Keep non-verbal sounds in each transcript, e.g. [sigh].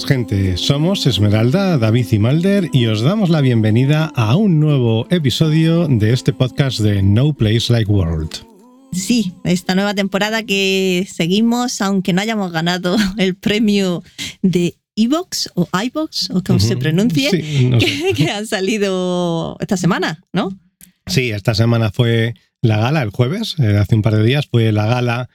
Buenas gente, somos Esmeralda, David y Malder y os damos la bienvenida a un nuevo episodio de este podcast de No Place Like World. Sí, esta nueva temporada que seguimos, aunque no hayamos ganado [laughs] el premio de Evox o iVox o como se pronuncie, sí, no sé. [laughs] que, que han salido esta semana, ¿no? Sí, esta semana fue la gala, el jueves, eh, hace un par de días, fue la gala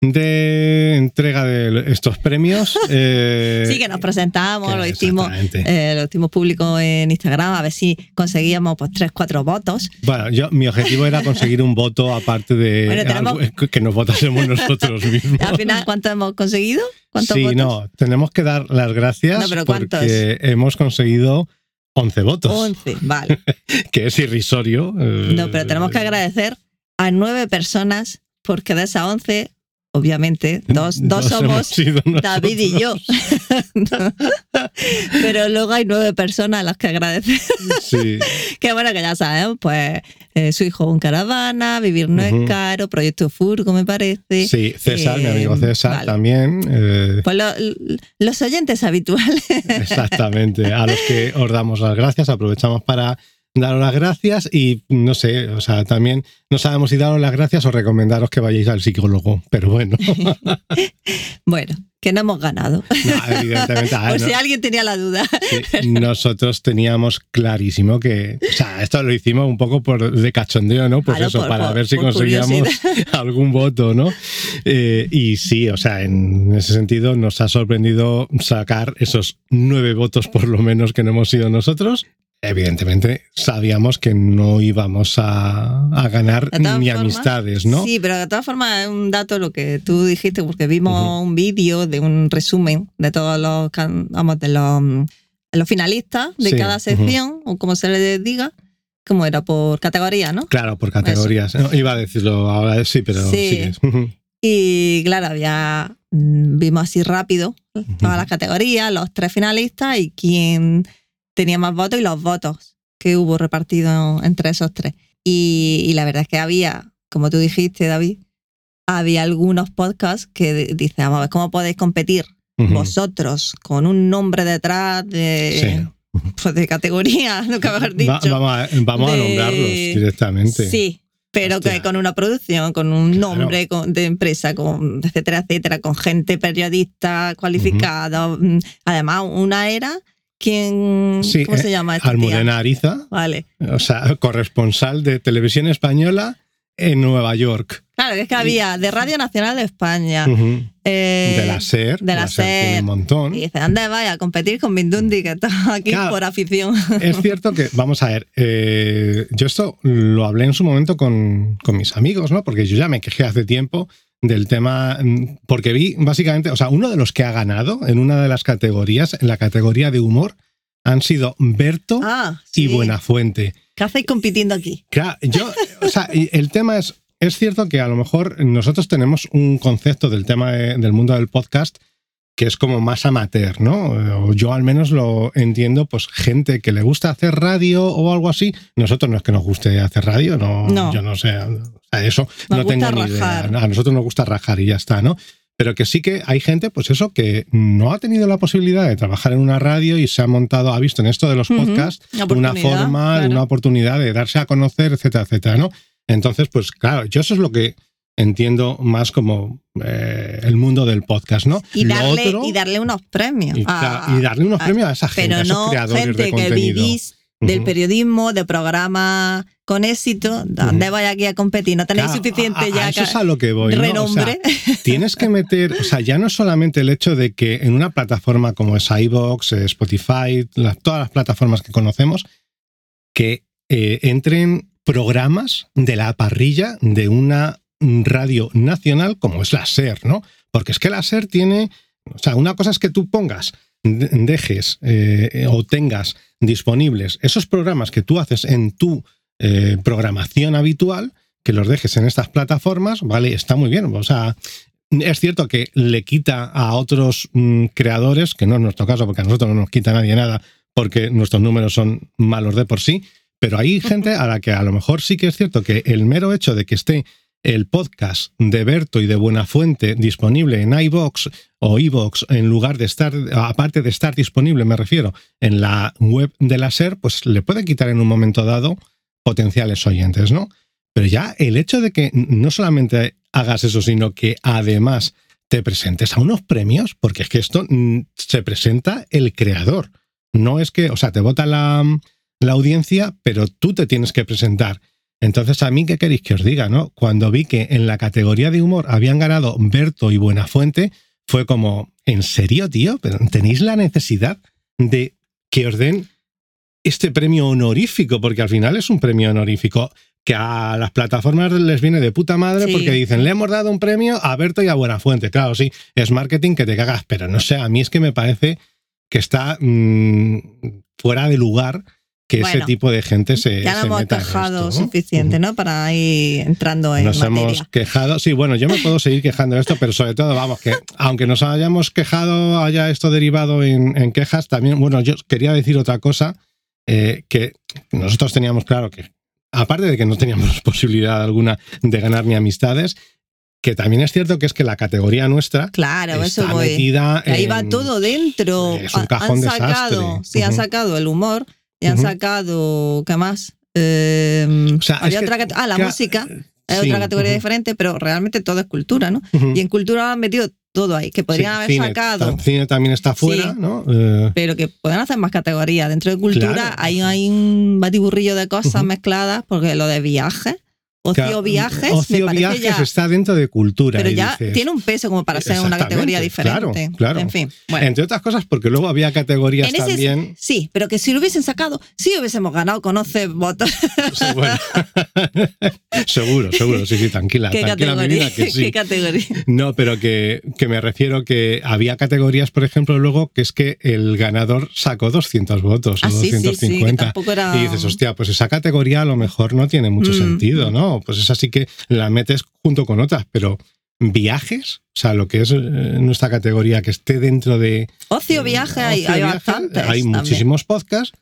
de entrega de estos premios. [laughs] eh, sí, que nos presentamos, que lo hicimos, eh, lo hicimos público en Instagram, a ver si conseguíamos pues tres, cuatro votos. Bueno, yo, mi objetivo era conseguir un voto aparte de Bueno, tenemos- algo- que nos votásemos nosotros [laughs] mismos. Al final, ¿cuánto hemos conseguido? ¿Cuántos Sí, votos? no, tenemos que dar las gracias No, porque hemos conseguido 11 votos, 11, vale. [laughs] que es irrisorio. eh, No, pero tenemos que agradecer a nueve personas, porque de esas 11, obviamente, [laughs] dos, dos somos David y yo. [laughs] Pero luego hay nueve personas a las que agradecer. Sí, [laughs] Que bueno, que ya sabemos, pues eh, su hijo en caravana, vivir no es caro, proyecto Furgo, me parece. sí, César, mi Eh, amigo César vale. también. eh, Pues lo- los oyentes habituales. exactamente, a los que os damos las gracias, aprovechamos para daros las gracias y no sé, o sea, también no sabemos si daros las gracias o recomendaros que vayáis al psicólogo, pero bueno, [laughs] Bueno, que no hemos ganado. no, evidentemente. ah, [laughs] no. si alguien tenía la duda. Sí, [laughs] nosotros teníamos clarísimo que, o sea, esto lo hicimos un poco por de cachondeo, ¿no? Pues Claro, eso, por- para por- ver si conseguíamos algún voto, ¿no? Eh, y sí, o sea, en ese sentido nos ha sorprendido sacar esos nueve votos por lo menos que no hemos sido nosotros. Evidentemente sabíamos que no íbamos a, a ganar ni formas, amistades, ¿no? Sí, pero de todas formas es un dato lo que tú dijiste, porque vimos Ujú. un vídeo de un resumen de todos los, vamos, de los, los finalistas de Sí, cada sección, o como se le diga, como era por categoría, ¿no? Claro, por categorías. No, iba a decirlo ahora, sí, pero Sí. Y claro, había, mm, vimos así rápido todas las categorías, los tres finalistas y quién tenía más votos y los votos que hubo repartidos entre esos tres. Y, y la verdad es que había, como tú dijiste, David, había algunos podcasts que dicen, vamos a ver, ¿cómo podéis competir Ujú. vosotros con un nombre detrás de, pues, de categoría, [laughs] que haber dicho? Va- vamos a, vamos a de- nombrarlos directamente. Sí, pero Hostia. que con una producción, con un Claro. nombre con- de empresa, con etcétera, etcétera, con gente periodista cualificada. mm, Además, una era quien. Sí, ¿Cómo eh, se llama? esta tía? Almudena Ariza, Vale. o sea, corresponsal de televisión española en Nueva York. Claro, es que había de Radio Nacional de España. Ujú. eh, de la SER. de la tiene SER. un montón. Y dice, anda, vaya a competir con Mindundi, que está aquí Claro. por afición. [laughs] Es cierto que, vamos a ver, eh, yo esto lo hablé en su momento con, con mis amigos, ¿no? Porque yo ya me quejé hace tiempo del tema, mm, porque vi básicamente, o sea, uno de los que ha ganado en una de las categorías, en la categoría de humor, han sido Berto Ah, y sí. Buenafuente. ¿Qué hacéis compitiendo aquí? Claro, yo, o sea, y el tema es, es cierto que a lo mejor nosotros tenemos un concepto del tema de- del mundo del podcast que es como más amateur, ¿no? O yo al menos lo entiendo, pues gente que le gusta hacer radio o algo así. Nosotros no es que nos guste hacer radio, no, No. yo no sé, sea, eso Nos no tengo ni idea. A nosotros nos gusta rajar y ya está, ¿no? Pero que sí que hay gente, pues eso, que no ha tenido la posibilidad de trabajar en una radio y se ha montado, ha visto en esto de los podcasts una una forma, claro. una oportunidad de darse a conocer, etcétera, etcétera, ¿no? Entonces, pues claro, yo eso es lo que entiendo más como eh, el mundo del podcast, ¿no? Y darle, otro- y darle unos premios. y, a- y darle unos a- premios a esa gente, pero a esos no creadores gente de que contenido. vivís del periodismo, de programas con éxito, ¿dónde vais aquí a competir? No tenéis Claro, suficiente a- a ya eso es a lo que voy, ¿no? O sea, renombre. [laughs] tienes que meter, o sea, ya no solamente el hecho de que en una plataforma como es iVoox, eh, Spotify, la- todas las plataformas que conocemos, que eh, entren programas de la parrilla de una radio nacional como es la SER, ¿no? Porque es que la SER tiene, o sea, una cosa es que tú pongas, de- dejes eh, o tengas disponibles esos programas que tú haces en tu eh, programación habitual, que los dejes en estas plataformas, ¿vale? Está muy bien. O sea, es cierto que le quita a otros mm, creadores, que no es nuestro caso, porque a nosotros no nos quita nadie nada, porque nuestros números son malos de por sí, pero hay gente a la que a lo mejor sí que es cierto que el mero hecho de que esté el podcast de Berto y de Buenafuente disponible en iBox o iBox en lugar de estar, aparte de estar disponible, me refiero, en la web de la SER, pues le puede quitar en un momento dado potenciales oyentes, ¿no? Pero ya el hecho de que no solamente hagas eso, sino que además te presentes a unos premios, porque es que esto mm, se presenta el creador. No es que, o sea, te vota la, la audiencia, pero tú te tienes que presentar. Entonces, a mí, ¿qué queréis que os diga? no? Cuando vi que en la categoría de humor habían ganado Berto y Buenafuente, fue como, ¿en serio, tío? ¿Pero tenéis la necesidad de que os den este premio honorífico? Porque al final es un premio honorífico que a las plataformas les viene de puta madre porque dicen, le hemos dado un premio a Berto y a Buenafuente. Claro, sí, es marketing que te cagas, pero no sé, a mí es que me parece que está mm, fuera de lugar que ese tipo de gente se. Ya nos hemos quejado suficiente, ¿no? Para ir entrando en. Nos hemos quejado. Sí, bueno, yo me puedo seguir quejando de esto, pero sobre todo, vamos, que aunque nos hayamos quejado, haya esto derivado en, quejas, también, bueno, yo quería decir otra cosa, eh, que nosotros teníamos claro que, aparte de que no teníamos [laughs] posibilidad alguna de ganar ni amistades, que también es cierto que es que la categoría nuestra claro, está eso metida Ahí va todo dentro. Es un cajón han sacado, desastre. Sí, han sacado el humor y han sacado, ¿qué más? Eh, O sea, había otra ah, la que- música, es sí, otra categoría diferente, pero realmente todo es cultura, ¿no? Y en cultura han metido todo ahí, que podrían Sí, haber cine, sacado, Cine también está fuera, Sí. ¿no? Eh, pero que pueden hacer más categorías. Dentro de cultura Claro. hay, hay un batiburrillo de cosas mezcladas, porque lo de viajes, ocio viajes, Ocio me viajes ya, está dentro de cultura. pero ya dices- tiene un peso como para ser una categoría diferente. claro, claro. En fin, bueno. Entre otras cosas, porque luego había categorías En ese- también. Sí, pero que si lo hubiesen sacado, sí hubiésemos ganado con 11 votos. Sí, bueno. [laughs] seguro, seguro, sí, sí, tranquila. ¿Qué tranquila, mi categoría? vida, que sí. ¿Qué categoría? No, pero que, que me refiero que había categorías, por ejemplo, luego que es que el ganador sacó 200 votos Ah, o sí, sí, sí, que 250. tampoco era... Y dices, hostia, pues esa categoría a lo mejor no tiene mucho Mm. sentido, ¿no? Pues es así que la metes junto con otras, pero viajes, o sea, lo que es eh, nuestra categoría que esté dentro de... Ocio viaje hay, bastantes. Hay también. muchísimos podcasts.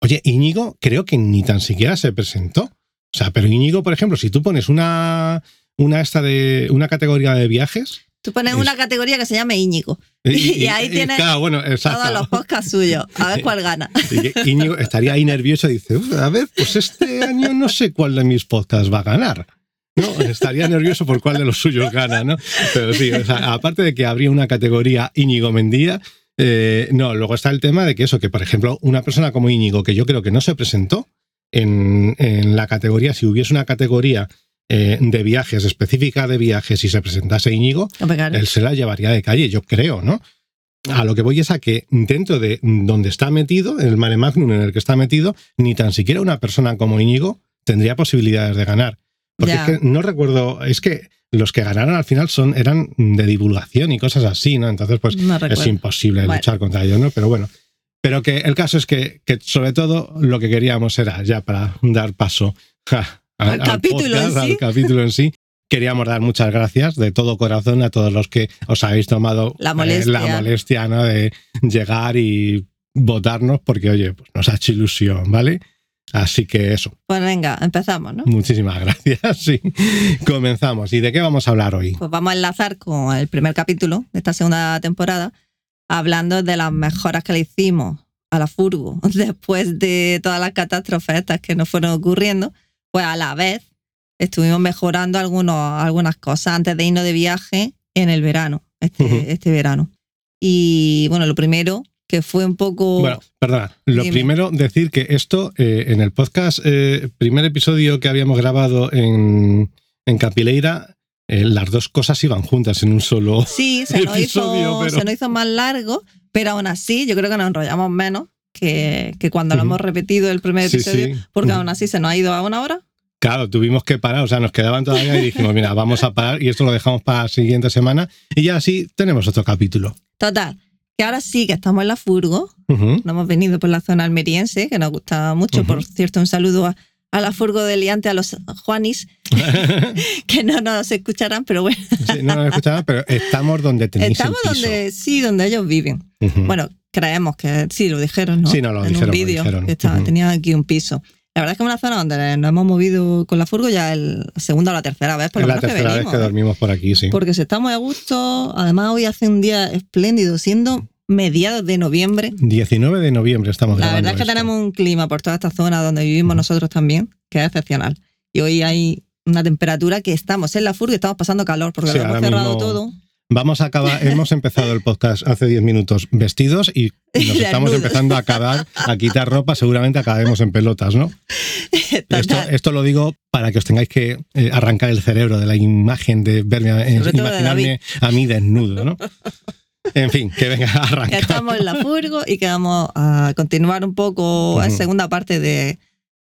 Oye, Íñigo creo que ni tan siquiera se presentó. O sea, pero Íñigo, por ejemplo, si tú pones una, una, esta de, una categoría de viajes... Tú pones Es- una categoría que se llama Íñigo. Y [laughs] ahí tienes Claro, bueno. Todos los podcasts suyos. A ver [laughs] cuál gana. Y Íñigo estaría ahí nervioso y dice, "Uf, a ver, pues este año no sé cuál de mis podcasts va a ganar. No, estaría nervioso por cuál de los suyos gana, ¿no? Pero sí, o sea, aparte de que habría una categoría Íñigo Mendía, eh, no, luego está el tema de que eso, que por ejemplo, una persona como Íñigo, que yo creo que no se presentó en, en la categoría, si hubiese una categoría eh, de viajes, específica de viajes, y se presentase Íñigo, él se la llevaría de calle, yo creo, ¿no? A lo que voy es a que dentro de donde está metido, el mare magnum en el que está metido, ni tan siquiera una persona como Íñigo tendría posibilidades de ganar. Porque es que no recuerdo, es que los que ganaron al final son, eran de divulgación y cosas así, ¿no? Entonces, pues No es imposible Bueno. luchar contra ellos, ¿no? Pero bueno. Pero que el caso es que, que sobre todo lo que queríamos era, ya para dar paso a- Al capítulo en sí. al capítulo en sí, queríamos dar muchas gracias de todo corazón a todos los que os habéis tomado La eh, molestia. la molestia ¿no? de llegar y votarnos, porque oye, pues nos ha hecho ilusión, ¿vale? Así que eso, Pues venga, empezamos, ¿no? muchísimas [laughs] gracias. Sí. Comenzamos. ¿Y de qué vamos a hablar hoy? Pues vamos a enlazar con el primer capítulo de esta segunda temporada, hablando de las mejoras que le hicimos a la Furgo [laughs] después de todas las catástrofes estas que nos fueron ocurriendo, pues a la vez estuvimos mejorando algunos, algunas cosas antes de irnos de viaje en el verano, este, este verano. Y bueno, lo primero que fue un poco... Bueno, perdona. Lo Dime. primero, decir que esto, eh, en el podcast, eh, primer episodio que habíamos grabado en, en Capileira, eh, las dos cosas iban juntas en un solo. Sí, se nos, episodio, hizo, pero- se nos hizo más largo, pero aún así yo creo que nos enrollamos menos que, que cuando lo Ujú. hemos repetido el primer episodio, sí. porque Ujú. aún así se nos ha ido a una hora. Claro, tuvimos que parar, o sea, nos quedaban todavía y dijimos, mira, vamos a parar y esto lo dejamos para la siguiente semana y ya así tenemos otro capítulo. Total, que ahora sí que estamos en la furgo, Ujú. no hemos venido por la zona almeriense, que nos gusta mucho. Ujú. Por cierto, un saludo a, a la furgo de Liante, a los Juanis, [laughs] que no nos escucharán, pero bueno, Sí, no lo escuchaba, pero estamos donde tenéis estamos el piso. donde sí, donde ellos viven. Ujú. Bueno, creemos que sí, lo dijeron, ¿no? Sí, no, lo en dijeron, un vídeo, que estaba- Ujú. tenían aquí un piso. La verdad es que es una zona donde nos hemos movido con la furgo ya el- la segunda o la tercera vez, por es la menos que tercera vez venimos. que ¿eh? dormimos por aquí, sí. Porque se está muy a gusto. Además, hoy hace un día espléndido, siendo mediados de noviembre. 19 de noviembre estamos La verdad es que esto. tenemos un clima por toda esta zona donde vivimos nosotros también, que es excepcional. Y hoy hay una temperatura que estamos en la furga y estamos pasando calor porque Sí, lo hemos cerrado mismo- todo. Vamos a acabar, [laughs] hemos empezado el podcast hace 10 minutos vestidos y nos [laughs] estamos empezando a acabar, a quitar ropa, seguramente acabemos en pelotas, ¿no? [laughs] Esto, esto lo digo para que os tengáis que eh, arrancar el cerebro de la imagen de verme, eh, imaginarme a mí desnudo, ¿no? En fin, que venga, arranca. estamos en la furgo y que vamos a continuar un poco la segunda parte de,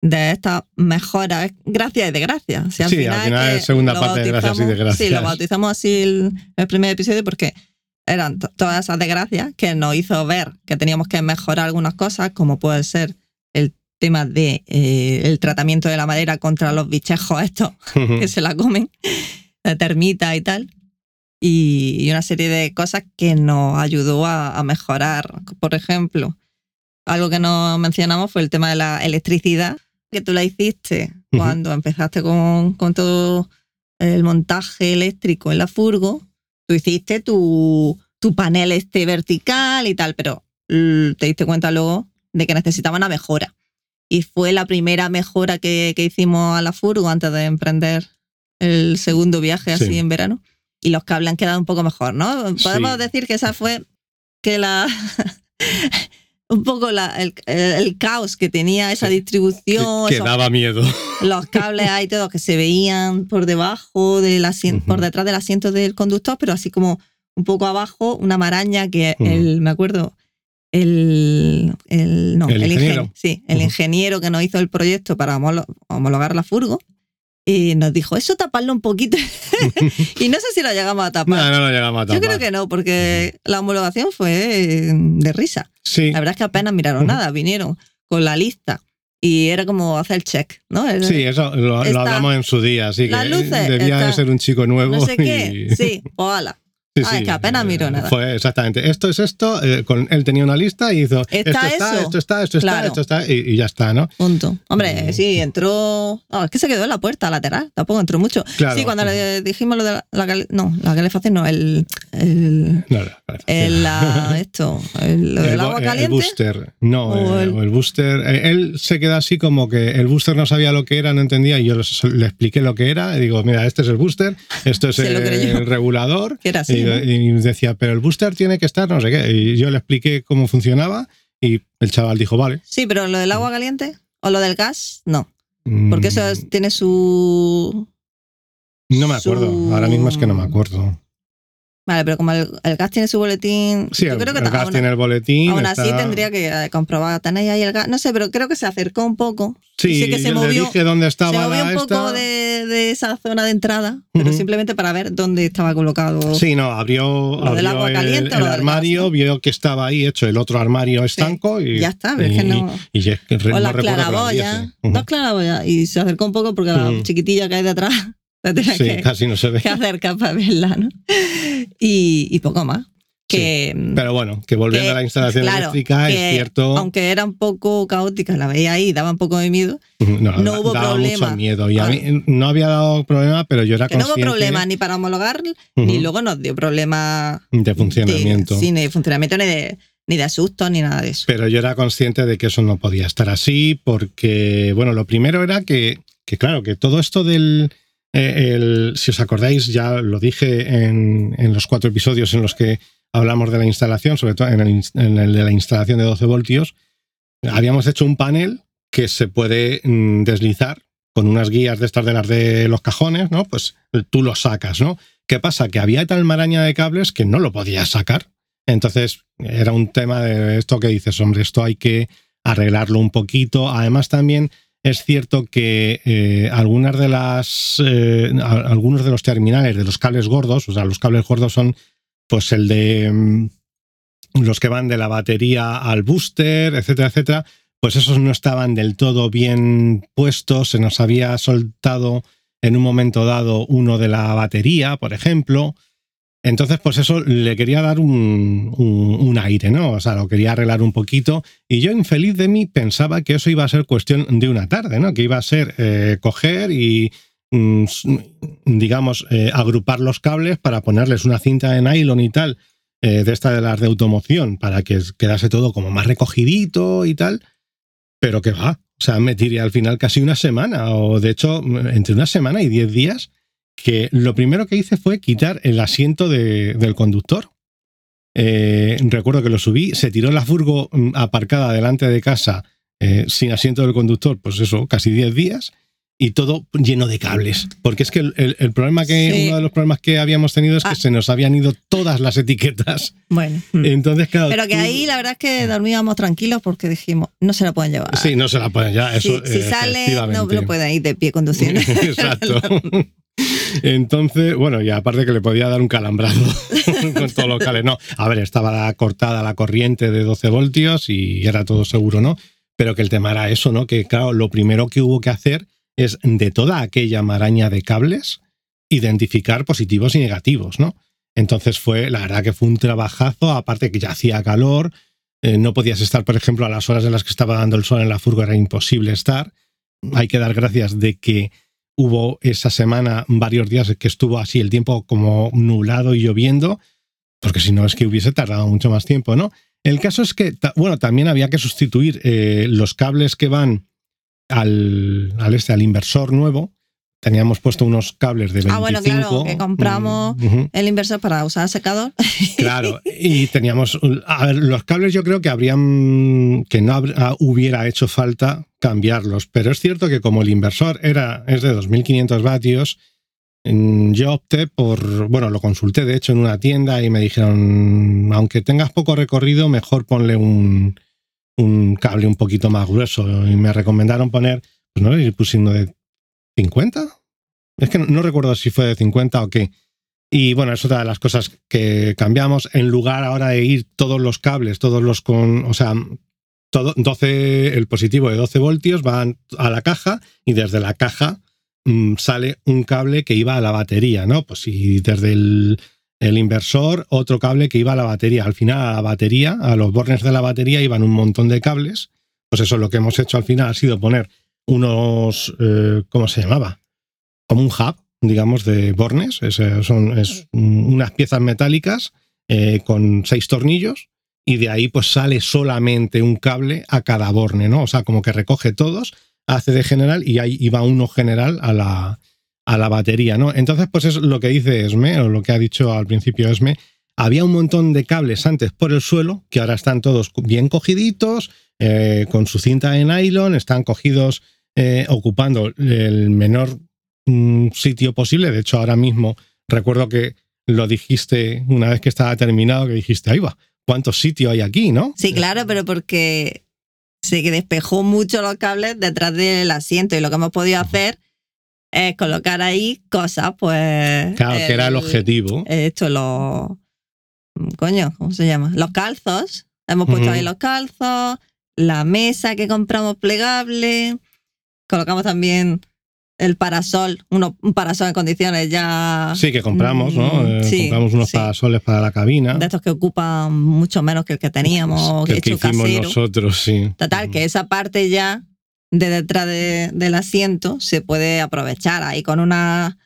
de esta mejora. Gracias y desgracia. Si al Sí, final al final es segunda parte de gracias y desgracias. Sí, lo bautizamos así el, el primer episodio porque eran to- todas esas desgracias que nos hizo ver que teníamos que mejorar algunas cosas, como puede ser el tema de eh, el tratamiento de la madera contra los bichejos estos que se la comen, la termita y tal. Y, y una serie de cosas que nos ayudó a, a mejorar. Por ejemplo, algo que no mencionamos fue el tema de la electricidad, que tú la hiciste Ujú. cuando empezaste con, con todo el montaje eléctrico en la furgo. Tú hiciste tu, tu panel este vertical y tal, pero mm, te diste cuenta luego de que necesitaba una mejora. Y fue la primera mejora que, que hicimos a la furgo antes de emprender el segundo viaje así Sí. en verano. Y los cables han quedado un poco mejor, ¿no? Podemos Sí. decir que esa fue que la... [laughs] un poco la- el, el caos que tenía esa distribución, que esos- daba miedo. [laughs] los cables ahí todos que se veían por debajo del asiento, por detrás del asiento del conductor, pero así como un poco abajo, una maraña que el, me acuerdo, el, el, no, El ingeniero. ingen- sí, el ingeniero que nos hizo el proyecto para homolo- homologar la furgo, y nos dijo, eso taparlo un poquito. [laughs] y no sé si lo llegamos a tapar. No, no lo llegamos a Yo tapar. creo que no, porque la homologación fue de risa. Sí, La verdad es que apenas miraron nada, vinieron con la lista y era como hacer el check, ¿no? Sí, eso lo, lo hablamos en su día, así que Las luces, debía de ser un chico nuevo. no sé qué. y- Sí, pues ala. Sí, Ah, sí, es que apenas miró nada. Fue exactamente. Esto es esto. eh, con, él tenía una lista y hizo. ¿Está esto está, esto está, esto está, esto está, y, y ya está, ¿no? Punto. Hombre, Mm. sí, entró. No, es que se quedó en la puerta lateral, tampoco entró mucho. Claro. Sí, cuando le dijimos lo de la, la No, la calefacción no, el. el, No, no, parece. el- la- [laughs] esto, el, lo del El bo- agua el caliente. booster, no, O eh, el- o el booster. Él se queda así como que el booster no sabía lo que era, no entendía, y yo les- le expliqué lo que era. Y digo, mira, este es el booster, esto es [laughs] el, el regulador. Que era así. Y, y decía, pero el booster tiene que estar, no sé qué. Y yo le expliqué cómo funcionaba y el chaval dijo, vale. Sí, pero lo del agua caliente o lo del gas, no. Porque eso Mm, tiene su. No me acuerdo, su- ahora mismo es que no me acuerdo. Vale, pero como el, el gas tiene su boletín. Sí, yo el, creo que el gas aún- tiene el boletín. Aún así está- tendría que eh, comprobar, tenéis ahí el gas. No sé, pero creo que se acercó un poco. Sí, sí que se yo movió- dije dónde estaba se movió un poco esta. de, de esa zona de entrada, pero Ujú. simplemente para ver dónde estaba colocado. Sí, no, abrió, Lo del abrió agua el- caliente el, lo del armario, gas, ¿no? vio que estaba ahí hecho el otro armario estanco y, Ya está, pero es que y- no. y re- o no las claraboyas. abriese. Ujú. Dos claraboyas. Y se acercó un poco porque la Ujú. chiquitilla que hay detrás la tenía Sí, que, casi no se ve. que acercar para verla, ¿no? Y, y poco más. Que, Pero bueno, que volviendo que- a la instalación claro, eléctrica, que es cierto. aunque era un poco caótica, la veía ahí, daba un poco de miedo. no, no hubo daba problema. mucho miedo. Y a Ah. mí no había dado problema, pero yo era Que no hubo consciente problema ni para homologar, Ujú. ni luego nos dio problema de funcionamiento. De, sí, ni de funcionamiento, ni de, ni de asusto, ni nada de eso. Pero yo era consciente de que eso no podía estar así, porque, bueno, lo primero era que, que claro, que todo esto del. Si os acordáis, ya lo dije en, los cuatro episodios en los que hablamos de la instalación, sobre todo en el, ins- en el de la instalación de 12 voltios, habíamos hecho un panel que se puede mm, deslizar con unas guías de estas de las de los cajones, ¿no? Pues tú lo sacas, ¿no? ¿Qué pasa? Que había tal maraña de cables que no lo podías sacar. Entonces era un tema de esto que dices, hombre, esto hay que arreglarlo un poquito. Además también es cierto que eh, algunas de las eh, algunos de los terminales de los cables gordos, o sea, los cables gordos son pues el de mm, los que van de la batería al booster, etcétera, etcétera, pues esos no estaban del todo bien puestos, se nos había soltado en un momento dado uno de la batería, por ejemplo. Entonces, pues eso le quería dar un, aire, ¿no? O sea, lo quería arreglar un poquito. Y yo, infeliz de mí, pensaba que eso iba a ser cuestión de una tarde, ¿no? Que iba a ser eh, coger y, mm, digamos, eh, agrupar los cables para ponerles una cinta de nylon y tal, eh, de esta de las de automoción, para que quedase todo como más recogidito y tal. Pero que va, o sea, me tiré al final casi una semana, o de hecho, entre una semana y diez días, que lo primero que hice fue quitar el asiento del conductor. Eh, recuerdo que lo subí, se tiró la furgo mm, aparcada delante de casa eh, sin asiento del conductor, pues eso, casi diez días y todo lleno de cables. Porque es que el, problema que, uno de los problemas que habíamos tenido es que ah. se nos habían ido todas las etiquetas. Bueno. Mm. Entonces, claro. Pero que ahí la verdad es que dormíamos tranquilos porque dijimos, no se la pueden llevar. Sí, no se la pueden llevar. Eso, si sale, no, lo pueden ir de pie conduciendo. [laughs] [laughs] Exacto. Entonces, bueno, y aparte que le podía dar un calambrado [laughs] con todos los cables. No, a ver, estaba cortada la corriente de 12 voltios y era todo seguro, ¿no? Pero que el tema era eso, ¿no? Que claro, lo primero que hubo que hacer es de toda aquella maraña de cables identificar positivos y negativos, ¿no? Entonces fue, la verdad que fue un trabajazo, aparte que ya hacía calor, eh, no podías estar, por ejemplo, a las horas en las que estaba dando el sol en la furgo, era imposible estar. Hay que dar gracias de que hubo esa semana varios días que estuvo así el tiempo como nublado y lloviendo, porque si no es que hubiese tardado mucho más tiempo, ¿no? El caso es que, bueno, también había que sustituir eh, los cables que van al, al, este, al inversor nuevo, teníamos puesto unos cables de 25. Ah, bueno, claro, que compramos el inversor para usar secador. [laughs] Claro, y teníamos, a ver, los cables yo creo que habrían, que no ah, hubiera hecho falta cambiarlos, pero es cierto que como el inversor era, es de 2500 vatios, yo opté por, bueno, lo consulté de hecho en una tienda y me dijeron, aunque tengas poco recorrido, mejor ponle un, un cable un poquito más grueso y me recomendaron poner, pues no, ir pusiendo de 50. Es que no, recuerdo si fue de 50 o qué. Y bueno, es otra de las cosas que cambiamos. En lugar ahora de ir todos los cables, todos los con, o sea, todo, 12, el positivo de 12 voltios van a la caja y desde la caja mm, sale un cable que iba a la batería, ¿no? Pues si desde el, el inversor, otro cable que iba a la batería. Al final, a la batería, a los bornes de la batería iban un montón de cables. Pues eso, lo que hemos hecho al final ha sido poner unos, eh, ¿cómo se llamaba? Como un hub, digamos, de bornes. son es unas piezas metálicas eh, con seis tornillos y de ahí pues sale solamente un cable a cada borne, ¿no? O sea, como que recoge todos, hace de general y ahí iba uno general a la, a la batería, ¿no? Entonces, pues es lo que dice Esme, o lo que ha dicho al principio Esme. Había un montón de cables antes por el suelo, que ahora están todos bien cogiditos, eh, con su cinta de nylon, están cogidos eh, ocupando el menor mm, sitio posible. De hecho, ahora mismo recuerdo que lo dijiste una vez que estaba terminado, que dijiste, ahí va, ¿cuánto sitio hay aquí, no? Sí, claro, pero porque se despejó mucho los cables detrás del asiento y lo que hemos podido hacer es colocar ahí cosas, pues. Claro, que era el objetivo. Esto, los. Coño, ¿cómo se llama? Los calzos. Hemos puesto ahí los calzos, la mesa que compramos plegable. Colocamos también el parasol, uno, un parasol en condiciones ya. Sí, que compramos, ¿no? Mm, eh, compramos unos parasoles para la cabina. De estos que ocupan mucho menos que el que teníamos, que, que hicimos nosotros, sí. Total, que esa parte ya de detrás del asiento se puede aprovechar ahí con una,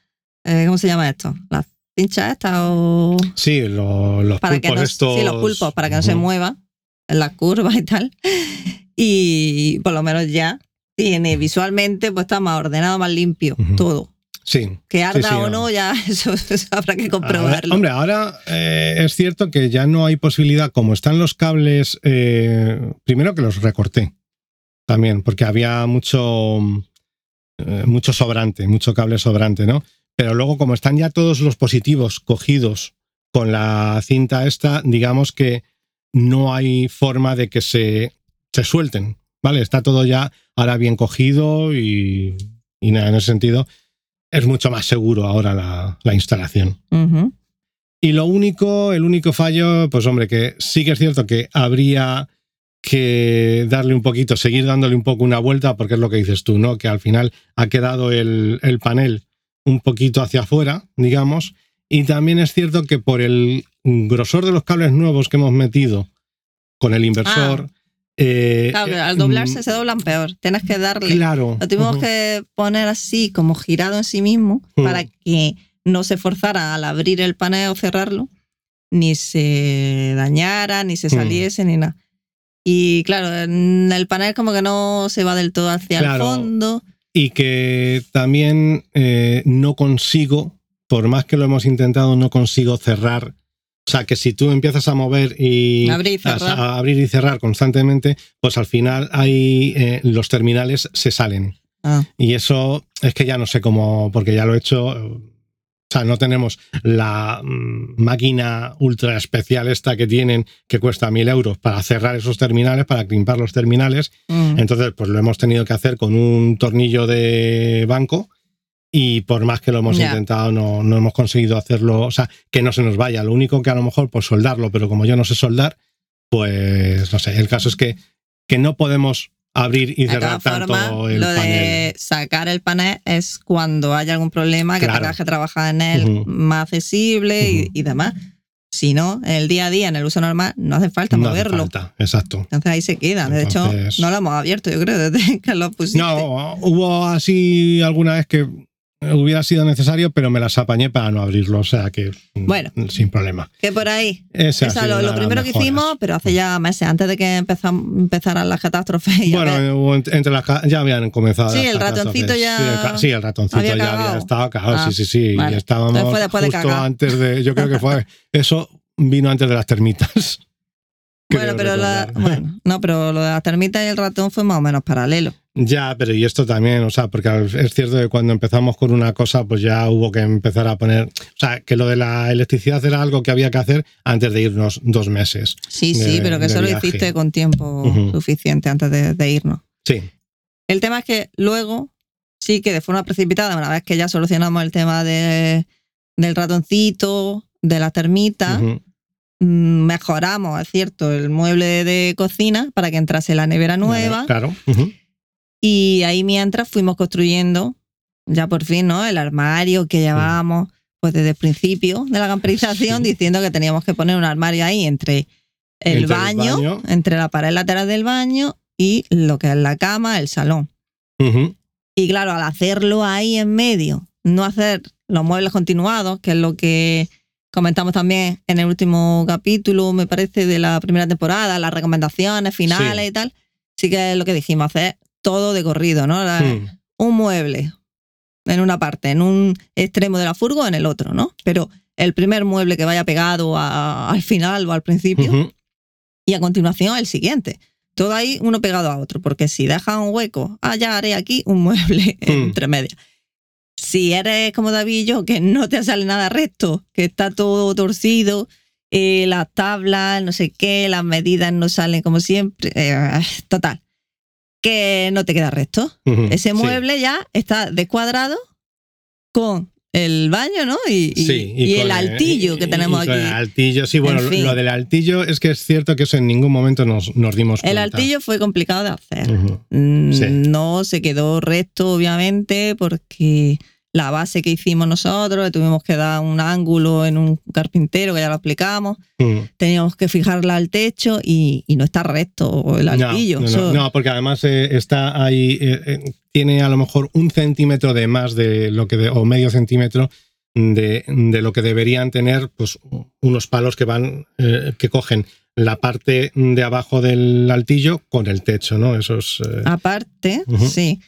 eh, ¿cómo se llama esto? ¿La cincha esta o...? Sí, los pulpos estos... Sí, los pulpos, para que no se mueva en las curvas y tal. Y por lo menos ya tiene visualmente, pues está más ordenado, más limpio, todo. Sí. Que arda o no, ya [laughs] eso, habrá que comprobarlo. hombre, ahora eh, es cierto que ya no hay posibilidad, como están los cables, eh, primero que los recorté también, porque había mucho, eh, mucho sobrante, mucho cable sobrante, ¿no? Pero luego, como están ya todos los positivos cogidos con la cinta esta, digamos que no hay forma de que se, se suelten, ¿vale? Está todo ya ahora bien cogido y, nada, en ese sentido es mucho más seguro ahora la, instalación. Y lo único, el único fallo, pues hombre, que sí que es cierto que habría que darle un poquito, seguir dándole un poco una vuelta, porque es lo que dices tú, ¿no? Que al final ha quedado el, el panel un poquito hacia afuera, digamos. Y también es cierto que por el grosor de los cables nuevos que hemos metido con el inversor. eh, Claro, eh, al doblarse mm, se doblan peor. Tienes que darle. Claro. Lo tuvimos ujú, que poner así, como girado en sí mismo, Mm. para que no se forzara al abrir el panel o cerrarlo, ni se dañara, ni se Mm. saliese, ni nada. Y claro, en el panel como que no se va del todo hacia Claro. el fondo. Y que también eh, no consigo, por más que lo hemos intentado, no consigo cerrar. O sea, que si tú empiezas a mover y Abrir y cerrar. a, a abrir y cerrar constantemente, pues al final hay eh, los terminales se salen. Ah, Y eso es que ya no sé cómo, porque ya lo he hecho. O sea, no tenemos la mm, máquina ultra especial esta que tienen que cuesta mil euros para cerrar esos terminales, para crimpar los terminales. mm. Entonces, pues lo hemos tenido que hacer con un tornillo de banco y por más que lo hemos Ya. intentado, no, no hemos conseguido hacerlo, o sea, que no se nos vaya. Lo único que a lo mejor, pues soldarlo, pero como yo no sé soldar, pues no sé. El caso es que, que no podemos abrir y De cerrar tanto formas, el lo de panel. sacar el panel es cuando haya algún problema que Claro. tengas que trabajar en él Ujú. más accesible y- Ujú. y, demás. Si no, en el día a día, en el uso normal, no hace falta No hace moverlo. falta, exacto. Entonces ahí se queda. De Entonces- hecho, no lo hemos abierto, yo creo, [laughs] desde que lo pusiste. No, hubo así alguna vez que hubiera sido necesario, pero me las apañé para no abrirlo, o sea que mm, Bueno. sin problema. Que por ahí. Esa sido lo, lo las primero que hicimos, pero hace ya meses, antes de que empezam- empezaran las catástrofes. [laughs] Bueno, entre las ya habían comenzado. Sí, las el ratoncito ya Sí, el, sí, ratoncito había ya había estado cagado, Ah, sí, sí, sí. vale. Y estábamos fue después de justo cagar. antes de. Yo creo que fue. [laughs] Eso vino antes de las termitas. [laughs] bueno, pero la- bueno, no, pero lo de la termita y el ratón fue más o menos paralelo. Ya, pero y esto también, o sea, porque es cierto que cuando empezamos con una cosa, pues ya hubo que empezar a poner. O sea, que lo de la electricidad era algo que había que hacer antes de irnos dos meses. Sí, De- sí, pero que de eso lo viaje. hiciste con tiempo suficiente antes de, de irnos. Sí. El tema es que luego, sí que de forma precipitada, una vez que ya solucionamos el tema de, del ratoncito, de la termita, mm, mejoramos, es cierto, el mueble de cocina para que entrase la nevera nueva. Claro. Y ahí mientras fuimos construyendo, ya por fin, ¿no? El armario que llevábamos, pues desde el principio de la camperización, Sí. diciendo que teníamos que poner un armario ahí entre el, Entre el baño, entre la pared lateral del baño y lo que es la cama, el salón. Ujú. Y claro, al hacerlo ahí en medio, no hacer los muebles continuados, que es lo que comentamos también en el último capítulo, me parece, de la primera temporada, las recomendaciones finales Sí. y tal, sí que es lo que dijimos, hacer todo de corrido, ¿no? La- Mm. Un mueble en una parte, en un extremo de la furgo, en el otro, ¿no? Pero el primer mueble que vaya pegado a- al final o al principio y a continuación el siguiente. Todo ahí uno pegado a otro, porque si dejas un hueco, ah, ya haré aquí un mueble [laughs] Hmm. entre medias. Si eres como David y yo, que no te sale nada recto, que está todo torcido, eh, las tablas, no sé qué, las medidas no salen como siempre, eh, total, que no te queda recto. Ujú. Ese Sí. mueble ya está descuadrado con el baño, ¿no? Y, y- Sí, y el altillo que tenemos aquí. El altillo, sí, bueno, En lo- fin. lo del altillo es que es cierto que eso en ningún momento nos, nos dimos El cuenta. altillo fue complicado de hacer. Mm, Sí. No se quedó recto, obviamente, porque la base que hicimos nosotros, le tuvimos que dar un ángulo en un carpintero, que ya lo explicamos. Mm. Teníamos que fijarla al techo y, y no está recto el altillo. no, no, Eso- no, porque además eh, está ahí, eh, eh, tiene a lo mejor un centímetro de más de lo que, de- o medio centímetro de, de lo que deberían tener, pues unos palos que van, que cogen la parte de abajo del altillo con el techo, ¿no? Eso es. eh, Aparte, sí,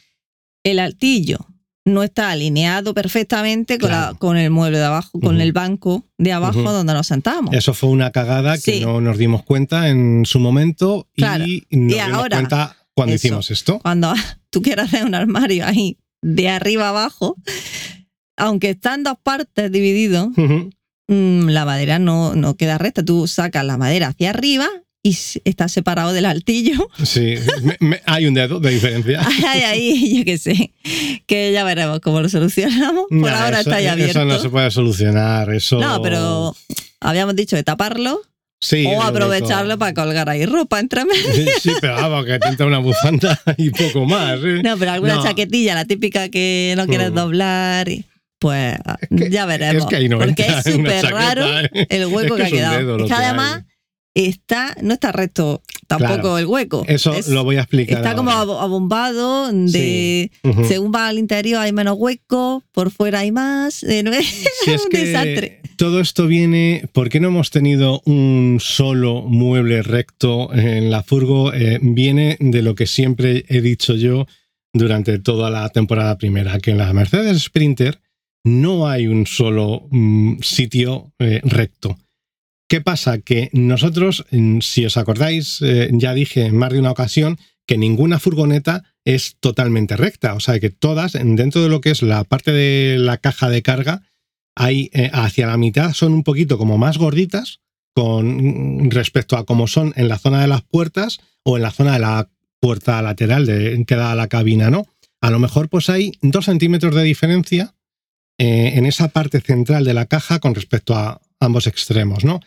el altillo no está alineado perfectamente con, la- Claro. con el mueble de abajo, con el banco de abajo donde nos sentamos. Eso fue una cagada que Sí. no nos dimos cuenta en su momento Claro. y nos Y dimos ahora, cuenta cuando eso. hicimos esto. cuando [laughs] tú quieras hacer un armario ahí de arriba abajo, aunque está en dos partes dividido, mm, la madera no, no queda recta. Tú sacas la madera hacia arriba y está separado del altillo. [laughs] Sí, me- me- hay un dedo de diferencia. [laughs] Ay, ahí, [laughs] yo qué sé. Que ya veremos cómo lo solucionamos. Por ahora eso, está ahí abierto. Eso no se puede solucionar. Eso... No, pero habíamos dicho de taparlo Sí, o lo aprovecharlo para colgar ahí ropa entre medio. Sí, pero vamos, que te una bufanda y poco más. ¿eh? No, pero alguna No. chaquetilla, la típica que no quieres Mm. doblar. Y, pues que- ya veremos. Es que ahí no Porque es súper raro ¿eh? el hueco Es que, ha quedado. dedo lo Es que que además está, no está recto tampoco Claro. el hueco. Eso Es- lo voy a explicar. Está como ahora. abombado de Ujú. según va al interior hay menos hueco, por fuera hay más. eh, no es Si es un desastre. todo esto viene, ¿por qué no hemos tenido un solo mueble recto en la furgo? Eh, viene de lo que siempre he dicho yo durante toda la temporada primera, que en la Mercedes Sprinter no hay un solo mm, sitio eh, recto. ¿Qué pasa? Que nosotros, si os acordáis, eh, ya dije en más de una ocasión que ninguna furgoneta es totalmente recta. O sea, que todas, en- dentro de lo que es la parte de la caja de carga, hay eh, hacia la mitad son un poquito como más gorditas con mm, respecto a cómo son en la zona de las puertas o en la zona de la puerta lateral de, que da la cabina, ¿no? A lo mejor pues hay dos centímetros de diferencia eh, en esa parte central de la caja con respecto a ambos extremos, ¿no?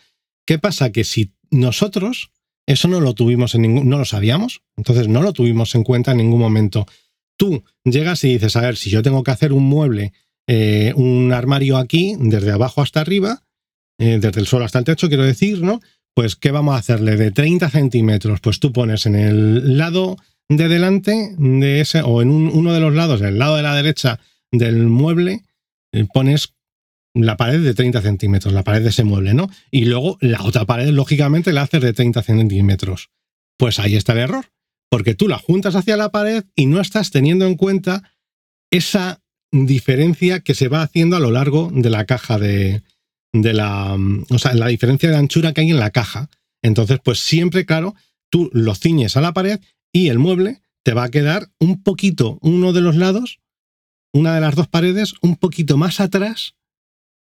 ¿Qué pasa? Que si nosotros eso no lo tuvimos en ningún, no lo sabíamos, entonces no lo tuvimos en cuenta en ningún momento. Tú llegas y dices, a ver, si yo tengo que hacer un mueble, eh, un armario aquí, desde abajo hasta arriba, eh, desde el suelo hasta el techo, quiero decir, ¿no? Pues, ¿qué vamos a hacerle? De 30 centímetros, pues tú pones en el lado de delante de ese, o en un- uno de los lados, el lado de la derecha del mueble, eh, pones la pared de 30 centímetros, la pared de ese mueble, ¿no? Y luego la otra pared, lógicamente, la haces de 30 centímetros. Pues ahí está el error, porque tú la juntas hacia la pared y no estás teniendo en cuenta esa diferencia que se va haciendo a lo largo de la caja de, de la, mm, o sea, la diferencia de anchura que hay en la caja. Entonces, pues siempre, claro, tú lo ciñes a la pared y el mueble te va a quedar un poquito, uno de los lados, una de las dos paredes, un poquito más atrás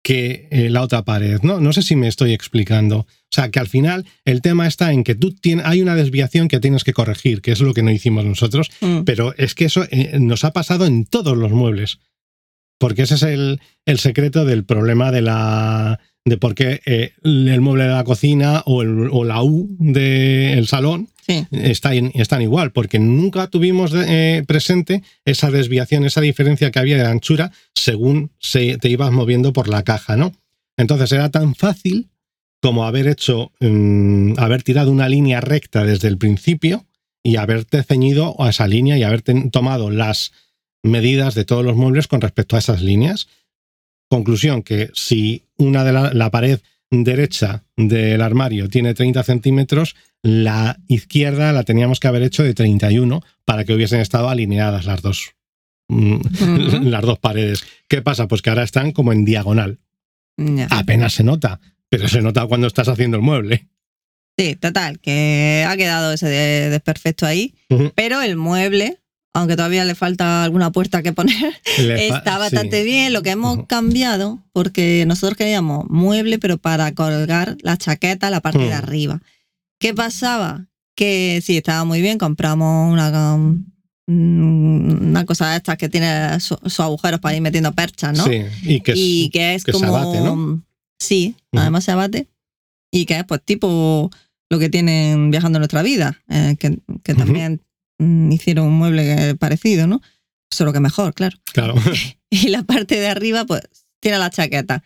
que eh, la otra pared, ¿no? No sé si me estoy explicando. O sea, que al final el tema está en que tú tienes, hay una desviación que tienes que corregir, que es lo que no hicimos nosotros, Mm. pero es que eso eh, nos ha pasado en todos los muebles. Porque ese es el, el secreto del problema de la de por qué eh, el mueble de la cocina o, el- o la U del salón Están igual, porque nunca tuvimos eh, presente esa desviación, esa diferencia que había de anchura según se, te ibas moviendo por la caja, ¿no? Entonces era tan fácil como haber hecho, mm, haber tirado una línea recta desde el principio y haberte ceñido a esa línea y haber tomado las medidas de todos los muebles con respecto a esas líneas. Conclusión, que si una de la pared derecha del armario tiene 30 centímetros, la izquierda la teníamos que haber hecho de 31 para que hubiesen estado alineadas las dos, mm, [laughs] las dos paredes. ¿Qué pasa? Pues que ahora están como en diagonal. Apenas se nota, pero se nota cuando estás haciendo el mueble. Sí, total, que ha quedado ese de- desperfecto ahí. Pero el mueble, aunque todavía le falta alguna puerta que poner, [laughs] está bastante sí. bien. Lo que hemos cambiado, porque nosotros queríamos mueble, pero para colgar la chaqueta, la parte de Mm. arriba. ¿Qué pasaba? Que sí, estaba muy bien, compramos una, um, una cosa de estas que tiene su- sus agujeros para ir metiendo perchas, ¿no? Sí, y que es- y que es que se como abate, ¿no? sí además se abate y que es pues tipo lo que tienen viajando en nuestra vida eh, que, que también mm, hicieron un mueble parecido no solo que mejor claro claro. [laughs] y la parte de arriba pues tiene la chaqueta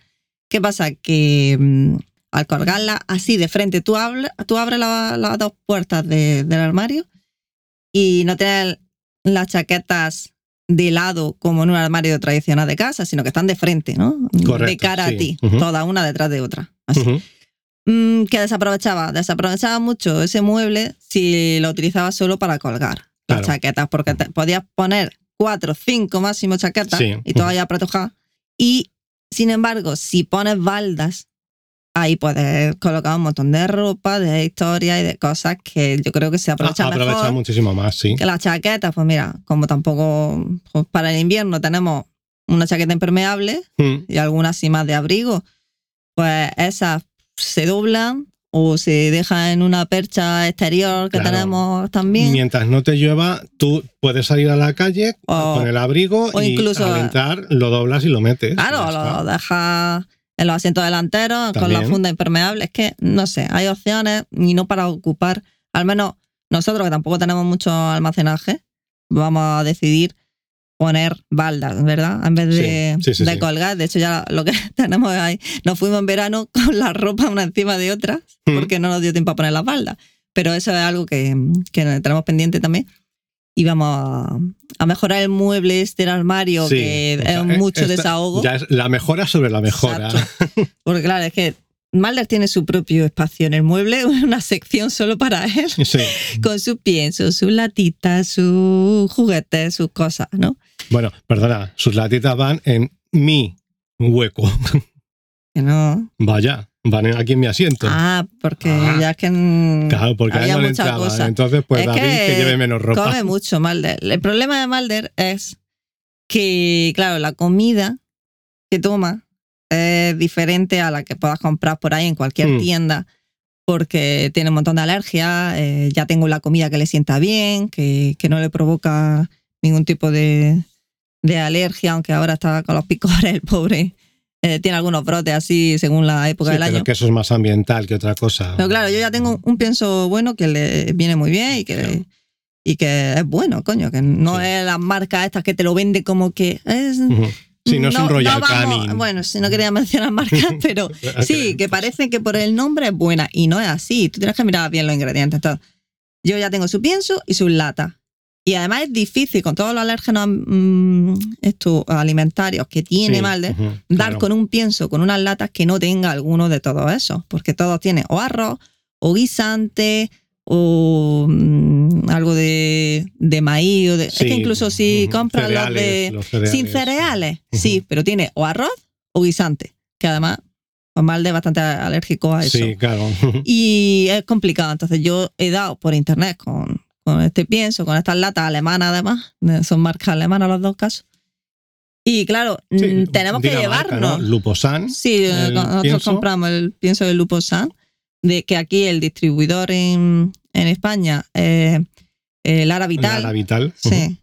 qué pasa que mm, al colgarla así de frente tú, habla- tú abres la- las dos puertas de- del armario y no tienes las chaquetas de lado como en un armario tradicional de casa, sino que están de frente, ¿no? de cara sí. a ti, toda una detrás de otra. Así. Mm, que desaprovechaba, desaprovechaba mucho ese mueble si lo utilizaba solo para colgar Claro. las chaquetas, porque te- podías poner cuatro, cinco máximo chaquetas Sí. y todas ya apretujadas. Y sin embargo, si pones baldas, ahí puedes colocar un montón de ropa, de historia y de cosas que yo creo que se aprovechan Ah, Aprovecha mejor muchísimo más, sí. que las chaquetas. Pues mira, como tampoco pues para el invierno tenemos una chaqueta impermeable Mm. y algunas así más de abrigo, pues esas se doblan o se deja en una percha exterior que Claro. tenemos también. Mientras no te llueva, tú puedes salir a la calle O- con el abrigo o y incluso- al entrar lo doblas y lo metes. Claro, lo dejas en los asientos delanteros con la funda impermeable. Es que, no sé, hay opciones y no para ocupar. Al menos nosotros, que tampoco tenemos mucho almacenaje, vamos a decidir poner baldas, ¿verdad? En vez de, Sí, sí, sí, de colgar. De hecho, ya lo que [laughs] tenemos ahí, nos fuimos en verano con la ropa una encima de otra Mm. porque no nos dio tiempo a poner las baldas. Pero eso es algo que, que tenemos pendiente también. Y vamos a, a mejorar el mueble este armario, Sí, que o sea, es mucho esta- desahogo. Ya es la mejora sobre la mejora. Exacto. Porque claro, es que Mulder tiene su propio espacio en el mueble, [laughs] una sección solo para él, Sí. con sus piensos, sus latitas, sus juguetes, sus cosas, ¿no? Bueno, perdona, sus latitas van en mi hueco. Que no. Vaya, van aquí en mi asiento. Ah, porque Ah. ya es que claro, porque había no muchas entraba. cosas. Entonces, pues Es David que, que lleve menos ropa. Come mucho Mulder. El problema de Mulder es que, claro, la comida que toma es diferente a la que puedas comprar por ahí en cualquier Mm. tienda porque tiene un montón de alergias. eh, ya tengo la comida que le sienta bien, que, que no le provoca ningún tipo de, de alergia, aunque ahora está con los picores, el pobre. Eh, tiene algunos brotes así según la época Sí, del pero año. que eso es más ambiental que otra cosa. Pero claro, yo ya tengo un pienso bueno que le viene muy bien y que, Claro. y que es bueno, coño, que no Sí. es las marcas estas que te lo vende como que es... Ujú. Sí, no, es un Royal vamos- Canin. Bueno, si no quería mencionar marcas, [laughs] pero sí, que parece que por el nombre es buena y no es así. Tú tienes que mirar bien los ingredientes. Entonces, yo ya tengo su pienso y sus latas. Y además es difícil con todos los alérgenos mm, estos alimentarios que tiene Sí, Malde dar claro. con un pienso, con unas latas que no tenga alguno de todos esos, porque todos tienen o arroz, o guisante, o mm, algo de, de maíz. O de, es que incluso si compras los cereales, de los cereales, sin cereales, sí, pero tiene o arroz o guisante, que además pues Malde es bastante alérgico a eso. Sí, claro. Y es complicado. Entonces yo he dado por internet con, con este pienso, con estas latas alemanas además, son marcas alemanas los dos casos. Y claro, Sí, mm, tenemos que llevarnos. ¿no? Luposan. Sí, eh, el nosotros pienso. compramos el pienso de Luposan, de que aquí el distribuidor en, en España, eh, eh, Lara Vital, Lara Vital. sí.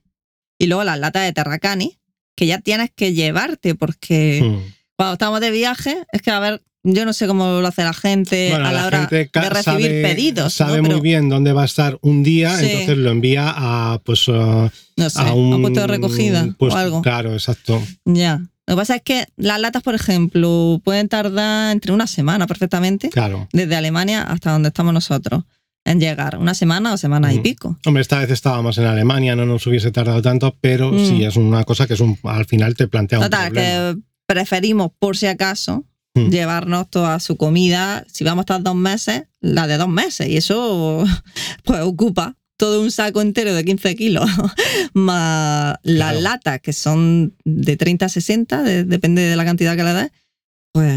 Y luego las latas de Terracani, que ya tienes que llevarte, porque Ujú. cuando estamos de viaje, es que a ver, yo no sé cómo lo hace la gente Bueno, a la, la hora de recibir sabe, pedidos. Sabe ¿no? muy Pero, bien dónde va a estar un día, Sí. entonces lo envía a pues no sé, a un un puesto de recogida puesto- o algo. Claro, exacto. Ya. Lo que pasa es que las latas, por ejemplo, pueden tardar entre una semana perfectamente, Claro. desde Alemania hasta donde estamos nosotros, en llegar. Una semana o semana y pico. Hombre, esta vez estábamos en Alemania, no nos hubiese tardado tanto, pero Mm. sí es una cosa que es un, al final te plantea un Total, problema. que preferimos, por si acaso, Mm. llevarnos toda su comida. Si vamos a estar dos meses, la de dos meses. Y eso, [laughs] pues, ocupa todo un saco entero de 15 kilos, [laughs] más las Claro. latas, que son de 30 a 60, de- depende de la cantidad que le des, pues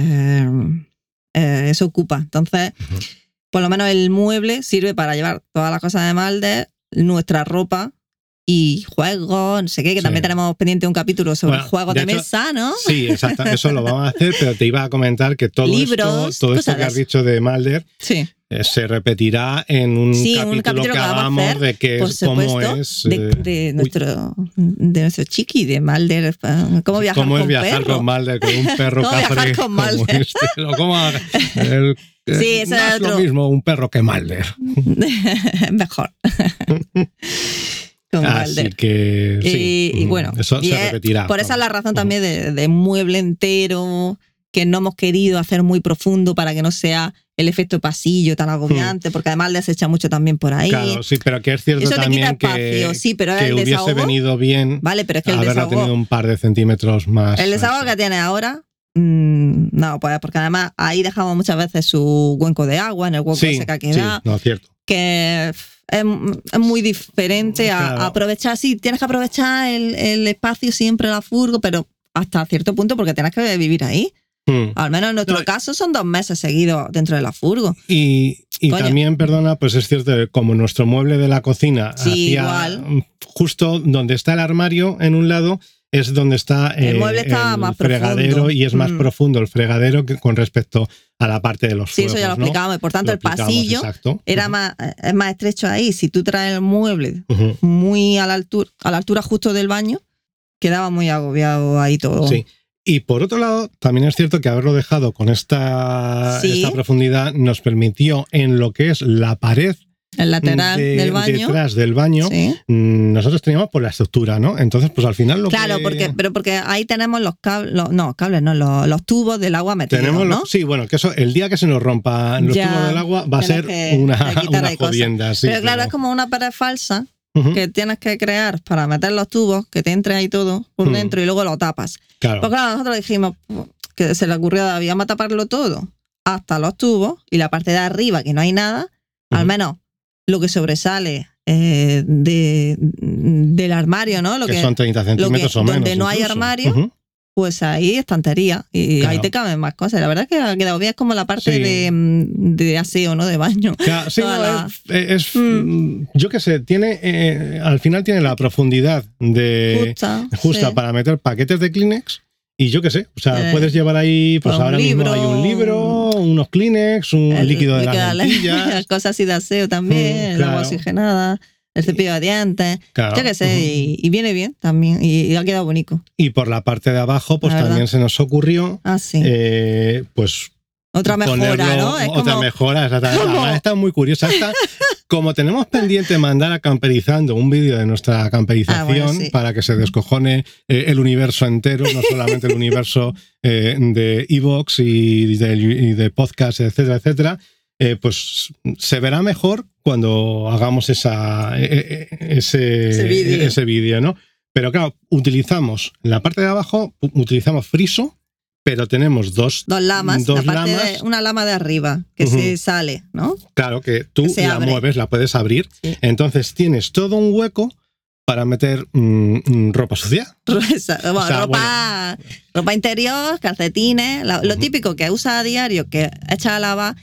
eh, eso ocupa. Entonces, por lo menos el mueble sirve para llevar todas las cosas de Malde, nuestra ropa y juegos, no sé qué, que Sí. también tenemos pendiente un capítulo sobre Bueno, juegos de de hecho, mesa, ¿no? Sí, exacto, eso lo vamos a hacer, [laughs] pero te iba a comentar que todo Libros, esto, todo esto que has dicho de Mulder Sí. eh, se repetirá en un, Sí, capítulo, un capítulo que que hagamos hacer, de por es, cómo supuesto, es, De, eh, de uy, nuestro, de nuestro chiqui, de Malder, eh, cómo viajar cómo es con viajar perro. con Mulder, con un perro [laughs] ¿Cómo viajar con Mulder? este, cómo [laughs] el- Sí, eh, ese no es es lo otro. mismo un perro que Mulder. Mejor. Con Así que sí, Y, y mm, bueno, eso y se es- repetirá. por esa es la razón también de, de mueble entero, que no hemos querido hacer muy profundo para que no sea el efecto pasillo tan agobiante, porque además les echa mucho también por ahí. Claro, sí, pero que es cierto Eso te quita también espacio, que, sí, pero que el hubiese desahogo. venido bien Vale, pero es que el haberla desahogo. tenido un par de centímetros más. El desahogo que tiene ahora, mm, no, pues porque además ahí dejamos muchas veces su cuenco de agua, en el hueco sí, ese que ha sí, quedado, no, cierto. que es, es muy diferente a, Claro. a aprovechar, sí, tienes que aprovechar el, el espacio siempre la furgo, pero hasta cierto punto porque tienes que vivir ahí. Mm. Al menos en nuestro No, caso son dos meses seguidos dentro de la furgo. Y, y también, perdona, pues es cierto, como nuestro mueble de la cocina Sí, igual. justo donde está el armario en un lado, es donde está El mueble estaba más fregadero profundo. y es más Mm. profundo el fregadero que con respecto a la parte de los Sí, fuegos. eso ya lo ¿no? explicábamos. Por tanto, Lo el pasillo exacto. era más, es más estrecho ahí. Si tú traes el mueble muy a la altura, a la altura justo del baño, quedaba muy agobiado ahí todo. Sí. Y por otro lado, también es cierto que haberlo dejado con esta, Sí. esta profundidad nos permitió en lo que es la pared El lateral de- del baño. detrás del baño, Sí. mm, nosotros teníamos por la estructura, ¿no? Entonces, pues al final lo Claro, que porque, pero porque ahí tenemos los cables, no, cables, no, los, los tubos del agua metidos, tenemos ¿no? sí, bueno, que eso el día que se nos rompan los Ya, tubos del agua va a ser una, una jodienda, sí, pero claro, es como una pared falsa que tienes que crear para meter los tubos, que te entre ahí todo por dentro y luego lo tapas. claro. Pues claro, nosotros dijimos que se le ocurrió a David, vamos a taparlo todo, hasta los tubos y la parte de arriba, que no hay nada, al menos lo que sobresale eh, de, del armario, ¿no? Lo que, que, son 30 centímetros o menos. donde no hay armario, pues ahí estantería y Claro. ahí te caben más cosas. La verdad es que ha quedado bien, es como la parte Sí. de, mm, de aseo, ¿no? De baño. [laughs] Claro, sí, no, la- es, es- Mm. yo qué sé, tiene, eh, al final tiene la profundidad de Justa. justa sí. para meter paquetes de Kleenex y yo qué sé, o sea, Eh, puedes llevar ahí, pues un ahora mismo hay un libro, unos Kleenex, un El líquido de líquido [laughs] las lentillas, cosas así de aseo también, Mm, el agua oxigenada, el cepillo de dientes. claro. Yo qué sé, y, y viene bien también, y, y ha quedado bonito. Y por la parte de abajo, pues también se nos ocurrió, Ah, sí. eh, pues Otra mejora, ponerlo- ¿no? Es otra como, mejora, exactamente. está muy curiosa. Está, [laughs] como tenemos pendiente mandar a Camperizando un vídeo de nuestra camperización Ah, bueno, sí. para que se descojone eh, el universo entero, no solamente el universo [laughs] eh, de Evox y de, y de podcast, etcétera, etcétera, eh, pues se verá mejor cuando hagamos esa, ese, Ese vídeo. ¿no? Pero claro, utilizamos en la parte de abajo, utilizamos friso, pero tenemos dos dos lamas, dos la parte lamas. de, una lama de arriba que se sale, ¿no? Claro, que tú Que la abre. mueves, la puedes abrir. Sí. Entonces tienes todo un hueco para meter mm, mm, ropa sucia. [laughs] Bueno, O sea, ropa, ropa interior, calcetines, la- lo típico que usa a diario, que echa a lavar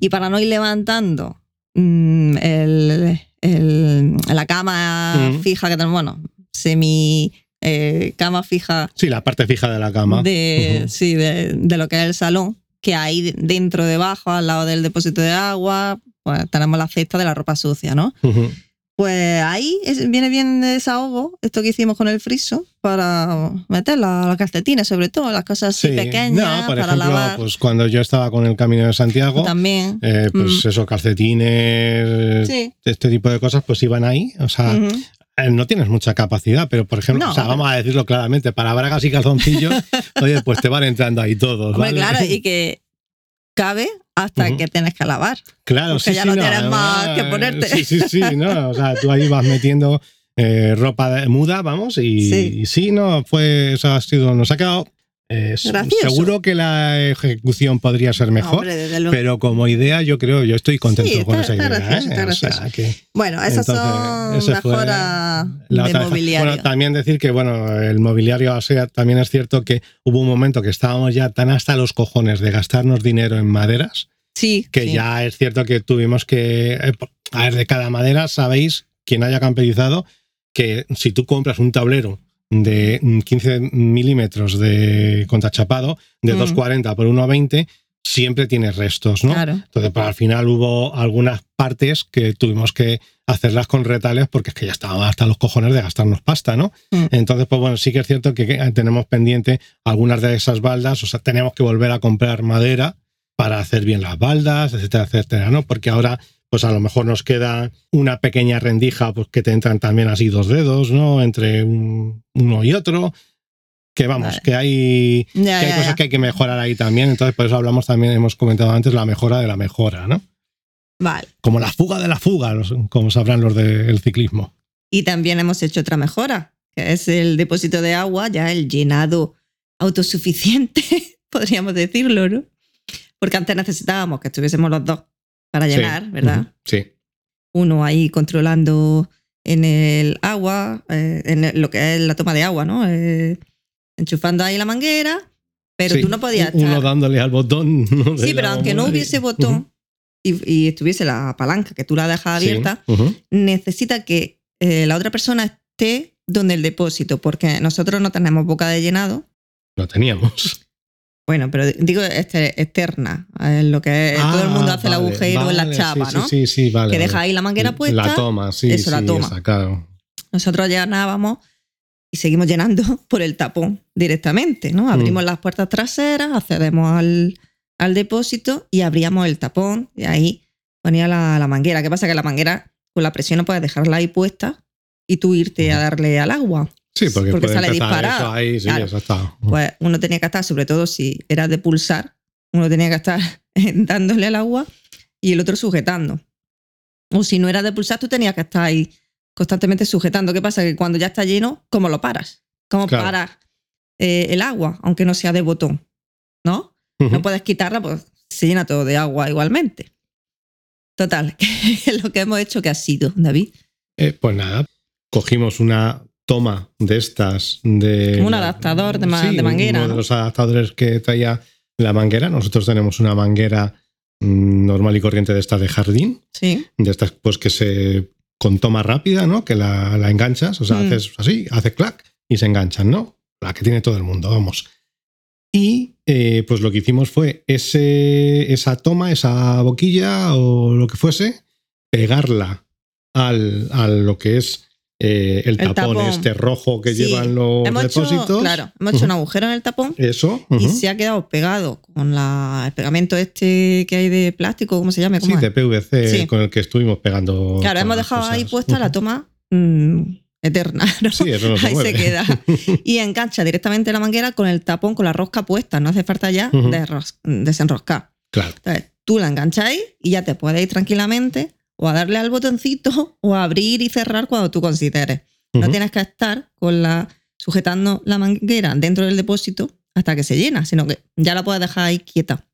y para no ir levantando mm, el, el- la cama fija que tenemos, bueno, semi eh, cama fija Sí, la parte fija de la cama. de, Ujú. sí, de, de lo que es el salón, que ahí dentro, debajo, al lado del depósito de agua, pues tenemos la cesta de la ropa sucia, ¿no? Ujú. Pues ahí es- viene bien de desahogo, esto que hicimos con el friso, para meter la- los calcetines, sobre todo, las cosas así Sí. pequeñas, No, por para ejemplo, lavar pues cuando yo estaba con el Camino de Santiago, también. eh, pues Mm. esos calcetines, Sí. este tipo de cosas, pues iban ahí. O sea. Eh, no tienes mucha capacidad, pero por ejemplo, No, o sea, vamos a decirlo claramente, para bragas y calzoncillos, [laughs] oye, pues te van entrando ahí todos. Hombre, ¿vale? claro, y [laughs] que cabe hasta que tienes que lavar. Claro, Porque sí, ya sí, no tienes más que ponerte. Sí, sí, sí, no, o sea, tú ahí vas metiendo eh, ropa de- muda, vamos, y Sí. y sí, no, fue, eso ha sido, nos ha quedado, eh, seguro que la ejecución podría ser mejor, Hombre, pero como idea yo creo, yo estoy contento Sí, con esa idea. gracioso, ¿eh? está O sea, que, bueno, esas entonces, son la de mobiliario. Bueno, también decir que, bueno, el mobiliario, o sea, también es cierto que hubo un momento que estábamos ya tan hasta los cojones de gastarnos dinero en maderas, sí, que sí. ya es cierto que tuvimos que, eh, a ver, de cada madera, sabéis, quien haya camperizado, que si tú compras un tablero de mm, 15 milímetros de contrachapado, de Mm. 2,40 por 1,20, siempre tienes restos, ¿no? Claro. Entonces, pues, al final hubo algunas partes que tuvimos que hacerlas con retales porque es que ya estábamos hasta los cojones de gastarnos pasta, ¿no? Mm. Entonces, pues bueno, sí que es cierto que que tenemos pendiente algunas de esas baldas, o sea, tenemos que volver a comprar madera para hacer bien las baldas, etcétera, etcétera, ¿no? Porque ahora, pues a lo mejor nos queda una pequeña rendija, pues que te entran también así dos dedos, ¿no? Entre un- uno y otro. Que vamos, Vale. que hay, Ya, que hay ya, cosas ya. que hay que mejorar ahí también. Entonces, por eso hablamos también, hemos comentado antes, la mejora de la mejora, ¿no? Vale. Como la fuga de la fuga, como sabrán los del ciclismo. Y también hemos hecho otra mejora, que es el depósito de agua, ya el llenado autosuficiente, [laughs] podríamos decirlo, ¿no? Porque antes necesitábamos que estuviésemos los dos para Sí. llenar, ¿verdad? Sí. Uno ahí controlando en el agua, eh, en lo que es la toma de agua, ¿no? Eh, enchufando ahí la manguera, pero Sí. tú no podías Uno estar- dándole al botón. [laughs] ¿no? Sí, pero aunque no hubiese botón y, y estuviese la palanca que tú la dejas Sí. abierta, Ujú. necesita que eh, la otra persona esté donde el depósito, porque nosotros no tenemos boca de llenado. Lo teníamos. Bueno, pero digo este, externa, eh, lo que todo el mundo Ah, hace el vale, agujero en la chapa, sí, ¿no? Sí, sí, sí, vale. que deja ahí la manguera puesta. La toma, sí. eso, la toma. esa, claro. Nosotros llenábamos y seguimos llenando [laughs] por el tapón directamente, ¿no? Abrimos Mm. las puertas traseras, accedemos al, al depósito y abríamos el tapón y ahí ponía la, la manguera. ¿Qué pasa? Que la manguera con la presión no puedes dejarla ahí puesta y tú irte a darle al agua. Sí, porque, Porque sale disparado. eso ahí, sí, Claro. Pues uno tenía que estar, sobre todo si era de pulsar, uno tenía que estar [laughs] dándole al agua y el otro sujetando. O si no era de pulsar, tú tenías que estar ahí constantemente sujetando. ¿Qué pasa? Que cuando ya está lleno, ¿cómo lo paras? ¿Cómo Claro. paras eh, el agua, aunque no sea de botón? ¿No? No puedes quitarla, pues se llena todo de agua igualmente. Total, [laughs] lo que hemos hecho que ha sido, David. Eh, pues nada, cogimos una toma de estas de un adaptador de ma- Sí, de manguera, uno ¿no? de los adaptadores que traía la manguera nosotros tenemos una manguera mm, normal y corriente de esta de jardín Sí. de estas pues que se con toma rápida no que la, la enganchas o sea Mm. haces así hace clac y se enganchan no la que tiene todo el mundo vamos y eh, pues lo que hicimos fue ese, esa toma, esa boquilla o lo que fuese, pegarla al, a lo que es eh, el, El tapón, tapón. este rojo que Sí. llevan los Hemos depósitos. hecho, claro, hemos hecho un agujero en el tapón Eso. y se ha quedado pegado con la, el pegamento este que hay de plástico, ¿cómo se llama? ¿Cómo Sí, es? de PVC Sí. con el que estuvimos pegando. Claro, hemos dejado ahí puesta la toma mm, eterna, [laughs] ¿no? Sí, eso no se ahí mueve. se queda. [laughs] Y engancha directamente la manguera con el tapón, con la rosca puesta. No hace falta ya desenroscar. claro. Entonces, tú la enganchas ahí y ya te puedes ir tranquilamente o a darle al botoncito [laughs] o a abrir y cerrar cuando tú consideres. No Ujú. tienes que estar con la sujetando la manguera dentro del depósito hasta que se llena, sino que ya la puedes dejar ahí quieta.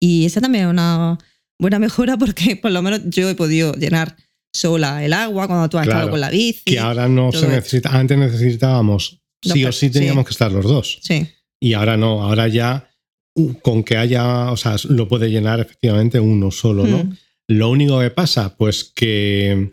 Y esa también es una buena [laughs] mejora porque por lo menos yo he podido llenar sola el agua cuando tú has Claro, estado con la bici. Que ahora no se esto. necesita. Antes necesitábamos, No, sí o sí teníamos que estar los dos. Sí, Y ahora no, ahora ya uh, con que haya, o sea, lo puede llenar efectivamente uno solo, ¿no? Mm. Lo único que pasa, pues que.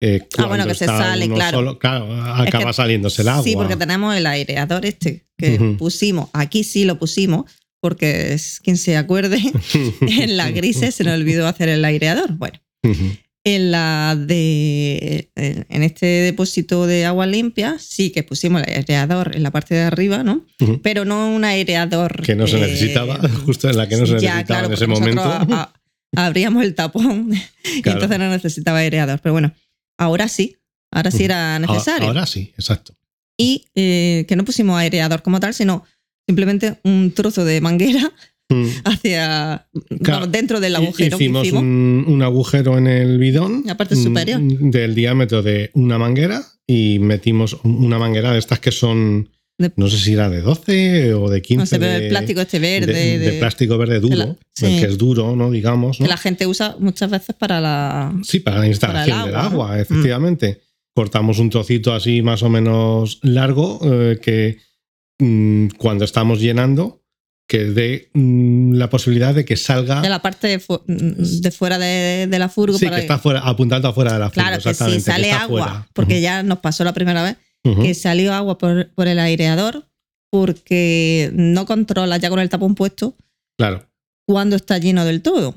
eh, Ah, bueno, que se sale, claro. solo, claro, acaba que- saliéndose el agua. Sí, porque tenemos el aireador este que Ujú. pusimos. Aquí sí lo pusimos porque es quien se acuerde. [laughs] en la grises se nos olvidó hacer el aireador. Bueno, Ujú. en la de en este depósito de agua limpia sí que pusimos el aireador en la parte de arriba, ¿no? Ujú. Pero no un aireador que no se eh, necesitaba, [laughs] justo en la que no se ya, necesitaba claro, en ese momento. a- a- abríamos el tapón [laughs] y Claro. entonces no necesitaba aireador. Pero bueno, ahora sí, ahora sí era necesario. Ahora sí, exacto. Y eh, que no pusimos aireador como tal, sino simplemente un trozo de manguera [laughs] Mm. [laughs] hacia Claro. vamos, dentro del agujero Hicimos, que hicimos. Un, un agujero en el bidón. La parte mm, superior. Del diámetro de una manguera y metimos una manguera de estas que son, De- no sé si era de 12 o de 15. no se ve de, el plástico este verde de, plástico verde duro, la- sí. el que es duro, ¿no? Digamos. ¿no? que la gente usa muchas veces para la Sí, para la instalación para del agua, ¿no? efectivamente. Cortamos un trocito así más o menos largo eh, que mm, cuando estamos llenando, que dé mm, la posibilidad de que salga. de la parte de, fu- de fuera de, de la furgo sí, para que está fuera, apuntando afuera de la furgo, claro que que sale agua fuera. porque ya nos pasó la primera vez Que salió agua por, por el aireador porque no controla ya con el tapón puesto Claro. cuando está lleno del todo.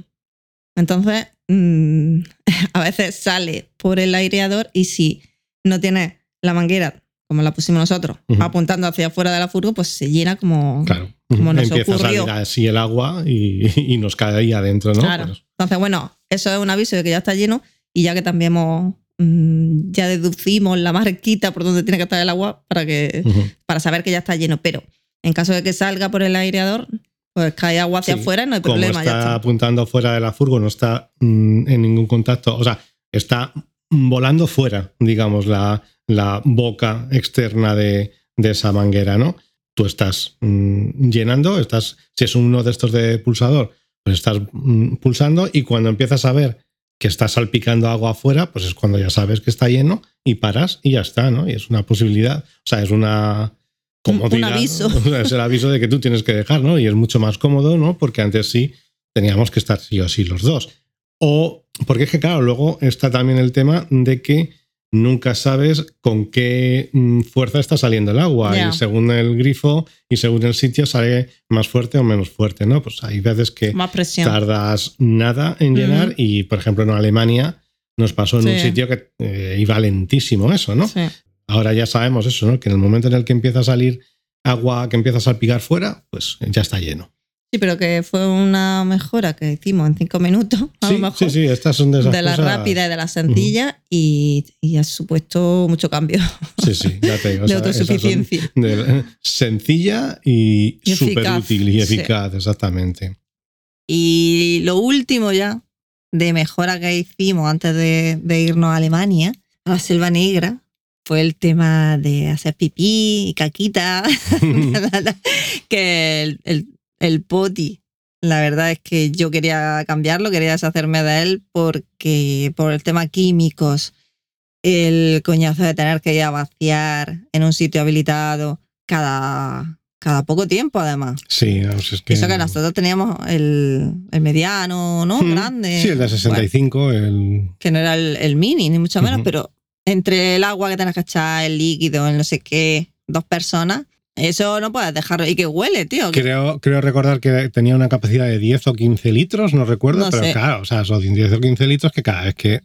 Entonces, mm, [laughs] a veces sale por el aireador y si no tiene la manguera, como la pusimos nosotros, apuntando hacia afuera de la furgo, pues se llena como... Claro. Como nos Empieza ocurrió. a salir así el agua y, [laughs] y nos cae ahí adentro, ¿no? Claro. Pues, Entonces, bueno, eso es un aviso de que ya está lleno y ya que también hemos, mm, ya deducimos la marquita por donde tiene que estar el agua para, que, para saber que ya está lleno. Pero en caso de que salga por el aireador, pues cae agua hacia Sí, afuera y no hay Como problema. está, ya está. apuntando fuera de la furgo, no está mm, en ningún contacto, o sea, está volando fuera, digamos, la, la boca externa de, de esa manguera, ¿no? Tú estás mm, llenando, estás, si es uno de estos de pulsador, pues estás pulsando y cuando empiezas a ver que está salpicando agua afuera, pues es cuando ya sabes que está lleno y paras y ya está, ¿no? Y es una posibilidad, o sea, es una Un- un comodidad, aviso. [laughs] Es el aviso de que tú tienes que dejar, ¿no? Y es mucho más cómodo, ¿no? Porque antes sí teníamos que estar sí o sí los dos. O porque es que, claro, luego está también el tema de que nunca sabes con qué mm, fuerza está saliendo el agua. Y según el grifo y según el sitio sale más fuerte o menos fuerte, ¿no? Pues hay veces que tardas nada en llenar y, por ejemplo, en Alemania nos pasó en un sitio que eh, iba lentísimo eso, ¿no? Sí. Ahora ya sabemos eso, ¿no? Que en el momento en el que empieza a salir agua que empieza a salpicar fuera, pues ya está lleno. Sí, pero que fue una mejora que hicimos en cinco minutos, [laughs] a Sí, lo mejor. sí, sí, estas son de esas de la cosas- rápida y de la sencilla y, y ha supuesto mucho cambio [laughs] Sí, sí, ya te digo. [laughs] o de sea, autosuficiencia. de- sencilla y, Y súper útil y sí. eficaz, exactamente. Y lo último ya de mejora que hicimos antes de, de irnos a Alemania, a la Selva Negra, fue el tema de hacer pipí y caquita. que el, el, el poti, la verdad es que yo quería cambiarlo, quería deshacerme de él porque por el tema químicos, el coñazo de tener que ir a vaciar en un sitio habilitado cada, cada poco tiempo además. Sí, es que. Eso que nosotros teníamos el, el mediano, ¿no? Mm, Grande. Sí, el de Bueno, 65, el. que no era el, el mini, ni mucho menos, pero entre el agua que tienes que echar, el líquido, el no sé qué, dos personas, eso no puedes dejarlo. Y que huele, tío. Creo, creo recordar que tenía una capacidad de 10 o 15 litros, no recuerdo, No pero sé. claro, o sea, son 10 o 15 litros que cada vez que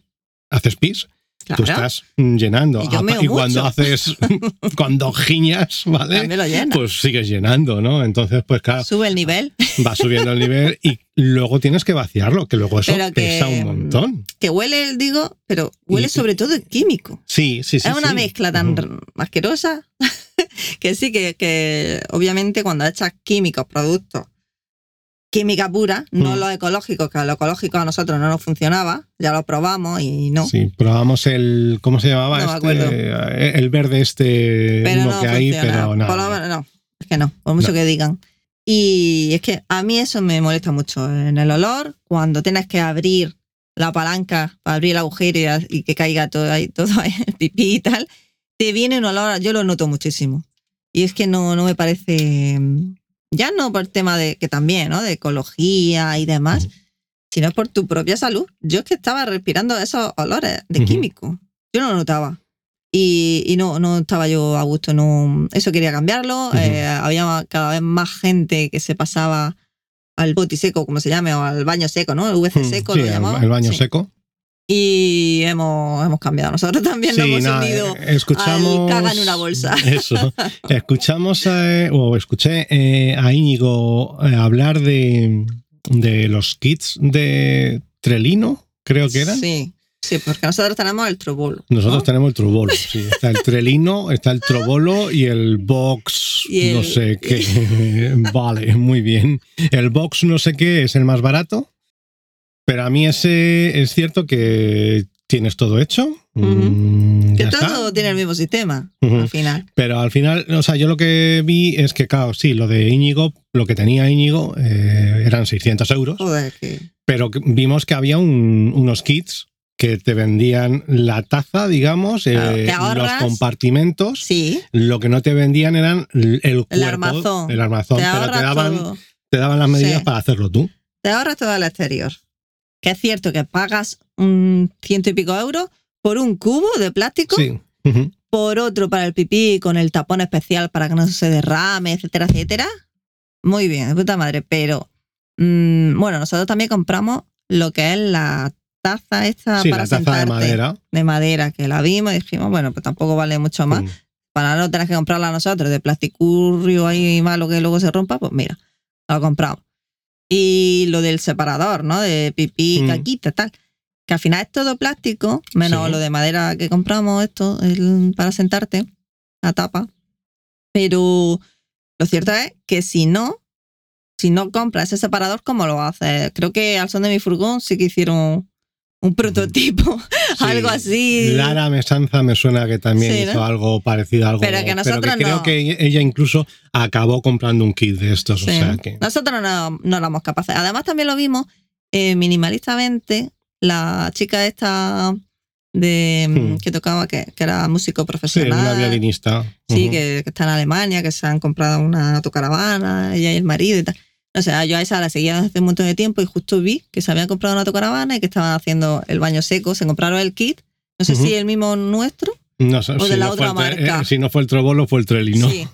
haces pis, claro, tú estás llenando. Y yo meo y cuando mucho. haces, [laughs] cuando giñas, ¿vale? Pues sigues llenando, ¿no? Entonces, pues claro, Sube el nivel. va subiendo el nivel y luego tienes que vaciarlo, que luego eso que- pesa un montón. Que huele, digo, pero huele Y- sobre todo químico. Sí, sí, sí. es una sí. mezcla tan asquerosa [laughs] que sí, que, que obviamente cuando echas químicos, productos, química pura, no Mm. los ecológicos, que a los ecológicos a nosotros no nos funcionaba, ya lo probamos y no. Sí, probamos el. ¿Cómo se llamaba? No este? Eh, El verde este pero no que hay, pero nada. Por lo menos no, es que no, por mucho No. que digan. Y es que a mí eso me molesta mucho en el olor, cuando tienes que abrir la palanca para abrir el agujero y, y que caiga todo ahí, [laughs] todo ahí, el pipí y tal, te viene un olor, yo lo noto muchísimo. Y es que no, no me parece, ya no por el tema de, que también, ¿no? De ecología y demás, sino por tu propia salud. Yo es que estaba respirando esos olores de Ujú. químicos. Yo no lo notaba. Y, y no, no estaba yo a gusto. No, eso quería cambiarlo. Eh, había cada vez más gente que se pasaba al boti seco, como se llame, o al baño seco, ¿no? El VC Mm, seco sí, lo llamaba. el baño Sí. seco. Y hemos, hemos cambiado. Nosotros también lo Sí, hemos nada, unido. eh, escuchamos. al caga en una bolsa. [laughs] Eso. Escuchamos eh, o escuché eh, a Íñigo hablar de, de los kits de Trelino, creo que eran. Sí, sí, porque nosotros tenemos el trobolo. Nosotros ¿no? tenemos el Trobolo. Sí, está el Trelino, está el Trobolo y el Box, Y el- no sé qué. [laughs] vale, muy bien. El Box, no sé qué, es el más barato. Pero a mí ese es cierto que tienes todo hecho. Mm, Que todo está. tiene el mismo sistema al final. Pero al final, o sea, yo lo que vi es que, claro, sí, lo de Íñigo, lo que tenía Íñigo eh, eran 600 euros, Joder, que. pero vimos que había un- unos kits que te vendían la taza, digamos, eh, los compartimentos. Sí, Lo que no te vendían eran el, el cuerpo, armazón. el armazón, te pero te daban, todo. te daban las medidas Sí. para hacerlo tú. Te ahorras todo el exterior. Que es cierto que pagas un ciento y pico euros por un cubo de plástico, Sí. Por otro para el pipí con el tapón especial para que no se derrame, etcétera, etcétera. Muy bien, de puta madre. Pero, mm, bueno, nosotros también compramos lo que es la taza esta Sí, para la taza de madera. de madera, que la vimos y dijimos, bueno, pues tampoco vale mucho más. Mm. para no tener que comprarla nosotros de plasticurrio ahí malo que luego se rompa, pues mira, lo compramos. Y lo del separador, ¿no? De pipí, Mm. caquita, tal. Que al final es todo plástico, menos Sí. lo de madera que compramos, esto, el- para sentarte, la tapa. Pero lo cierto es que si no, si no compras ese separador, ¿cómo lo haces? Creo que al son de mi furgón sí que hicieron un prototipo, [laughs] Sí. algo así. Lara Mesanza me suena que también Sí, ¿no? hizo algo parecido a algo. Pero que nosotros creo no. que ella incluso acabó comprando un kit de estos. Sí. O sea que. Nosotros no, no éramos capaces. Además, también lo vimos eh, minimalistamente. La chica esta de mm, Hmm. que tocaba, que, que era músico Sí, profesional. una violinista. Sí, que, que está en Alemania, que se han comprado una autocaravana, ella y el marido y tal. O sea, yo a esa la seguía hace un montón de tiempo y justo vi que se habían comprado una autocaravana y que estaban haciendo el baño seco. Se compraron el kit No sé Ujú. si el mismo nuestro. No O de si la no otra fue el tre- marca. eh, si no fue el Trobolo, fue el Trelino. Sí.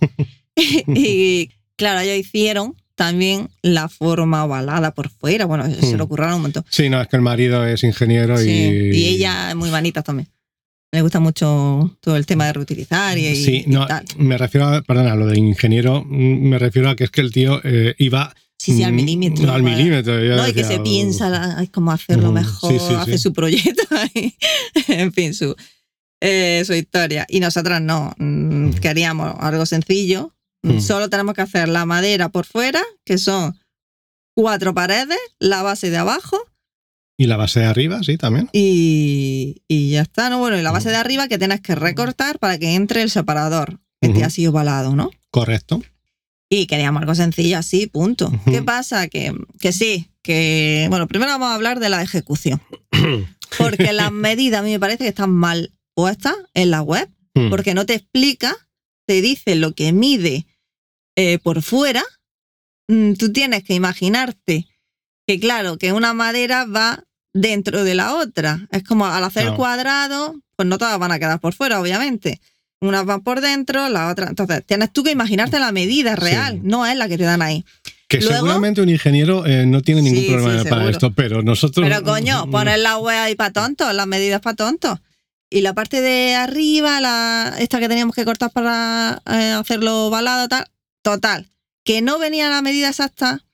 [laughs] y claro, ellos hicieron también la forma ovalada por fuera. Bueno, se Mm. lo curraron un montón. Sí, no, es que el marido es ingeniero Sí. y. Y ella es muy manita también. Le gusta mucho todo el tema de reutilizar y, Sí, y no, tal. me refiero a, perdona, lo de ingeniero, mm, me refiero a que es que el tío eh, iba Sí, sí, al mm, milímetro. Al vale. milímetro. yo No, y que se piensa la- cómo hacerlo mejor, sí, sí, hace sí. su proyecto [laughs] en fin, su, eh, su historia. Y nosotras no, mm, queríamos algo sencillo. Mm. Solo tenemos que hacer la madera por fuera, que son cuatro paredes, la base de abajo Y la base de arriba, sí, también. y, y ya está, ¿no? Bueno, y la base de arriba que tienes que recortar para que entre el separador, que esté Ujú. así ovalado, ¿no? Correcto. Y queríamos algo sencillo así, punto. ¿Qué pasa? Que, que sí, que... Bueno, primero vamos a hablar de la ejecución. [clears throat] Porque las medidas a mí me parece que están mal puestas en la web, Mm. porque no te explica, te dice lo que mide eh, por fuera. Mm, Tú tienes que imaginarte que, claro, que una madera va dentro de la otra. Es como al hacer el cuadrado, pues no todas van a quedar por fuera, obviamente. Unas van por dentro, la otra. Entonces, tienes tú que imaginarte la medida real, Sí. no es la que te dan ahí. Que Luego- seguramente un ingeniero eh, no tiene ningún Sí, problema sí, para seguro. esto, pero nosotros. Pero coño, [laughs] poner la web ahí para tontos, las medidas para tontos. Y la parte de arriba, la, esta que teníamos que cortar para eh, hacerlo ovalado, tal, total, que no venía la medida exacta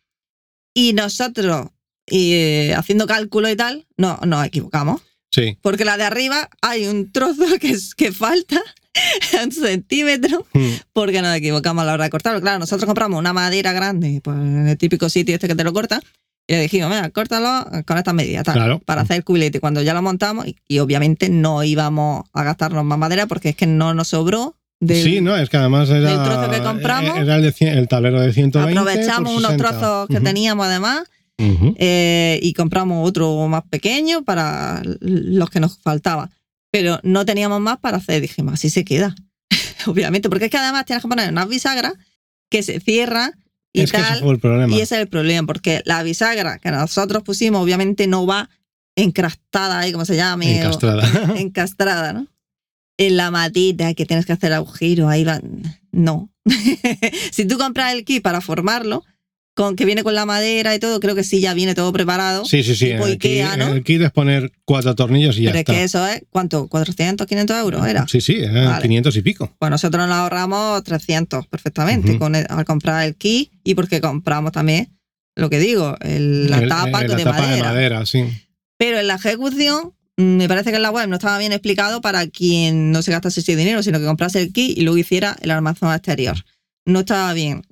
y nosotros, eh, haciendo cálculo y tal, no nos equivocamos. Sí. Porque la de arriba hay un trozo [laughs] que, es, que falta, [laughs] un centímetro, Mm. porque nos equivocamos a la hora de cortarlo. Claro, nosotros compramos una madera grande, pues en el típico sitio este que te lo corta, y le dijimos, mira, córtalo con estas medidas, tal, Claro. para hacer el cubilete. Cuando ya lo montamos, y, y obviamente no íbamos a gastarnos más madera porque es que no nos sobró. Del, sí, no, es que además era. del trozo que compramos, Era el, de cien- el tablero de 120. Aprovechamos unos 60. trozos que teníamos además eh, y compramos otro más pequeño para los que nos faltaba. Pero no teníamos más para hacer. Dijimos, así se queda. [laughs] Obviamente, porque es que además tienes que poner unas bisagras que se cierran y Es que ese tal. fue el problema. Y ese es el problema, porque la bisagra que nosotros pusimos, obviamente no va encrastada ahí, como se llame. o- Encastrada. [laughs] encastrada, ¿no? En la matita que tienes que hacer agujero, ahí va. No. [laughs] si tú compras el kit para formarlo, con que viene con la madera y todo, creo que sí ya viene todo preparado. Sí, sí, sí. Tipo El Ikea, kit, ¿no? el kit es poner cuatro tornillos y ya Pero es está. que eso es, ¿cuánto? ¿400, 500 euros era? Sí, sí, eh, Vale. 500 y pico. Pues nosotros nos ahorramos 300 perfectamente con el- al comprar el kit y porque compramos también, lo que digo, el- la tapa, eh, la de, tapa madera. de madera, sí. Pero en la ejecución, mm, me parece que en la web no estaba bien explicado para quien no se gastase ese dinero, sino que comprase el kit y luego hiciera el armazón exterior. No estaba bien,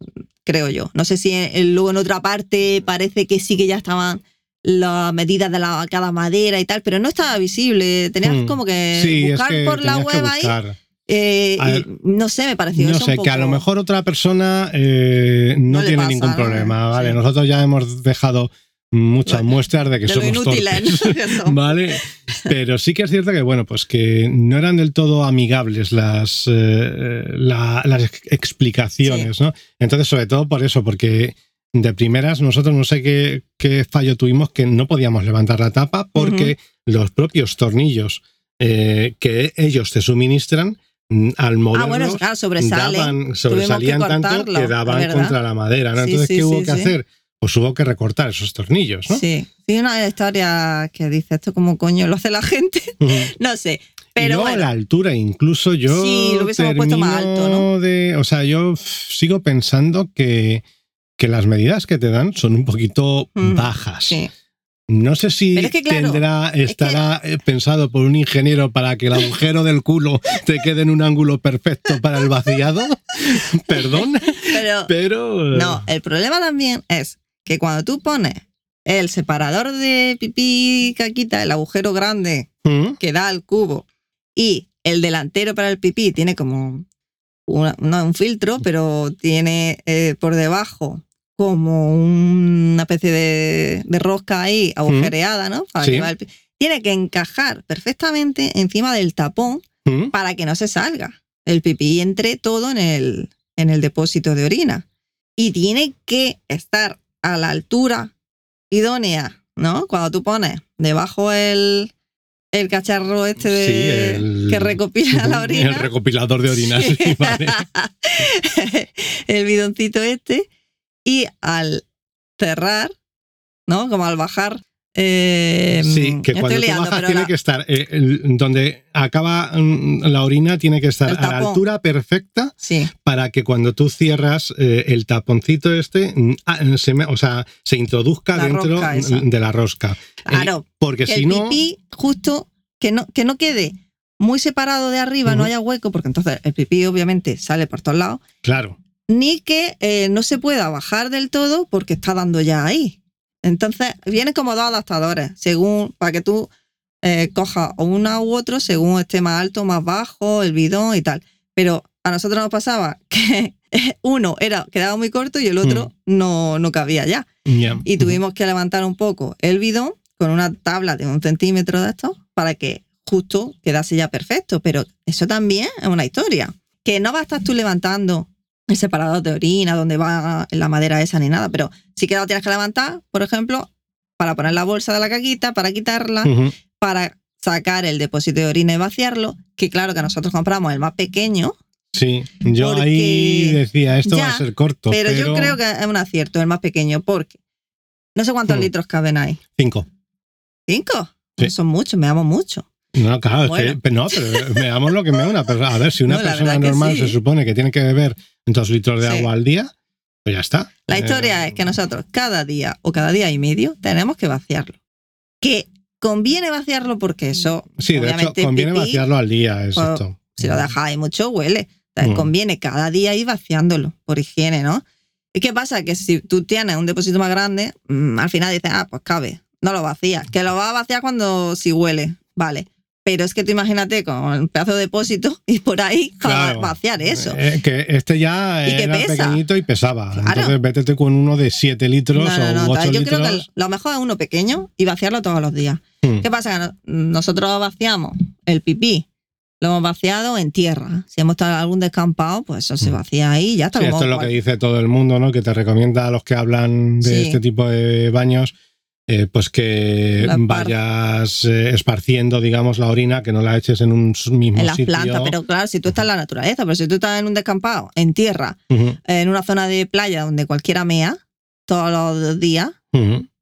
creo yo. No sé si en- luego en otra parte parece que sí que ya estaban las medidas de la, cada madera y tal, pero no estaba visible. Tenías Hmm. como que Sí, es buscar que por la web ahí. eh, ver, no sé, me pareció No eso sé, un que a lo mejor otra persona eh, no, tiene pasa, ningún problema, ¿vale? Sí. Nosotros ya hemos dejado muchas muestras de que de somos inútiles, torpes. ¿no? que [laughs] son. Vale, pero sí que es cierto que, bueno, pues que no eran del todo amigables las, eh, la- las ex- explicaciones, ¿no? Entonces, sobre todo por eso, porque de primeras nosotros no sé qué, qué fallo tuvimos que no podíamos levantar la tapa porque los propios tornillos eh, que ellos te suministran mm, al moverlos Ah, bueno, claro, sobresale. daban, sobresalían tanto que daban verdad. contra la madera, ¿no? Entonces, sí, ¿qué hubo que hacer? Pues hubo que recortar esos tornillos, ¿no? Sí, sí, una historia que dice esto como coño lo hace la gente, [laughs] no sé. Pero bueno, la altura, incluso yo. Sí, lo hubiésemos puesto más alto, ¿no? De, o sea, yo sigo pensando que, que las medidas que te dan son un poquito Mm, bajas. sí. No sé si Pero es que, claro, tendrá, es que- estará eh, pensado por un ingeniero para que el agujero del culo te quede en un ángulo perfecto para el vaciado. [laughs] Perdón, [laughs] Pero pero. no, el problema también es que cuando tú pones el separador de pipí caquita, el agujero grande ¿Mm? que da al cubo, y el delantero para el pipí tiene como una- no un filtro, pero tiene eh, por debajo como una especie de, de rosca ahí agujereada, ¿no? Para Sí. el tiene que encajar perfectamente encima del tapón ¿Mm? para que no se salga el pipí y entre todo en el, en el depósito de orina. Y tiene que estar a la altura idónea, ¿no? Cuando tú pones debajo el, el cacharro este de, Sí, el- que recopila la [laughs] orina. El recopilador de orinas. Sí. sí, vale. [laughs] el bidoncito este. Y al cerrar, ¿no? Como al bajar. Eh, Sí, que me cuando estoy tú liando, bajas tiene la- que estar, eh, el- donde acaba mm, la orina tiene que estar a la altura perfecta Sí, para que cuando tú cierras eh, el taponcito este, mm, ah, se, me- o sea, se introduzca La dentro de la rosca. Claro. porque que si el no, pipí justo que no, que no quede muy separado de arriba, no haya hueco, porque entonces el pipí obviamente sale por todos lados, claro, ni que no se pueda bajar del todo porque está dando ya ahí. Entonces, vienen como dos adaptadores, según, para que tú eh, cojas una u otro, según esté más alto, más bajo, el bidón y tal. Pero a nosotros nos pasaba [laughs] que uno era, quedaba muy corto y el otro no, no cabía ya. Y tuvimos que levantar un poco el bidón con una tabla de un centímetro de esto para que justo quedase ya perfecto. Pero eso también es una historia. Que no vas a estar tú levantando el separador de orina, donde va la madera esa ni nada, pero sí que lo tienes que levantar, por ejemplo, para poner la bolsa de la caquita, para quitarla, para sacar el depósito de orina y vaciarlo, que claro que nosotros compramos el más pequeño, Sí, yo ahí decía, esto va a ser corto, pero, pero, yo creo que es un acierto, el más pequeño, porque no sé cuántos Hmm. litros caben ahí. Cinco. ¿Cinco? Sí. Son muchos, me amo mucho. No, claro, Bueno. es que, no, pero veamos lo que me da una persona. A ver, si una No, persona normal sí. se supone que tiene que beber dos litros de Sí. agua al día, pues ya está. La Eh, historia es que nosotros cada día o cada día y medio tenemos que vaciarlo. Que conviene vaciarlo porque eso, Sí, de hecho, conviene pipí, vaciarlo al día, es pues, si lo dejáis mucho, huele. Entonces, Mm. conviene cada día ir vaciándolo por higiene, ¿no? ¿Y qué pasa? Que si tú tienes un depósito más grande, mm, al final dices, ah, pues cabe, no lo vacías. Que lo vas a vaciar cuando si huele, vale. Pero es que tú imagínate con un pedazo de depósito [laughs] y por ahí Claro. vaciar eso. Eh, que este ya Y que era pequeñito y pesaba. Claro. Entonces vétete con uno de 7 litros No, no, no, o 8 yo litros. creo que lo mejor es uno pequeño y vaciarlo todos los días. Hmm. ¿Qué pasa? No- nosotros vaciamos el pipí, lo hemos vaciado en tierra. Si hemos estado en algún descampado, pues eso se Mm. vacía ahí y ya está. Sí, esto es lo que dice todo el mundo, ¿no? Que te recomienda a los que hablan de Sí. este tipo de baños, eh, pues que vayas eh, esparciendo, digamos, la orina, que no la eches en un mismo en las sitio. plantas, pero claro, si tú estás en la naturaleza, pero si tú estás en un descampado, en tierra, en una zona de playa donde cualquiera mea todos los días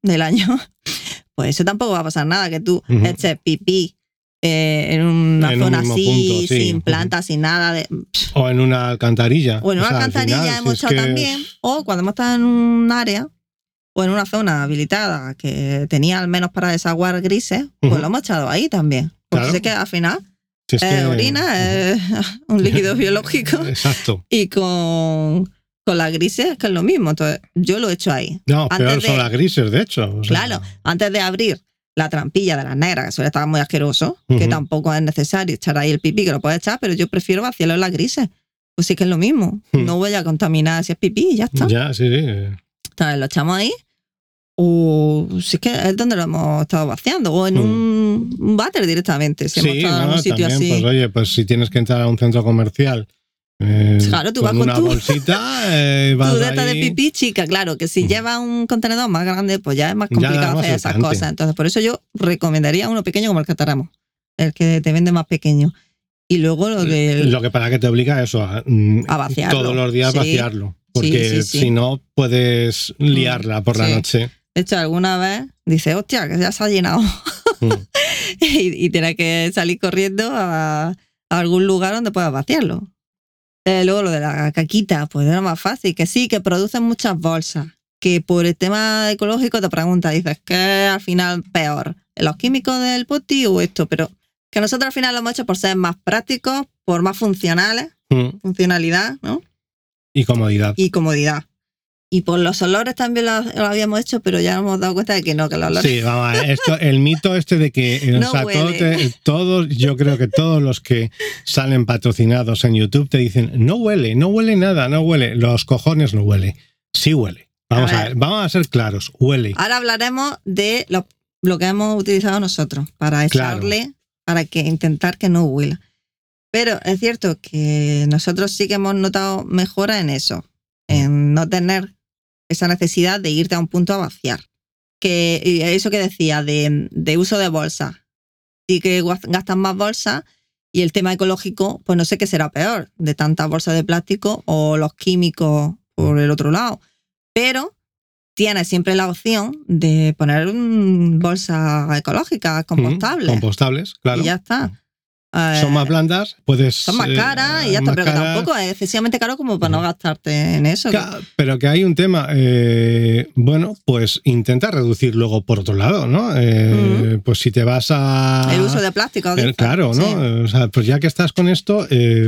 del año, [laughs] pues eso tampoco va a pasar nada, que tú Ujú. eches pipí eh, en una En zona así, punto, sí. sin plantas, sin nada de... O en una alcantarilla. O en una O sea, al alcantarilla final, si hemos es estado que- también, o cuando hemos estado en un área o en una zona habilitada que tenía al menos para desaguar grises, pues Ujú. lo hemos echado ahí también. Porque Claro. sé que al final si es eh, que- orina es [laughs] un líquido [laughs] biológico Exacto. y con, con las grises es que es lo mismo. Entonces yo lo he hecho ahí. No, Antes peor son de- las grises, de hecho. o sea, Claro, antes de abrir la trampilla de las negras, que suele estar muy asqueroso, que Ujú. tampoco es necesario echar ahí el pipí, que lo puedes echar, pero yo prefiero vaciarlo en las grises. Pues sí que es lo mismo. Hmm. No voy a contaminar si es pipí y ya está. Ya, sí, sí. Entonces lo echamos ahí. O si es que es donde lo hemos estado vaciando. O en Hmm. un, un váter directamente. Si hemos sí, estado en no, un sitio también, así. pues oye, pues si tienes que entrar a un centro comercial eh, Claro, tú con vas con una tu- bolsita, [laughs] eh, vas tu deta de ahí. pipí chica, claro, que si Hmm. lleva un contenedor más grande, pues ya es más complicado hacer esas cosas. Entonces, por eso yo recomendaría uno pequeño como el que tenemos, el que te vende más pequeño. Y luego lo del. Lo que para que te obliga a eso, a, mm, A vaciarlo. todos los días Sí. vaciarlo. Porque Sí, sí, sí. si no, puedes liarla por la noche. De hecho, alguna vez dice, hostia, que ya se ha llenado. Mm. [laughs] y, y tienes que salir corriendo a, a algún lugar donde puedas vaciarlo. Eh, luego lo de la caquita, pues era más fácil, que sí, que producen muchas bolsas, que por el tema ecológico te preguntas, dices, que al final peor? ¿Los químicos del poti o esto? Pero que nosotros al final lo hemos hecho por ser más prácticos, por más funcionales, Mm. funcionalidad, ¿no? Y comodidad. Y comodidad. Y por los olores también lo, lo habíamos hecho, pero ya nos hemos dado cuenta de que no, que los olores... Sí, [laughs] vamos a ver, esto, el mito este de que eh, No o sea, todo huele. te- todos, yo creo que todos los que salen patrocinados en YouTube te dicen, no huele, no huele nada, no huele. Los cojones no huele. Sí huele. Vamos A a, ver. ver, vamos a ser claros, huele. Ahora hablaremos de lo, lo que hemos utilizado nosotros para Claro. echarle, para que intentar que no huela. Pero es cierto que nosotros sí que hemos notado mejora en eso, en no tener esa necesidad de irte a un punto a vaciar. Que eso que decía de, de uso de bolsa. sí que gastan más bolsas y el tema ecológico, pues no sé qué será peor, de tantas bolsas de plástico o los químicos por el otro lado. Pero tienes siempre la opción de poner mm, bolsas ecológicas, compostables. Compostables, claro. Y ya está. Son Eh, más blandas, puedes. son más eh, caras y ya está, pero que tampoco es excesivamente caro como para no gastarte en eso. que- Pero que hay un tema, eh, bueno, pues intenta reducir luego por otro lado, ¿no? Pues si te vas a... el uso de plástico. El- claro, ¿no? Sí. O sea, pues ya que estás con esto,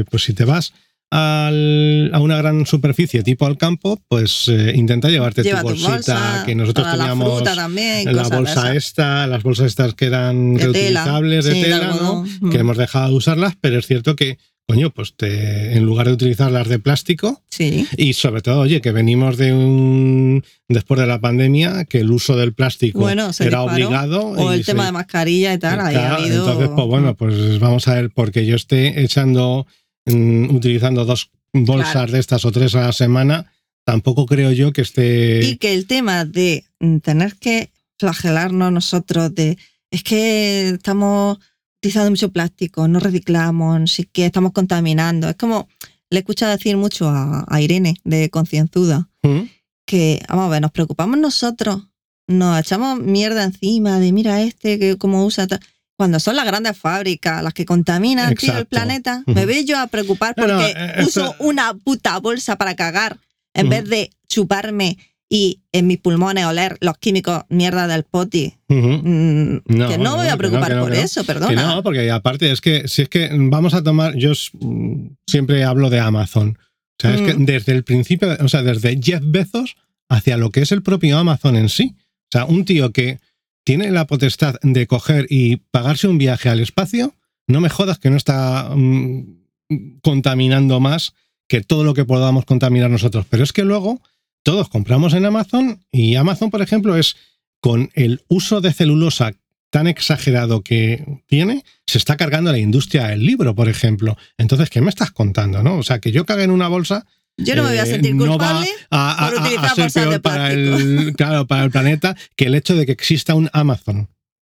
pues si te vas al- a una gran superficie tipo al campo, pues eh, intenta llevarte Lleva tu tu bolsita bolsa, que nosotros teníamos la también, la bolsa esta, las bolsas estas que eran De tela. reutilizables de Sí, de tela. Mm. Que hemos dejado de usarlas, pero es cierto que, coño, pues te, en lugar de utilizar las de plástico, Sí. y sobre todo, oye, que venimos de un. después de la pandemia, que el uso del plástico Bueno, se era disparó. obligado. O el tema de mascarilla y tal. ahí ha habido- Entonces, pues bueno, pues vamos a ver, porque yo esté echando, utilizando dos bolsas Claro. de estas o tres a la semana, tampoco creo yo que esté. Y que el tema de tener que flagelarnos nosotros de es que estamos utilizando mucho plástico, no reciclamos, sé qué, estamos contaminando. Es como, le he escuchado decir mucho a, a Irene de Concienzuda, ¿Mm? que, vamos a ver, nos preocupamos nosotros, nos echamos mierda encima de mira este, que cómo usa tal. Cuando son las grandes fábricas las que contaminan tío, el planeta, me veo yo a preocupar No, no, porque eh, uso una puta bolsa para cagar en Ujú. vez de chuparme y en mis pulmones oler los químicos mierda del poti. Ujú. Mm, No, que no me no, voy a no, preocupar que no, por que no. eso, Que perdona. no, porque aparte es que si es que vamos a tomar, yo mm, siempre hablo de Amazon. O sea, es que Mm. desde el principio, o sea, desde Jeff Bezos hacia lo que es el propio Amazon en sí. O sea, un tío que tiene la potestad de coger y pagarse un viaje al espacio, no me jodas que no está mm, contaminando más que todo lo que podamos contaminar nosotros. Pero es que luego todos compramos en Amazon y Amazon, por ejemplo, es con el uso de celulosa tan exagerado que tiene, se está cargando la industria del libro, por ejemplo. Entonces, ¿qué me estás contando? ¿no? O sea, que yo cague en una bolsa. Yo no me voy a eh, sentir no culpable. a, a- por utilizar a ser bolsas de peor para plástico. el, [laughs] claro, para el planeta que el hecho de que exista un Amazon.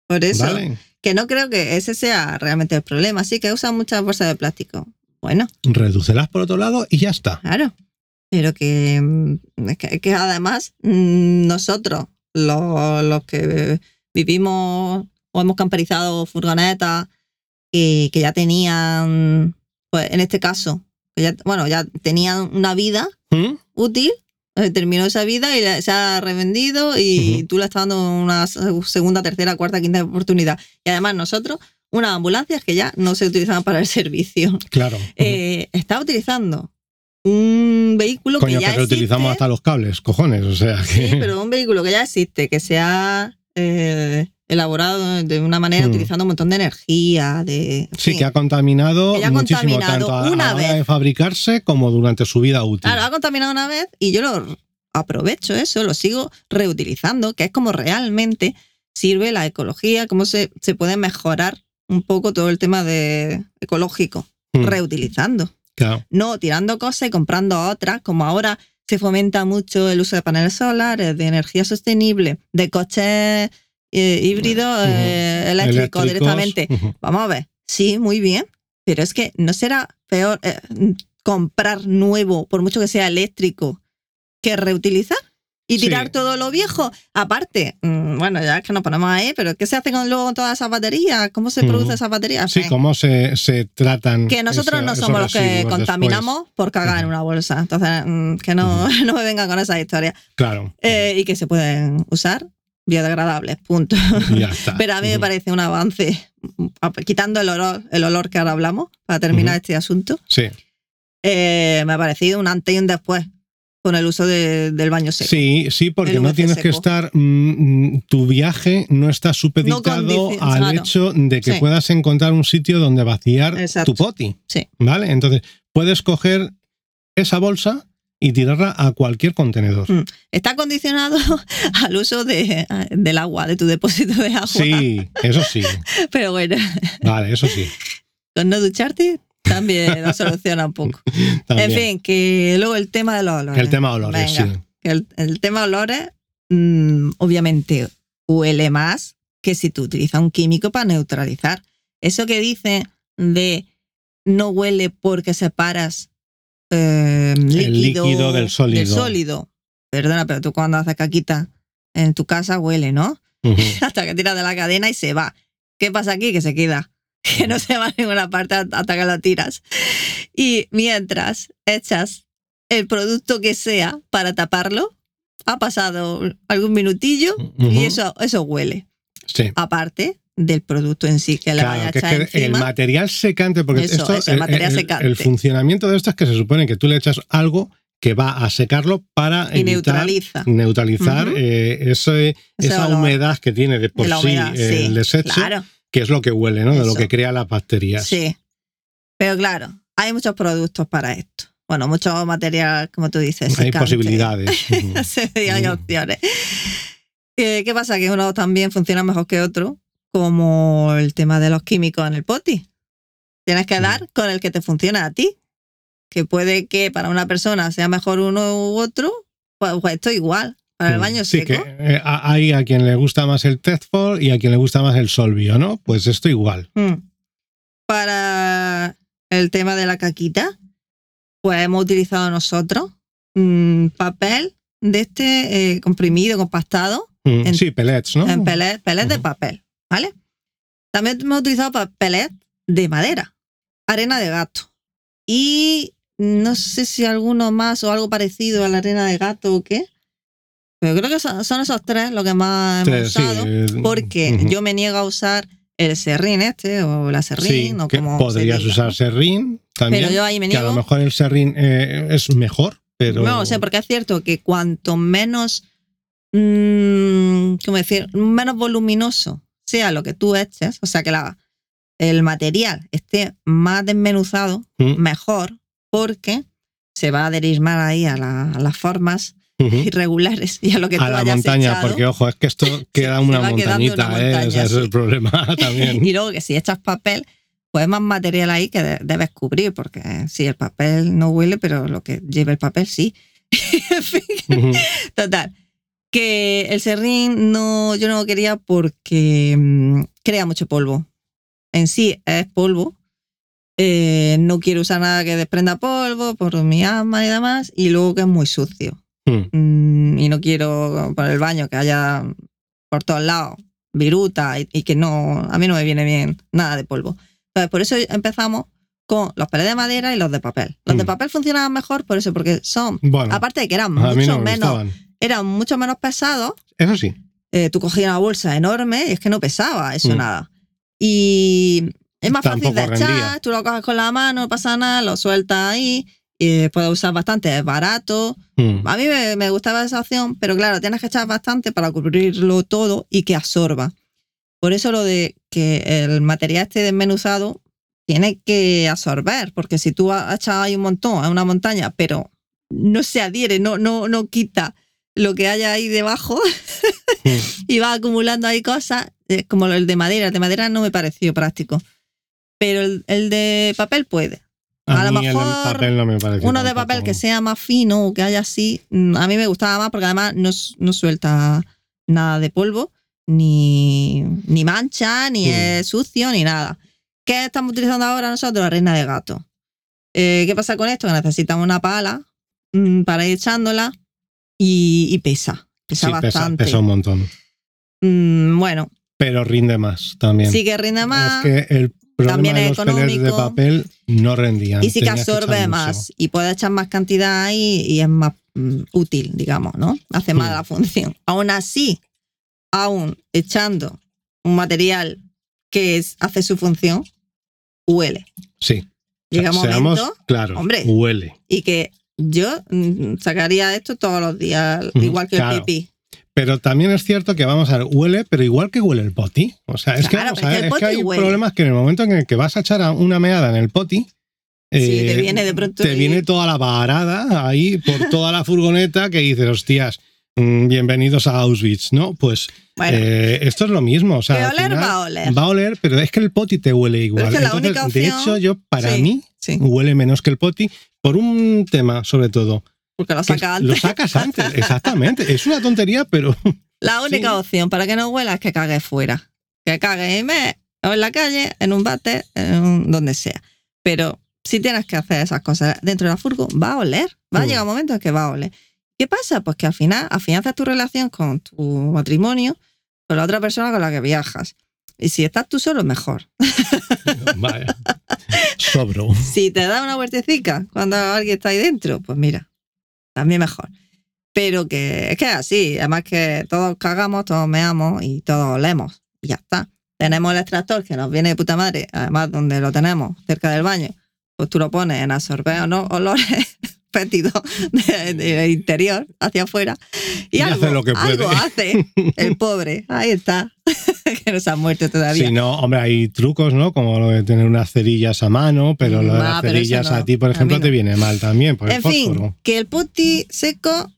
Por eso, ¿Vale? que no creo que ese sea realmente el problema. Sí que usan muchas bolsas de plástico. Bueno, Redúcelas por otro lado y ya está. claro. Pero que, mm, es que, que además mm, nosotros, los, los que vivimos o hemos camperizado furgonetas que, que ya tenían, pues en este caso, ya, bueno, ya tenían una vida ¿Mm? útil, eh, terminó esa vida y la- se ha revendido y tú le estás dando una se- segunda, tercera, cuarta, quinta oportunidad. Y además nosotros, unas ambulancias que ya no se utilizaban para el [laughs] servicio. Claro. Eh, está utilizando un vehículo Coño, que ya que reutilizamos existe, hasta los cables, cojones. O sea, que. sí, pero un vehículo que ya existe, que se ha eh, elaborado de una manera Mm. utilizando un montón de energía, de... Sí, que ha contaminado Que ya ha muchísimo, contaminado tanto a, a una la hora vez. de fabricarse como durante su vida útil. Claro, ha contaminado una vez y yo lo aprovecho eso, lo sigo reutilizando, que es como realmente sirve la ecología, cómo se, se puede mejorar un poco todo el tema de ecológico, Mm, reutilizando, claro. no tirando cosas y comprando otras, como ahora se fomenta mucho el uso de paneles solares, de energía sostenible, de coches eh, híbridos Ujú. eh, Eléctricos, directamente. Vamos a ver, sí, muy bien, pero es que no será peor eh, comprar nuevo, por mucho que sea eléctrico, que reutilizar y Sí. tirar todo lo viejo. Aparte, mm, bueno, ya es que nos ponemos ahí, pero ¿qué se hace con luego con todas esas baterías? ¿Cómo se producen esas baterías? Sí, fin, cómo se, se tratan. que nosotros no somos los que contaminamos por cagar en una bolsa. Entonces, mm, que no, [laughs] no me vengan con esa historia. Claro. Eh, y que se pueden usar biodegradables, punto. [laughs] Ya está. Pero a mí me parece un avance, quitando el olor, el olor que ahora hablamos, para terminar este asunto, Sí. eh, me ha parecido un antes y un después con el uso de- del baño seco. Sí, sí, porque no tienes que estar. mm, mm, tu viaje no está supeditado condici- al claro. hecho de que Sí. puedas encontrar un sitio donde vaciar Exacto. tu poti. Sí. ¿Vale? Entonces, puedes coger esa bolsa y tirarla a cualquier contenedor. Mm. Está condicionado [laughs] al uso de, del agua, de tu depósito de agua. Sí, eso sí. [laughs] Pero bueno, Vale, eso sí. con no ducharte también lo soluciona un poco. [laughs] También. En fin, que luego el tema de los olores. El tema olores, Venga. sí. El, el tema olores, mm, obviamente, huele más que si tú utilizas un químico para neutralizar. Eso que dice de no huele porque separas eh, líquido, líquido del sólido. del sólido. Perdona, pero tú cuando haces caquita en tu casa huele, ¿no? [laughs] Hasta que tiras de la cadena y se va. ¿Qué pasa aquí? Que se queda. [laughs] Que no se va a ninguna parte hasta que lo tiras. Y mientras echas el producto que sea para taparlo, ha pasado algún minutillo y eso, eso huele. Sí. Aparte del producto en sí que le vaya a Claro, echar que el material secante, porque Eso, esto, eso, el material el- secante. el funcionamiento de esto es que se supone que tú le echas algo que va a secarlo para y evitar, neutraliza. neutralizar eh, ese- Ese esa olor. humedad que tiene de por la sí humedad, el desecho, Claro, que es lo que huele, ¿no? De lo que crea las bacterias. sí. Pero claro, hay muchos productos para esto. Bueno, mucho material, como tú dices. Hay posibilidades. [laughs] Sí, hay opciones. Eh, ¿Qué pasa? Que uno también funciona mejor que otro, como el tema de los químicos en el poti. Tienes que Mm. dar con el que te funciona a ti. Que puede que para una persona sea mejor uno u otro, pues, pues esto igual. Para el Mm, baño sí, seco. que eh, hay a quien le gusta más el Teflon y a quien le gusta más el Solvio, ¿no? Pues esto igual. Mm. Para el tema de la caquita, pues hemos utilizado nosotros papel de este eh, comprimido, compactado, Mm, En- sí, pellets, ¿no? en pellet, pellet de papel, ¿vale? También hemos utilizado pa- pellet de madera, arena de gato. Y no sé si alguno más o algo parecido a la arena de gato o qué. Pero creo que son, son esos tres los que más hemos Tres, sí, usado. eh, Porque ujú. yo me niego a usar el serrín este o la Sí, serrín o que como se podrías diga, usar serrín también. Pero yo ahí me que a niego. lo mejor el serrín eh, es mejor, pero. No, o sea, porque es cierto que cuanto menos, mm, ¿cómo decir? Menos voluminoso sea lo que tú eches, o sea, que la, el material esté más desmenuzado, Mm, mejor, porque se va a adherir más ahí a, la- a las formas ujú. irregulares y a lo que tú A la hayas montaña, echado. porque ojo, es que esto [laughs] queda una montañita, una ¿eh? montaña, Ese es sí. el problema [laughs] también. y luego que si echas papel, pues más material ahí que de- debes cubrir, porque sí, el papel no huele, pero lo que lleva el papel sí. [laughs] en fin, Ujú. Total. Que el serrín no, yo no lo quería porque mm, crea mucho polvo. En sí es polvo. Eh, no quiero usar nada que desprenda polvo por mi alma y demás. Y luego que es muy sucio. Mm, Mm, y no quiero para el baño que haya por todos lados viruta y, y que no, a mí no me viene bien nada de polvo. Entonces, por eso empezamos con los pelés de madera y los de papel. Los de Mm. papel funcionaban mejor por eso, porque son, Bueno, aparte de que eran mucho no me menos gustaban. Eran mucho menos pesados. Eso sí. eh, tú cogías una bolsa enorme y es que no pesaba eso Mm. nada. Y es más fácil de echar, rendía. tú lo coges con la mano, no pasa nada, lo sueltas ahí, y puedes usar bastante, es barato. Mm, A mí me, me gustaba esa opción, pero claro, tienes que echar bastante para cubrirlo todo y que absorba. Por eso lo de que el material esté desmenuzado tiene que absorber, porque si tú has echado ahí un montón a una montaña, pero no se adhiere, no, no, no quita lo que haya ahí debajo [laughs] y va acumulando ahí cosas, como el de madera. El de madera no me pareció práctico, pero el, el de papel puede. A, A lo mí mejor papel no me. Uno de papel que sea más fino o que haya así, mm, a mí me gustaba más porque además no, no suelta nada de polvo, ni, ni mancha, ni es sucio, ni nada. ¿Qué estamos utilizando ahora nosotros? La reina de gato. Eh, ¿Qué pasa con esto? Que necesitamos una pala mm, para ir echándola y, y pesa. Pesa Sí, bastante. pesa un montón. Mm, bueno, Pero rinde más también. sí que rinde más. Es que el problema También de los pellets de económico. papel no rendían. Y sí que absorbe más y puede echar más cantidad ahí y es más mm, útil, digamos, ¿no? Hace más Hmm. la función. Aún así, aún echando un material que es- hace su función, huele. Sí. Llega un O sea, momento claros. hombre. Huele. y que yo mm, sacaría esto todos los días, igual que claro. el pipí. Pero también es cierto que vamos a ver, huele, pero igual que huele el poti. O sea, es que vamos a es que ver, el es que poti hay huele. problemas que en el momento en el que vas a echar una meada en el poti, Sí, eh, te viene de pronto te y- viene toda la varada ahí por [laughs] toda la furgoneta que dices, hostias, mm, bienvenidos a Auschwitz, ¿no? Pues Bueno, eh, esto es lo mismo. O sea, al oler final va a oler. Va a oler, pero es que el poti te huele igual. es que la Entonces, de hecho, yo, para Sí. mí, Sí, huele menos que el poti por un tema, sobre todo. porque lo saca Lo antes. sacas antes, [laughs] exactamente. Es una tontería, pero La [laughs] única Sí. opción para que no huela es que cague fuera. Que cague en me, o en la calle, en un bate, en un- donde sea. Pero si tienes que hacer esas cosas dentro de la furgo, va a oler. Va a Mm. llegar un momento en que va a oler. ¿Qué pasa? Pues que al final afianzas tu relación con tu matrimonio con la otra persona con la que viajas. Y si estás tú solo, mejor. [laughs] Vaya. Sobro. Si te da una vueltecita cuando alguien está ahí dentro, pues mira, también mejor. Pero que es que es así, además que todos cagamos, todos meamos y todos olemos. Y ya está. Tenemos el extractor que nos viene de puta madre, además donde lo tenemos, cerca del baño, pues tú lo pones en absorber ¿no? olores [laughs] fétidos de- del interior hacia afuera. Y, Y algo, hace lo que puede. algo hace el pobre. Ahí está. [laughs] que no se ha muerto todavía. Si no, hombre, hay trucos, ¿no? Como lo de tener unas cerillas a mano, pero lo de Ah, las cerillas no. a ti, por ejemplo, no. te viene mal también, por el en fin, que el putti seco,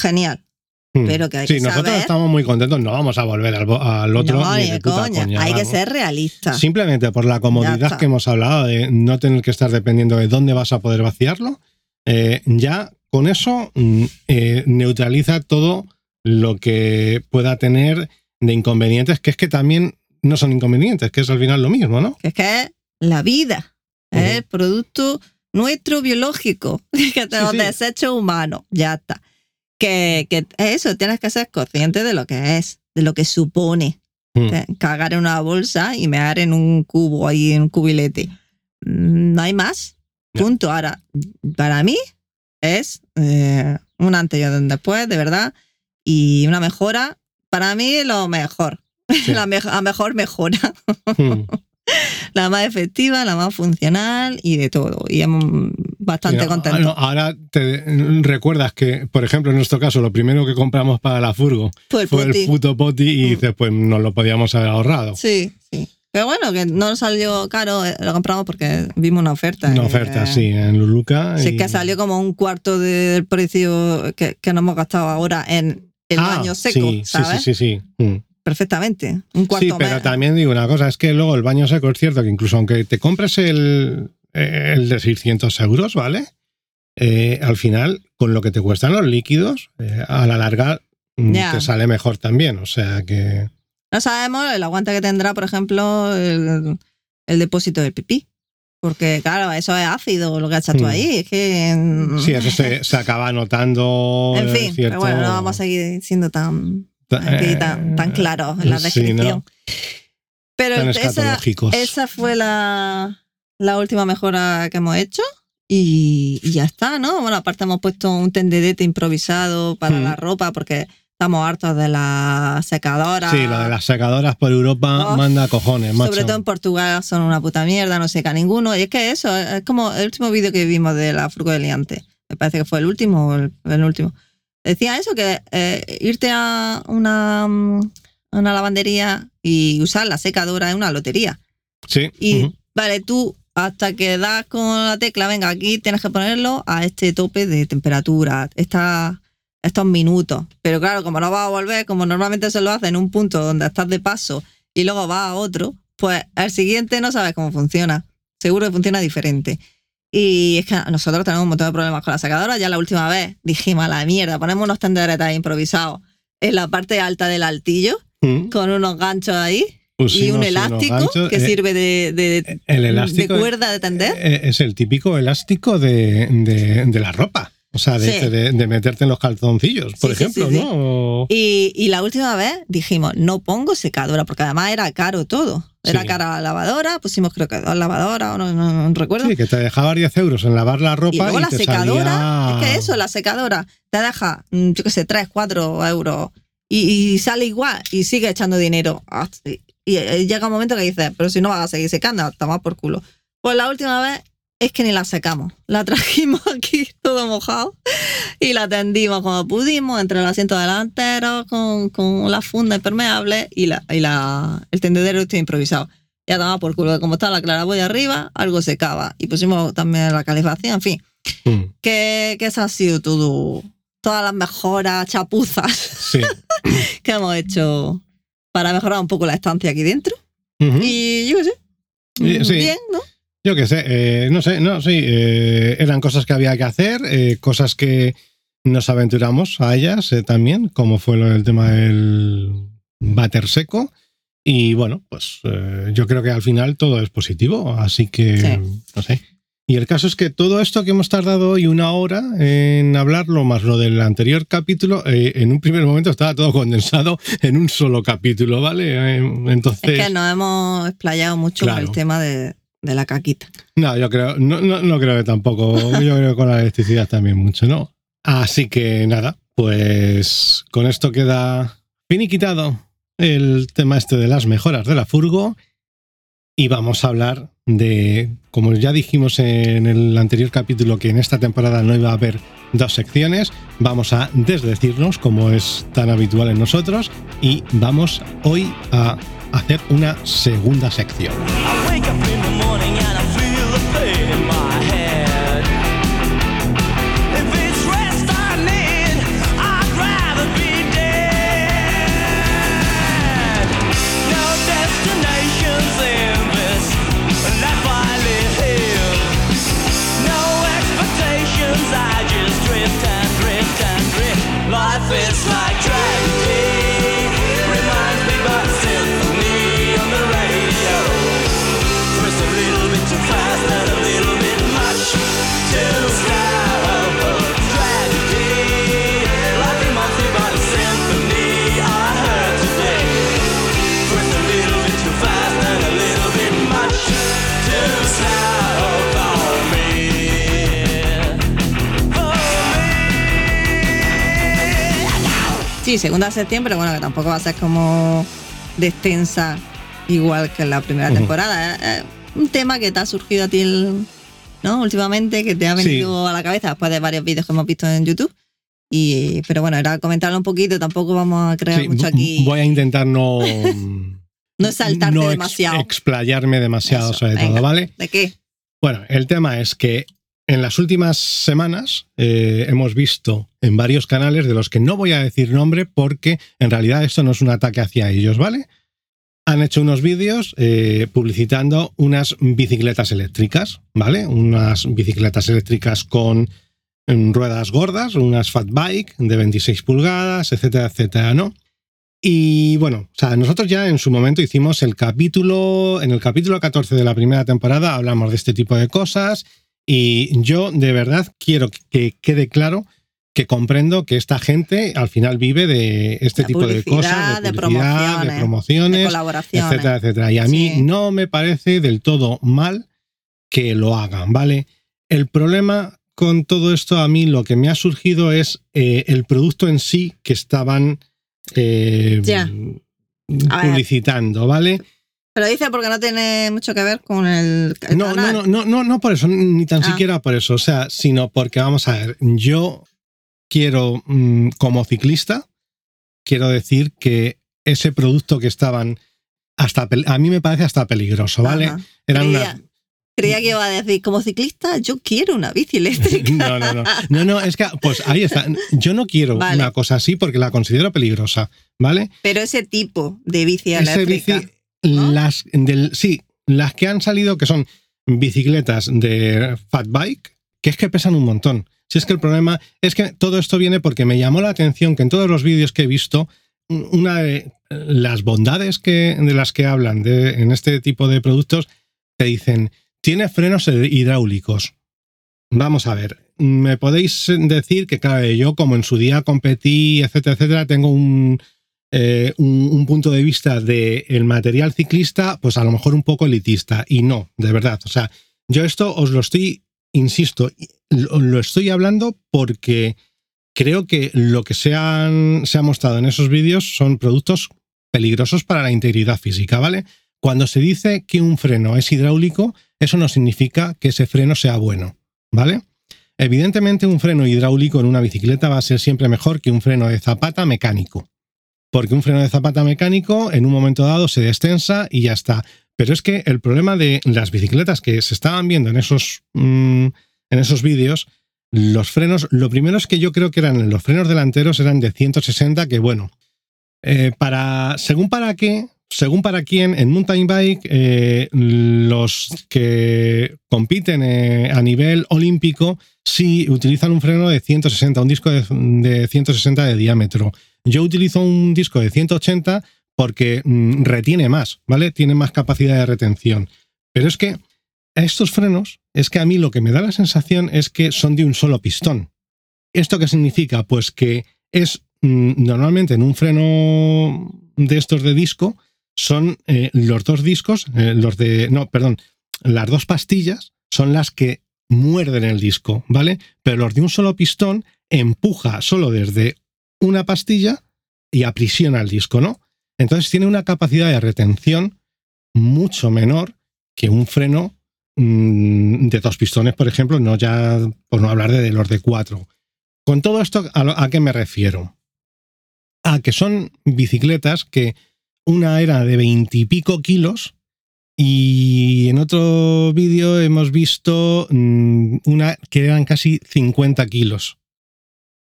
genial. Mm. pero que hay sí, que nosotros saber- estamos muy contentos, no vamos a volver al, al otro no, ni de puta coña. coña, Hay que ser realista. Simplemente por la comodidad que hemos hablado de no tener que estar dependiendo de dónde vas a poder vaciarlo, eh, ya con eso mm, eh, neutraliza todo lo que pueda tener de inconvenientes, que es que también no son inconvenientes, que es al final lo mismo, ¿no? Que es que es la vida. Es el producto nuestro biológico [laughs] que tenemos sí. desechos humanos. Ya está. Que, que eso, tienes que ser consciente de lo que es, de lo que supone. Mm. Cagar en una bolsa y mear en un cubo ahí, en un cubilete. Mm, No hay más. No. Punto. Ahora, para mí es eh, un antes y un después, de verdad. Y una mejora. Para mí, lo mejor. Sí. [laughs] la, me- la mejor mejora. Mm. [laughs] La más efectiva, la más funcional y de todo. Y bastante Mira, ah, Ahora te recuerdas que, por ejemplo, en nuestro caso, lo primero que compramos para la furgo Fue el fue puti. el puto poti y Mm. dices, pues nos lo podíamos haber ahorrado. Sí, sí. Pero bueno, que no salió caro, eh, lo compramos porque vimos una oferta. Una y, oferta, eh, sí, en Luluca. Sí, y- que salió como un cuarto del precio que, que nos hemos gastado ahora en el Ah, baño seco, sí, ¿sabes? Sí, sí, sí. sí. Mm. Perfectamente. Un cuarto Sí, pero más. también digo una cosa, es que luego el baño seco es cierto que incluso aunque te compres el, el de 600 euros, ¿vale? Eh, al final, con lo que te cuestan los líquidos, eh, a la larga mm, te sale mejor también. O sea que... No sabemos el aguante que tendrá, por ejemplo, el, el depósito del pipí. Porque, claro, eso es ácido lo que echas tú Mm. ahí. Es que. mm, Sí, eso se, se acaba notando. [laughs] En eh, fin, cierto- pero bueno, no vamos a seguir siendo tan, ta- aquí tan, tan eh, claros en la sí, descripción. ¿no? Pero Tan esa, esa fue la, la última mejora que hemos hecho. Y, y ya está, ¿no? Bueno, aparte hemos puesto un tendedete improvisado para Mm. la ropa porque estamos hartos de la secadora. Sí, lo de las secadoras por Europa Oh, manda cojones, macho. Sobre todo en Portugal son una puta mierda, no seca ninguno. Y es que eso, es como el último vídeo que vimos de la Furgo de Liante. Me parece que fue el último o el, el último. Decía eso, que eh, irte a una, mm, una lavandería y usar la secadora es una lotería. Sí. Y vale, tú hasta que das con la tecla, venga, aquí tienes que ponerlo a este tope de temperatura, esta, estos minutos. Pero claro, como no vas a volver, como normalmente se lo hace en un punto donde estás de paso y luego vas a otro, pues el siguiente no sabes cómo funciona. Seguro que funciona diferente. Y es que nosotros tenemos un montón de problemas con la secadora. Ya la última vez dijimos a la mierda, ponemos unos tenderetas improvisados en la parte alta del altillo Mm. con unos ganchos ahí y Pusimos un elástico ganchos. que Eh, sirve de, de- El elástico de cuerda de tender. eh, es el típico elástico de- de la ropa. O sea, de, Sí. de- de meterte en los calzoncillos, por Sí, ejemplo, sí. ¿no? Y, y la última vez dijimos, no pongo secadora, porque además era caro todo. Era cara la lavadora, pusimos creo que dos lavadoras, no, no- no recuerdo. Sí, que te dejaba 10 euros en lavar la ropa y luego la te secadora, salía- es que eso, la secadora te deja, mm, yo qué sé, 3, 4 euros y, y sale igual y sigue echando dinero. Ah, Y, llega un momento que dices, pero si no vas a seguir secando, toma por culo. Pues la última vez es que ni la secamos. La trajimos [laughs] aquí todo mojado y la tendimos como pudimos entre el asiento delantero con, con la funda impermeable y, la, y la, el tendedero este improvisado. Ya tomaba por culo, como estaba la claraboya arriba, algo secaba. Y pusimos también la calefacción, en fin Mm, que, que eso ha sido todo, todas las mejoras, chapuzas Sí. [laughs] que hemos hecho para mejorar un poco la estancia aquí dentro. Y yo qué sé. Y- sí. Bien, ¿no? Yo qué sé, eh, no sé, no, sí, eh, eran cosas que había que hacer, eh, cosas que nos aventuramos a ellas eh, también, como fue lo del tema del bater seco. Y bueno, pues eh, yo creo que al final todo es positivo, así que no sé. Y el caso es que todo esto que hemos tardado hoy una hora en hablarlo, más lo del anterior capítulo, eh, en un primer momento estaba todo condensado en un solo capítulo, ¿vale? entonces. Es que nos hemos explayado mucho con el tema de, la caquita. No, yo creo, no, no, no creo que tampoco. Yo creo que con la electricidad también mucho, ¿no? Así que nada, pues con esto queda finiquitado el tema este de las mejoras de la furgo y vamos a hablar de, como ya dijimos en el anterior capítulo, que en esta temporada no iba a haber dos secciones, vamos a desdecirnos como es tan habitual en nosotros y vamos hoy a hacer una segunda sección. Sí, segunda de septiembre, bueno, que tampoco va a ser como de extensa igual que en la primera temporada. Es un tema que te ha surgido a ti ¿no? últimamente, que te ha venido a la cabeza después de varios vídeos que hemos visto en YouTube. Y, pero bueno, era comentarlo un poquito, tampoco vamos a crear mucho aquí. Voy a intentar no. [laughs] no saltarte no demasiado. explayarme demasiado sobre todo, ¿vale? ¿De qué? Bueno, el tema es que en las últimas semanas eh, hemos visto en varios canales de los que no voy a decir nombre porque en realidad esto no es un ataque hacia ellos, ¿vale? Han hecho unos vídeos eh, publicitando unas bicicletas eléctricas, ¿vale? Unas bicicletas eléctricas con mm, ruedas gordas, unas fat bike de 26 pulgadas, etcétera, etcétera, ¿no? Y bueno, o sea, nosotros ya en su momento hicimos el capítulo, en el capítulo 14 de la primera temporada hablamos de este tipo de cosas y yo de verdad quiero que quede claro que comprendo que esta gente al final vive de este tipo de cosas, de, promociones, de promociones, etcétera, etcétera. Y a mí no me parece del todo mal que lo hagan, ¿vale? El problema con todo esto a mí lo que me ha surgido es eh, el producto en sí que estaban eh, publicitando, ¿vale? Pero dice porque no tiene mucho que ver con el. no, no, no, no, no por eso, ni tan ah. siquiera por eso. O sea, sino porque vamos a ver, yo quiero, mm, como ciclista, quiero decir que ese producto que estaban hasta a mí me parece hasta peligroso, ¿vale? creía, creía, que iba a decir, como ciclista, yo quiero una bici eléctrica. [laughs] No, no, no. No, no, es que, pues ahí está. Yo no quiero una cosa así porque la considero peligrosa, ¿vale? Pero ese tipo de bici eléctrica. Bici, las del, sí, las que han salido que son bicicletas de fat bike, que es que pesan un montón. Si es que el problema es que todo esto viene porque me llamó la atención que en todos los vídeos que he visto, una de las bondades que, de las que hablan de, en este tipo de productos, te dicen, tiene frenos hidráulicos. Vamos a ver, me podéis decir que, claro, yo como en su día competí, etcétera, etcétera, tengo un, eh, un, punto de vista del material ciclista, pues a lo mejor un poco elitista. Y no, de verdad. O sea, yo esto os lo estoy, insisto, lo, estoy hablando porque creo que lo que se, han, se ha mostrado en esos vídeos son productos peligrosos para la integridad física, ¿vale? Cuando se dice que un freno es hidráulico, eso no significa que ese freno sea bueno, ¿vale? Evidentemente un freno hidráulico en una bicicleta va a ser siempre mejor que un freno de zapata mecánico porque un freno de zapata mecánico en un momento dado se destensa y ya está. Pero es que el problema de las bicicletas que se estaban viendo en esos, mm, esos vídeos, los frenos, lo primero es que yo creo que eran los frenos delanteros eran de 160, que bueno, eh, para, según para qué, según para quién, en mountain bike, eh, los que compiten eh, a nivel olímpico sí utilizan un freno de 160, un disco de 160 de diámetro. Yo utilizo un disco de 180 porque mm, retiene más, ¿vale? Tiene más capacidad de retención. Pero es que a estos frenos, es que a mí lo que me da la sensación es que son de un solo pistón. ¿Esto qué significa? Pues que es mm, normalmente en un freno de estos de disco, son eh, los dos discos, eh, los de, no, perdón, las dos pastillas son las que muerden el disco, ¿vale? Pero los de un solo pistón empuja solo desde una pastilla y aprisiona el disco, ¿no? Entonces tiene una capacidad de retención mucho menor que un freno mm, de dos pistones, por ejemplo, no ya por no hablar de los de cuatro. Con todo esto, ¿a, qué me refiero? A que son bicicletas que una era de veintipico kilos y en otro vídeo hemos visto mm, una que eran casi 50 kilos.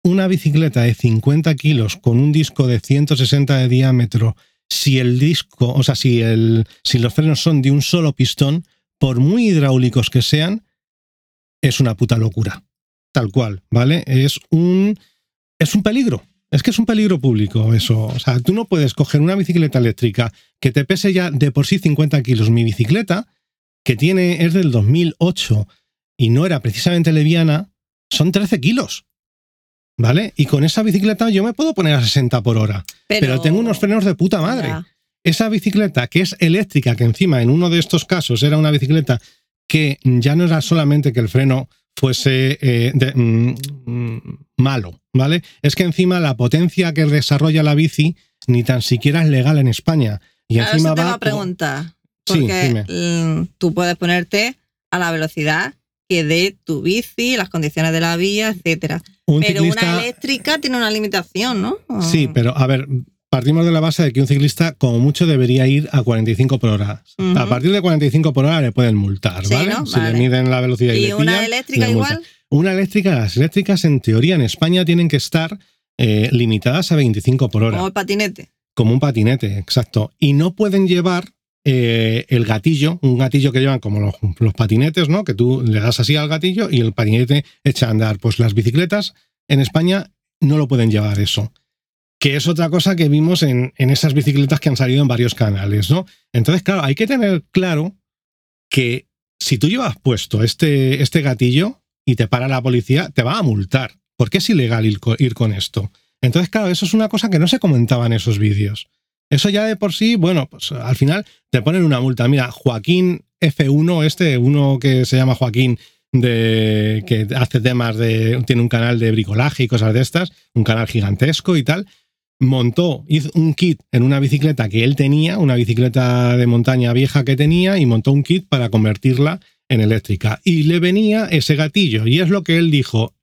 Una bicicleta de 50 kilos con un disco de 160 de diámetro, si el disco, o sea, si, el, si los frenos son de un solo pistón, por muy hidráulicos que sean, es una puta locura. Tal cual, ¿vale? Es un, es un peligro. Es que es un peligro público eso. O sea, tú no puedes coger una bicicleta eléctrica que te pese ya de por sí 50 kilos. Mi bicicleta, que tiene, es del 2008 y no era precisamente leviana, son 13 kilos. ¿Vale? Y con esa bicicleta yo me puedo poner a 60 por hora. Pero, tengo unos frenos de puta madre. Esa bicicleta que es eléctrica, que encima en uno de estos casos era una bicicleta que ya no era solamente que el freno fuese eh, mm, mm, malo, ¿vale? Es que encima la potencia que desarrolla la bici ni tan siquiera es legal en España. Y encima va. Una pregunta. Porque sí, tú puedes ponerte a la velocidad que dé tu bici, las condiciones de la vía, etcétera. pero una eléctrica tiene una limitación, ¿no? Sí, pero a ver, partimos de la base de que un ciclista como mucho debería ir a 45 por hora. A partir de 45 por hora le pueden multar, ¿vale? Si le miden la velocidad y, ¿Y una eléctrica igual? Una eléctrica, las eléctricas en teoría en España tienen que estar eh, limitadas a 25 por hora. Como el patinete. Como un patinete, exacto. Y no pueden llevar eh, el gatillo, un gatillo que llevan como los, patinetes, ¿no? Que tú le das así al gatillo y el patinete echa a andar. Pues las bicicletas en España no lo pueden llevar eso que es otra cosa que vimos en, esas bicicletas que han salido en varios canales, ¿no? Entonces, claro, hay que tener claro que si tú llevas puesto este, este gatillo y te para la policía, te va a multar, porque es ilegal ir, ir con esto. Entonces, claro, eso es una cosa que no se comentaba en esos vídeos. Eso ya de por sí, bueno, pues al final te ponen una multa. Mira, Joaquín F1, este, uno que se llama Joaquín, de que hace temas de. tiene un canal de bricolaje y cosas de estas, un canal gigantesco y tal montó, hizo un kit en una bicicleta que él tenía, una bicicleta de montaña vieja que tenía, y montó un kit para convertirla en eléctrica. Y le venía ese gatillo, y es lo que él dijo.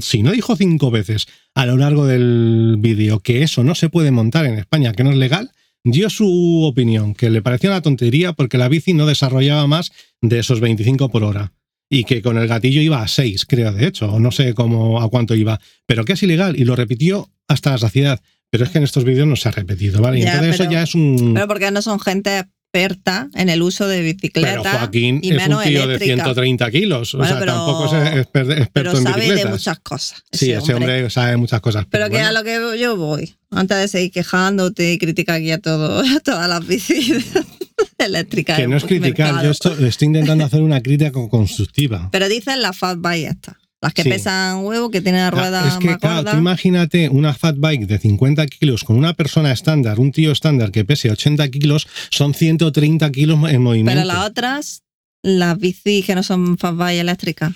Si no dijo cinco veces a lo largo del vídeo que eso no se puede montar en España, que no es legal, dio su opinión, que le parecía una tontería porque la bici no desarrollaba más de esos 25 por hora. Y que con el gatillo iba a 6, creo, de hecho, o no sé cómo, a cuánto iba, pero que es ilegal y lo repitió hasta la saciedad. Pero es que en estos vídeos no se ha repetido, ¿vale? Y entonces eso ya es un. Pero porque no son gente experta en el uso de bicicleta. Pero Joaquín es un tío de 130 kilos. o sea, tampoco es experto en pero sabe de muchas cosas. Sí, ese hombre sabe muchas cosas. Pero, que a lo que yo voy, antes de seguir quejándote y criticar aquí a, todo, [laughs] a todas las bicis [laughs] eléctricas. Que no es criticar, yo estoy, estoy intentando hacer una crítica constructiva. Pero dicen la fat bike esta. Las que pesan huevo, que tienen la rueda Es que, claro, tú imagínate una fat bike de 50 kilos con una persona estándar, un tío estándar que pese 80 kilos, son 130 kilos en movimiento. Pero las otras, las bicis que no son fat bike eléctricas,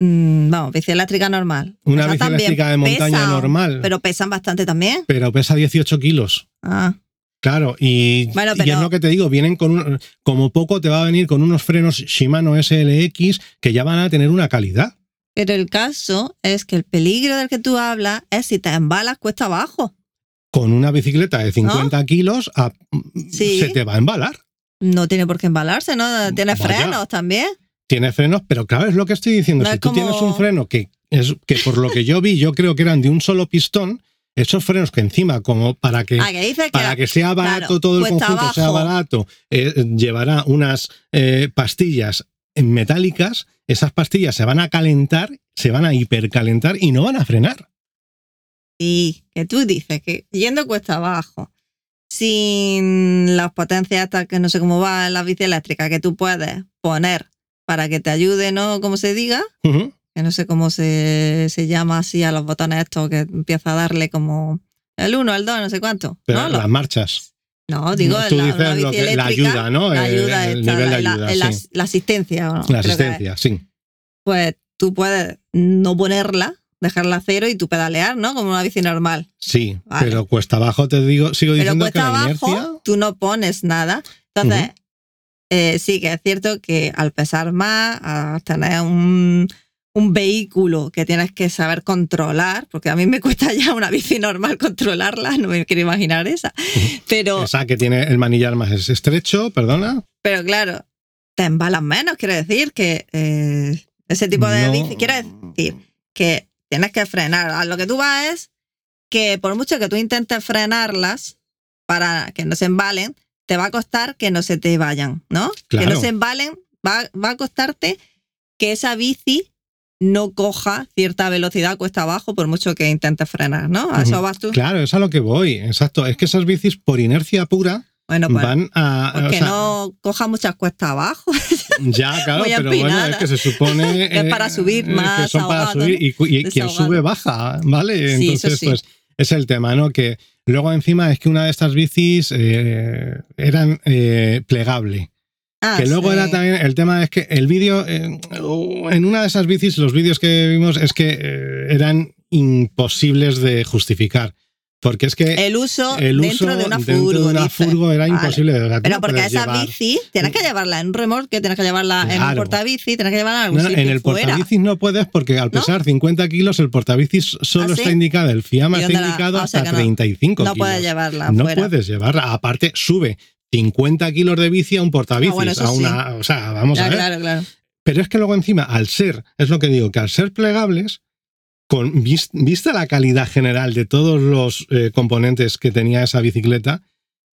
mm, vamos, bici eléctrica normal. Una bici eléctrica de montaña normal. Pero pesan bastante también. Pero pesa 18 kilos. Ah. Claro, y, y, es lo que te digo, vienen con un, como poco te va a venir con unos frenos Shimano SLX que ya van a tener una calidad. Pero el caso es que el peligro del que tú hablas es si te embalas cuesta abajo. Con una bicicleta de 50 kilos se te va a embalar. No tiene por qué embalarse, ¿no? Tiene frenos también. Tiene frenos, pero claro, es lo que estoy diciendo. si tú tienes un freno que, es, que por lo que yo vi, yo creo que eran de un solo pistón, esos frenos que encima, como para que, Ah, que para que sea barato claro, todo el conjunto, sea barato, eh, llevará unas eh, pastillas metálicas, esas pastillas se van a calentar, se van a hipercalentar y no van a frenar. Y que tú dices que yendo cuesta abajo, sin las potencias estas que no sé cómo va en la bici eléctrica que tú puedes poner para que te ayude, ¿no? Como se diga, que no sé cómo se, se llama así a los botones estos que empieza a darle como el 1, el 2, no sé cuánto. Pero ¿no? las marchas. No, digo, tú la, dices una bici lo que- la ayuda, ¿no? La El- ayuda el esta, nivel de la, ayuda, la- sí. la asistencia. La es. asistencia, sí. Pues tú puedes no ponerla, dejarla a cero y tú pedalear, ¿no? Como una bici normal. Sí, Vale. pero cuesta abajo te digo, sigo Pero diciendo que cuesta la abajo, inercia. tú no pones nada. Entonces, eh, sí que es cierto que al pesar más, al tener un, un vehículo que tienes que saber controlar, porque a mí me cuesta ya una bici normal controlarla, no me quiero imaginar esa. Pero, Esa que tiene el manillar más es- estrecho, perdona. pero claro, te embalas menos, quiero decir que eh, ese tipo de No. bici, quiero decir que tienes que frenar. A lo que tú vas es que por mucho que tú intentes frenarlas para que no se embalen, te va a costar que no se te vayan, ¿no? Que no se embalen, va, va a costarte que esa bici no coja cierta velocidad cuesta abajo por mucho que intentes frenar, ¿no? A eso vas tú. Claro, es a lo que voy. Exacto. Es que esas bicis, por inercia pura, Bueno, pues, van a. o que sea, no coja muchas cuestas abajo. [laughs] Ya, claro, pero bueno, es que se supone. [laughs] Que es para subir más Que son para subir y, quien sube baja, ¿vale? Sí, Entonces, sí. pues es el tema, ¿no? Que luego encima es que una de estas bicis eh, eran eh, plegable. Ah, que luego sí. era también, el tema es que el vídeo, eh, en una de esas bicis, los vídeos que vimos es que eh, eran imposibles de justificar. Porque es que El uso el uso dentro de una dentro furgo. de una furgo era Vale. imposible. de verdad, tú Pero no porque puedes esa llevar- bici tienes que llevarla en un remolque, tienes que llevarla en un Claro. portabici, tienes que llevarla en algún No, no, sitio en el fuera. portabicis no puedes porque al ¿No? pesar 50 kilos el portabicis solo ¿Ah, sí? está indicado, el FIAMA ¿Y está la- indicado ah, o sea hasta que no- 35 No kilos. puedes llevarla no fuera. puedes llevarla. Aparte, sube 50 kilos de bici a un portabicis. Ah, bueno, a sí. una, O sea, vamos a ver. claro, claro. Pero es que luego encima, al ser, es lo que digo, que al ser plegables, con vis- vista la calidad general de todos los eh, componentes que tenía esa bicicleta,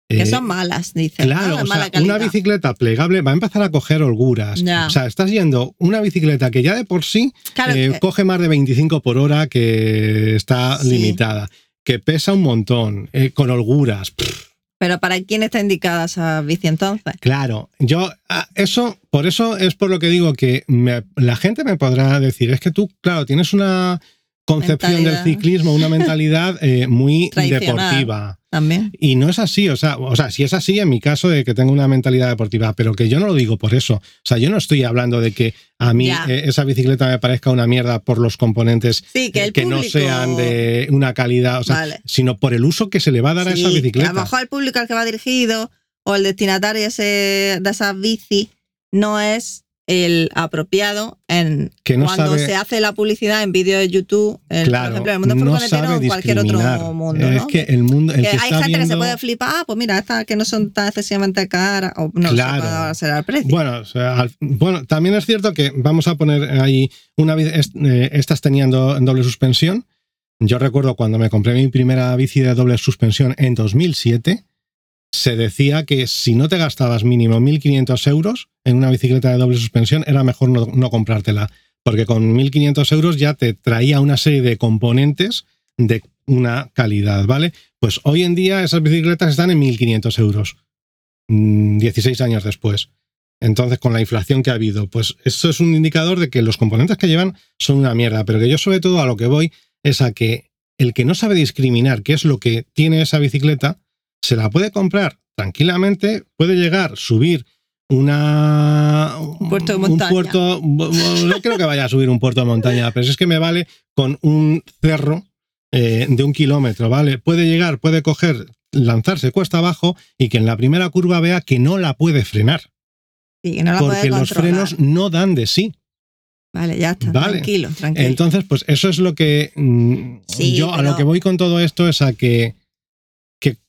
Que eh, son malas, dice. Claro, calidad. una bicicleta plegable va a empezar a coger holguras. Ya. O sea, estás yendo una bicicleta que ya de por sí Claro, eh, que- coge más de 25 por hora, que está Sí. limitada, que pesa un montón, eh, con holguras. Pff, pero ¿para quién está indicada esa bici entonces? Claro, yo ah, eso, por eso es por lo que digo que me- la gente me podrá decir, es que tú, claro, tienes una concepción Mentalidad. del ciclismo, una mentalidad eh, muy deportiva. También. Y no es así, o sea, o sea, si es así en mi caso de que tengo una mentalidad deportiva, pero que yo no lo digo por eso. O sea, yo no estoy hablando de que a mí Ya. eh, esa bicicleta me parezca una mierda por los componentes Sí, que eh, que no público- sean de una calidad, o sea, Vale. sino por el uso que se le va a dar a Sí, esa que bicicleta. A lo mejor el público al que va dirigido o el destinatario ese, de esa bici no es el apropiado en Que no cuando sabe- se hace la publicidad en vídeo de YouTube, en, claro, por ejemplo, en el mundo no furgonetero o sabe en cualquier otro mundo. Es ¿no? que el mundo, el Que que, hay está gente que se viendo- puede flipar, ah, pues mira, estas que no son tan excesivamente caras, o no Claro. será el precio. Bueno, o sea, al- bueno, también es cierto que vamos a poner ahí una vez eh, estas tenían do- doble suspensión. Yo recuerdo cuando me compré mi primera bici de doble suspensión en 2007, se decía que si no te gastabas mínimo 1.500 euros en una bicicleta de doble suspensión, era mejor no, comprártela, porque con 1.500 euros ya te traía una serie de componentes de una calidad, ¿vale? Pues hoy en día esas bicicletas están en 1.500 euros, mm, 16 años después. Entonces, con la inflación que ha habido, pues eso es un indicador de que los componentes que llevan son una mierda, pero que yo sobre todo a lo que voy es a que el que no sabe discriminar qué es lo que tiene esa bicicleta, se la puede comprar tranquilamente, puede llegar, subir una Un puerto de un montaña. puerto, no creo que vaya a subir un puerto de montaña, pero es que me vale con un cerro eh, de un kilómetro, ¿vale? Puede llegar, puede coger, lanzarse cuesta abajo y que en la primera curva vea que no la puede frenar, Sí, que no la porque puede los frenos no dan de sí. Vale, ya está. Vale. Tranquilo, tranquilo. Entonces, pues eso es lo que mm, Sí, yo a lo que voy con todo esto es a que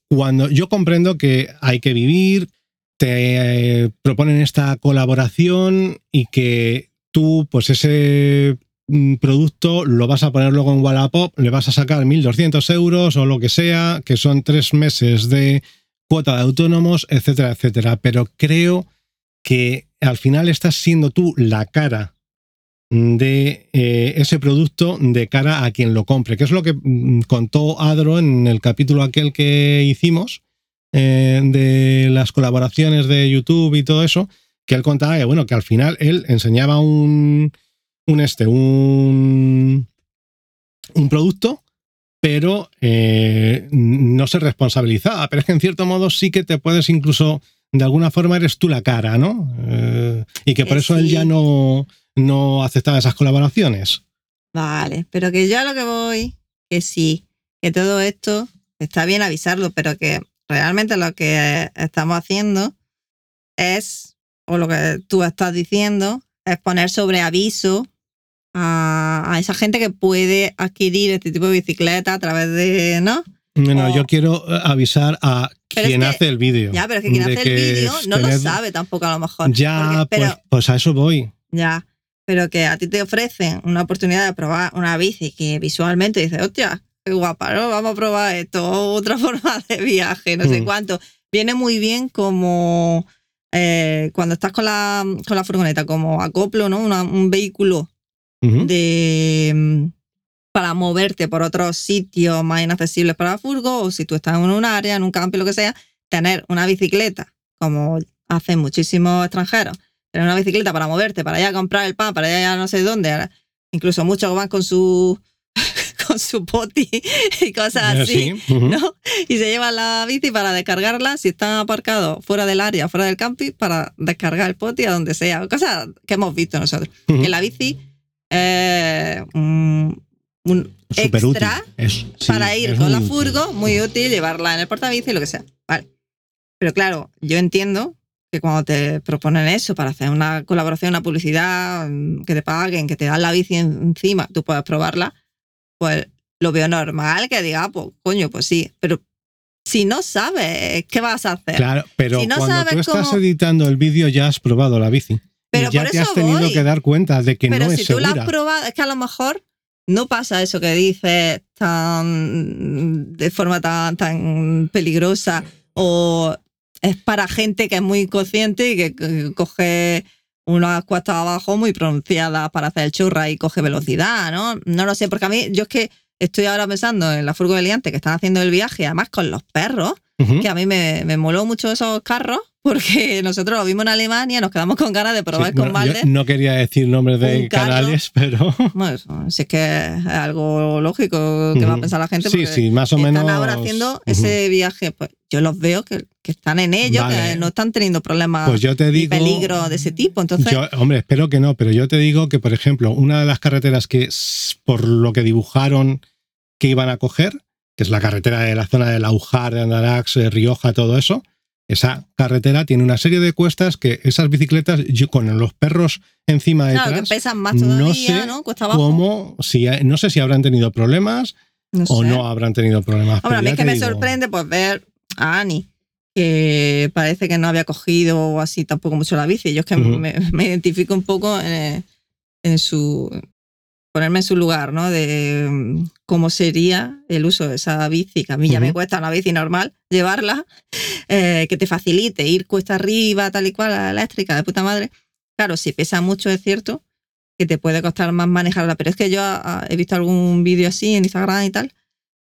cuando yo comprendo que hay que vivir, te eh, proponen esta colaboración y que tú, pues ese mm, producto lo vas a poner luego en Wallapop, le vas a sacar 1.200 euros o lo que sea, que son tres meses de cuota de autónomos, etcétera, etcétera. Pero creo que al final estás siendo tú la cara de eh, ese producto de cara a quien lo compre, que es lo que mm, contó Adro en el capítulo aquel que hicimos eh, de las colaboraciones de YouTube y todo eso, que él contaba que, bueno, que al final él enseñaba un, un este, un, un producto, pero eh, no se responsabilizaba. Pero es que en cierto modo sí que te puedes incluso, de alguna forma eres tú la cara, ¿no? Y que por eso él ya no, no aceptaba esas colaboraciones. Vale, pero que yo a lo que voy, que sí, que todo esto está bien avisarlo, pero que realmente lo que estamos haciendo es, o lo que tú estás diciendo, es poner sobre aviso a, a esa gente que puede adquirir este tipo de bicicleta a través de, ¿no? No, no, O- yo quiero avisar a Pero es quien que- hace el vídeo. Ya, pero es que quien hace el vídeo no lo sabe tampoco a lo mejor. Ya, Porque- pero, pues, pues a eso voy. Ya, pero que a ti te ofrecen una oportunidad de probar una bici que visualmente dices, hostia, qué guapa, ¿no? Vamos a probar esto, [laughs] otra forma de viaje, no sé Mm. cuánto. Viene muy bien como eh, cuando estás con la, con la furgoneta, como acoplo, ¿no? Una- un vehículo de mm, para moverte por otros sitios más inaccesibles para la furgo, o si tú estás en un área, en un campo, lo que sea, tener una bicicleta, como hacen muchísimos extranjeros, tener una bicicleta para moverte, para ir a comprar el pan, para ir a no sé dónde, incluso muchos van con su [laughs] con su poti y cosas Eh, así. sí. ¿no? Y se llevan la bici para descargarla si están aparcados fuera del área, fuera del camping, para descargar el poti a donde sea. Cosas que hemos visto nosotros. Que la bici es un, un extra Es- sí, para ir con la furgo, muy útil, llevarla en el portabici, lo que sea. Vale. Pero claro, yo entiendo que cuando te proponen eso para hacer una colaboración, una publicidad, mm, que te paguen, que te dan la bici en- encima, tú puedes probarla, pues lo veo normal que diga, ah, pues coño, pues sí. Pero si no sabes, ¿qué vas a hacer? Claro, pero Si no cuando tú sabes estás cómo- editando el vídeo ya has probado la bici. Pero y ya por te has eso tenido voy. que dar cuenta de que Pero no si es tú la segura. has probado, es que a lo mejor no pasa eso que dices tan de forma tan, tan peligrosa o es para gente que es muy consciente y que, coge unas cuestas abajo muy pronunciadas para hacer el churra y coge velocidad, ¿no? No lo sé, porque a mí, yo es que estoy ahora pensando en la furgo de liante que están haciendo el viaje, además con los perros, Que a mí me, me moló mucho esos carros, porque [laughs] nosotros lo vimos en Alemania, nos quedamos con ganas de probar Sí, con bueno, Valde. no quería decir nombres de canales, pero [laughs] Bueno, si es que es algo lógico que va a pensar la gente. sí, sí, más o están menos. ahora haciendo ese viaje. Pues yo los veo que, que están en ello, Vale. que no están teniendo problemas Pues yo te digo. peligro de ese tipo. Entonces, Yo, hombre, espero que no, pero yo te digo que, por ejemplo, una de las carreteras que, por lo que dibujaron que iban a coger, que es la carretera de la zona de Laujar, de Andarax, Rioja, todo eso, esa carretera tiene una serie de cuestas que esas bicicletas, yo, con los perros encima claro, que pesan más no todavía, sé ¿no? Cuesta abajo. cómo, si, no sé si habrán tenido problemas No o no habrán tenido problemas. Hombre, a mí es que me digo, sorprende pues ver a Ani, que parece que no había cogido así tampoco mucho la bici. Yo es que me, me identifico un poco en, en su ponerme en su lugar, ¿no? De mm, cómo sería el uso de esa bici, que a mí ya me Ujú. cuesta una bici normal llevarla, [laughs] eh, que te facilite ir cuesta arriba, tal y cual, la eléctrica, de puta madre. Claro, si pesa mucho, es cierto, que te puede costar más manejarla, pero es que yo ah, he visto algún vídeo así en Instagram y tal,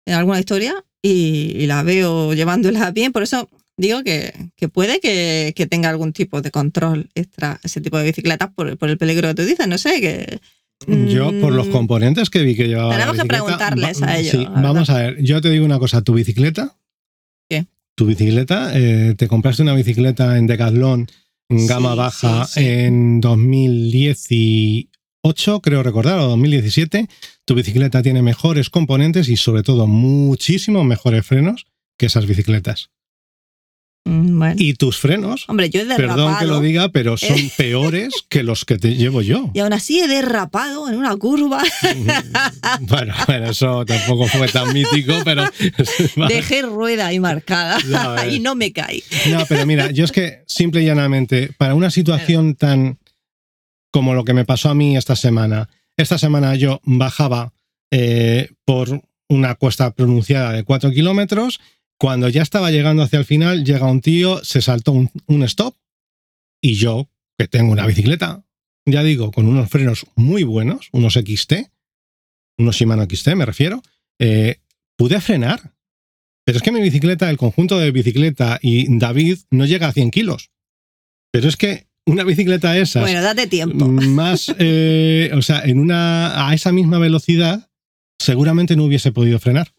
en alguna historia, y, y la veo llevándola bien, por eso digo que, que puede que, que tenga algún tipo de control extra ese tipo de bicicletas por, por el peligro que tú dices, no sé, que... Yo, por los Mm, componentes que vi que llevaba. la Tenemos que preguntarles a ellos, Sí, vamos a ver. Yo te digo una cosa: tu bicicleta. ¿Qué? Tu bicicleta, eh, te compraste una bicicleta en Decathlon, en Sí, gama baja, sí, en 2018, creo recordar, o 2017. Tu bicicleta tiene mejores componentes y, sobre todo, muchísimo mejores frenos que esas bicicletas. Mm, Bueno. Y tus frenos, Hombre, yo he derrapado. perdón que lo diga, pero son peores que los que te llevo yo. Y aún así he derrapado en una curva. Bueno, bueno, eso tampoco fue tan mítico, pero. [laughs] Dejé rueda ahí marcada [laughs] y no me caí. No, pero mira, yo es que simple y llanamente, para una situación tan como lo que me pasó a mí esta semana, Esta semana yo bajaba eh, por una cuesta pronunciada de 4 kilómetros. Cuando ya estaba llegando hacia el final, llega un tío, se saltó un, un stop y yo, que tengo una bicicleta, ya digo, con unos frenos muy buenos, unos XT, unos Shimano XT me refiero, eh, pude frenar. Pero es que mi bicicleta, el conjunto de bicicleta y David no llega a 100 kilos. Pero es que una bicicleta esa. Bueno, date tiempo. [laughs] Más, eh, o sea, en una, a esa misma velocidad, seguramente no hubiese podido frenar.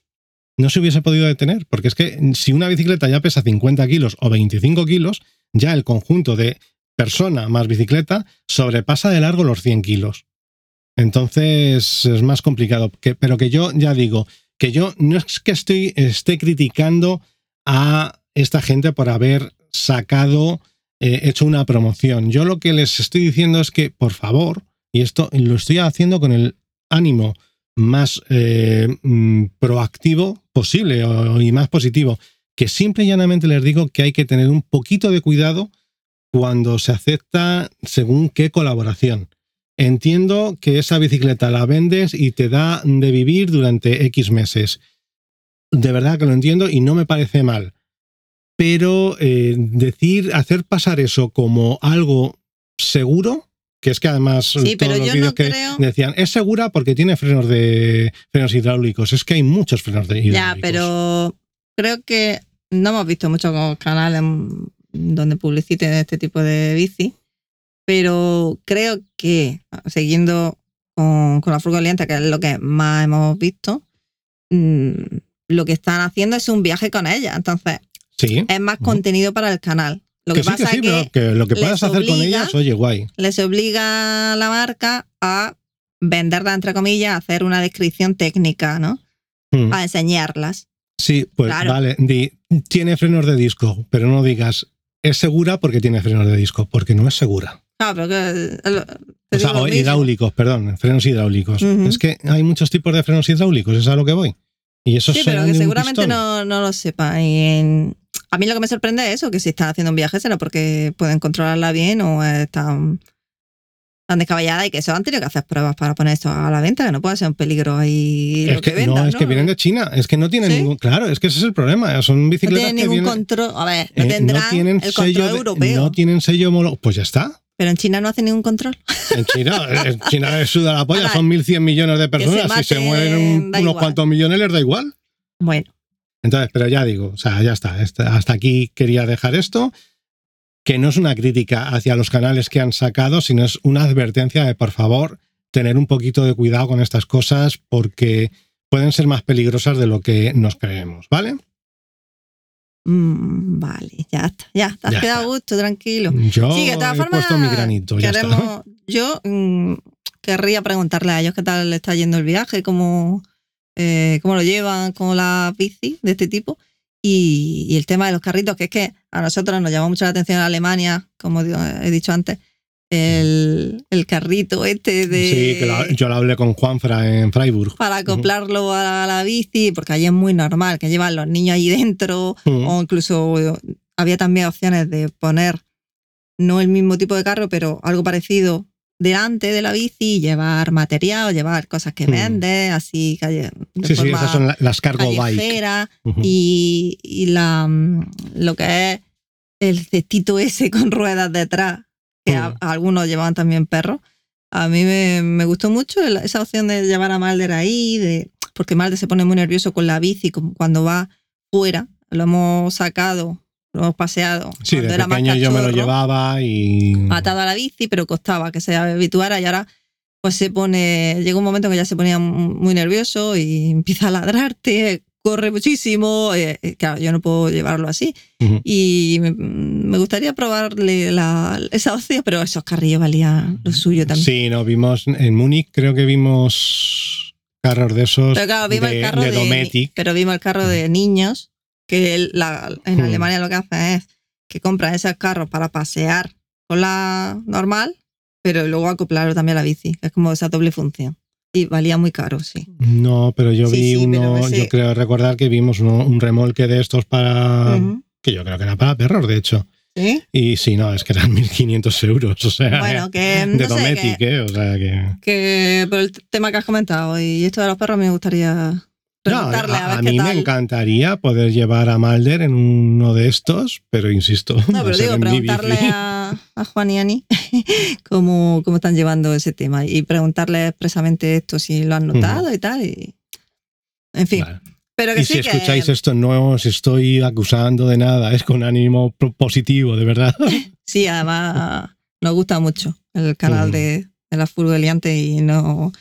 No se hubiese podido detener, porque es que si una bicicleta ya pesa 50 kilos o 25 kilos, ya el conjunto de persona más bicicleta sobrepasa de largo los 100 kilos. Entonces es más complicado. Pero que yo ya digo, que yo no es que estoy, esté criticando a esta gente por haber sacado, eh, hecho una promoción. Yo lo que les estoy diciendo es que, por favor, y esto lo estoy haciendo con el ánimo más eh, mm, proactivo posible y más positivo, que simple y llanamente les digo que hay que tener un poquito de cuidado cuando se acepta según qué colaboración. Entiendo que esa bicicleta la vendes y te da de vivir durante X meses. De verdad que lo entiendo y no me parece mal. Pero eh, decir, hacer pasar eso como algo seguro, que es que además Sí, todos los vídeos no que creo- decían, es segura porque tiene frenos de frenos hidráulicos. Es que hay muchos frenos de hidráulicos. Ya, pero creo que no hemos visto muchos canales donde publiciten este tipo de bici, pero creo que siguiendo con, con la furgolienta, que es lo que más hemos visto, mm, lo que están haciendo es un viaje con ella. Entonces, Sí. es más contenido para el canal. Lo que, que sí, pasa que sí, es que pero que lo que puedas hacer con ellas, oye, guay. les obliga a la marca a venderla, entre comillas, a hacer una descripción técnica, ¿no? Mm. A enseñarlas. Sí, pues Claro. vale, di, tiene frenos de disco, pero no digas, es segura porque tiene frenos de disco, porque no es segura. Claro, pero que, eh, O sea, hidráulicos, perdón, frenos hidráulicos. Es que hay muchos tipos de frenos hidráulicos, es a lo que voy. Y eso Sí, pero que seguramente no, no lo sepa. Y en- a mí lo que me sorprende es eso, que si están haciendo un viaje será porque pueden controlarla bien o están tan descabellada y que eso han tenido que hacer pruebas para poner esto a la venta, que no puede ser un peligro ahí Es lo que, que, vendan, no, es que vienen de China, es que no tienen ¿Sí? ningún. Claro, es que ese es el problema. Son No bicicletas tienen que ningún vienen. control. A ver, no eh, tendrán tienen el sello control de- europeo. no tienen sello homólogo. Pues ya está. Pero en China no hacen ningún control. En China, [laughs] en China les suda la polla, son 1.100 millones de personas. Si se mueren unos cuantos millones, les da igual. Bueno, Entonces, pero ya digo, o sea, ya está. este- Hasta aquí quería dejar esto, que no es una crítica hacia los canales que han sacado, sino es una advertencia de, por favor, tener un poquito de cuidado con estas cosas porque pueden ser más peligrosas de lo que nos creemos, ¿vale? Mm, vale, ya está. Ya, te has Ya quedado a está. gusto, tranquilo. Yo Sí, de todas he formas, puesto mi granito, ya está. queremos, yo mm, querría preguntarle a ellos qué tal le está yendo el viaje, cómo, eh, cómo lo llevan con la bici de este tipo. Y, y el tema de los carritos, que es que a nosotros nos llamó mucho la atención en Alemania, como he dicho antes, el, el carrito este de... Sí, que la- yo lo hablé con Juanfra en Freiburg. para acoplarlo a la bici, porque allí es muy normal que llevan los niños allí dentro, o incluso había también opciones de poner no el mismo tipo de carro, pero algo parecido delante de la bici, llevar material, llevar cosas que vendes, así calle, de Sí, sí, esas son la- las cargo bike. callejera, Ujú. y, y la, mm, lo que es el cestito ese con ruedas detrás, que a- Mm. algunos llevaban también perros. A mí me, me gustó mucho esa opción de llevar a Malder ahí, de, porque Malder se pone muy nervioso con la bici cuando va fuera. Lo hemos sacado, lo hemos paseado. Sí, de era pequeño yo me lo llevaba y... Atado a la bici, pero costaba que se habituara y ahora pues se pone, llega un momento que ya se ponía muy nervioso y [laughs] empieza a ladrarte, corre muchísimo, eh, eh, claro, yo no puedo llevarlo así. Ujú. Y me, me gustaría probarle la, esa opción, pero esos carrillos valían lo suyo también. Sí, no, vimos en Múnich, creo que vimos carros de esos Pero claro, vimos de, el carro de de, Dometic. pero vimos el carro de niños, que la- en. Alemania lo que hacen es que compran esos carros para pasear con la normal, pero luego acoplarlo también a la bici, que es como esa doble función. Y valía muy caro, sí. No, pero yo Sí, vi sí, uno, ese- yo creo recordar que vimos uno- un remolque de estos para... Que yo creo que era para perros, de hecho. ¿Sí? Y si no, es que eran [laughs] 1.500 euros, o sea, Bueno, que de no Dometic, que, ¿eh? O sea, que... que por el tema que has comentado y esto de los perros me gustaría No, preguntarle a, a, ver a qué mí tal. me encantaría poder llevar a Malder en uno de estos, pero insisto, No, pero digo, preguntarle a, a Juan y Ani [laughs] [laughs] cómo, cómo están llevando ese tema y preguntarle expresamente esto, si lo han notado y tal. Y... En fin, Vale. pero que Y sí si que... escucháis esto, no os estoy acusando de nada, es con ánimo positivo, de verdad. [laughs] Sí, además nos gusta mucho el canal Mm. de, de la Furgoliante y no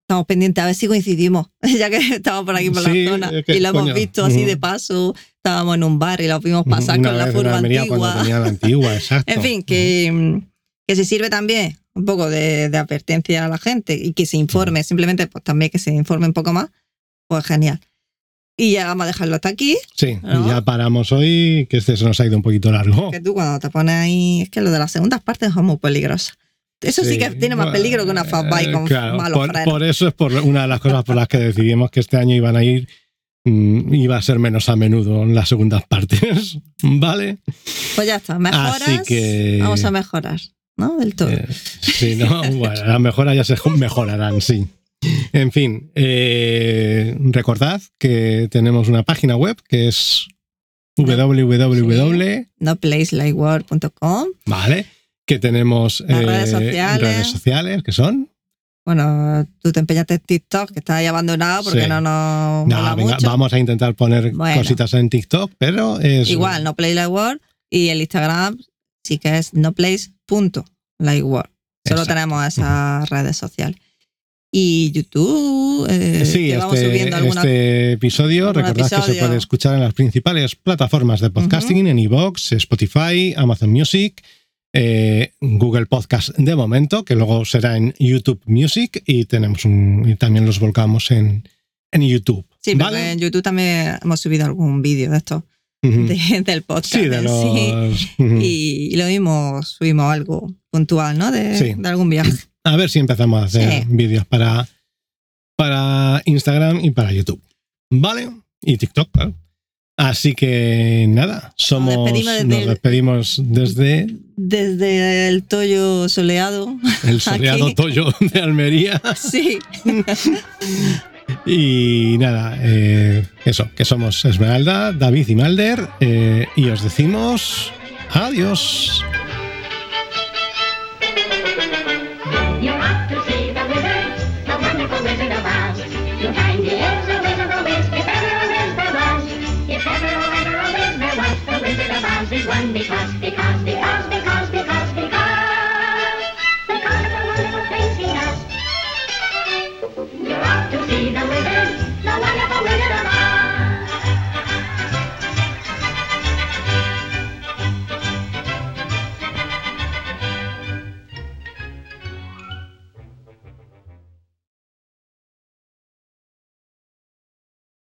estamos pendientes a ver si coincidimos, [laughs] ya que estamos por aquí por Sí, la zona es que, y lo hemos coño, visto así de paso. Estábamos en un bar y lo vimos pasar Una con la vez Almería cuando antigua. tenía la antigua, exacto. En fin, que, que se sirve también un poco de, de advertencia a la gente y que se informe, simplemente pues también que se informe un poco más, pues genial. Y ya vamos a dejarlo hasta aquí, Sí, ¿no? y ya paramos hoy, que este se nos ha ido un poquito largo. que tú cuando te pones ahí, es que lo de las segundas partes es muy peligroso. Eso sí, que tiene más peligro que una fatbike Eh, con claro, malos por, frenos. por eso es por una de las cosas por las que decidimos que este año iban a ir, mm, iba a ser menos a menudo en las segundas partes, [laughs] ¿vale? Pues ya está, mejoras. Así que- Vamos a mejorar, ¿no? Del todo. Eh, sí, no, [laughs] bueno, las mejoras ya se mejorarán, sí. En fin, eh, recordad que tenemos una página web que es www. NoPlaceLikeWord.com. Vale, que tenemos Las redes eh, sociales. redes sociales, que son. Bueno, tú te empeñaste en TikTok, que está ahí abandonado porque Sí. no nos No, venga, mucho. vamos a intentar poner Bueno. cositas en TikTok, pero es. Igual, no play like word. Y el Instagram sí que es noplace.likeword. Solo Exacto. tenemos esas redes sociales. Y YouTube, eh, Sí, que vamos este, subiendo algunas este episodio, recordad que se episodio. puede escuchar en las principales plataformas de podcasting, en iVoox, Spotify, Amazon Music, eh, Google Podcast de momento, que luego será en YouTube Music y tenemos un, y también los volcamos en, en YouTube. Sí, pero ¿vale? en YouTube también hemos subido algún vídeo de esto, De- [laughs] del podcast. sí, de en los. sí. ujú. Y, y lo mismo, subimos algo puntual, ¿no? De, Sí. de algún viaje. [clears throat] A ver si empezamos a hacer Sí. vídeos para, para Instagram y para YouTube. ¿Vale? Y TikTok, claro. Así que nada, somos. Nos despedimos despedimos desde Desde el Toyo soleado. el soleado [laughs] Aquí. Toyo de Almería. Sí. [laughs] Y nada, eh, eso, que somos Esmeralda, David y Malder. eh, y os decimos adiós.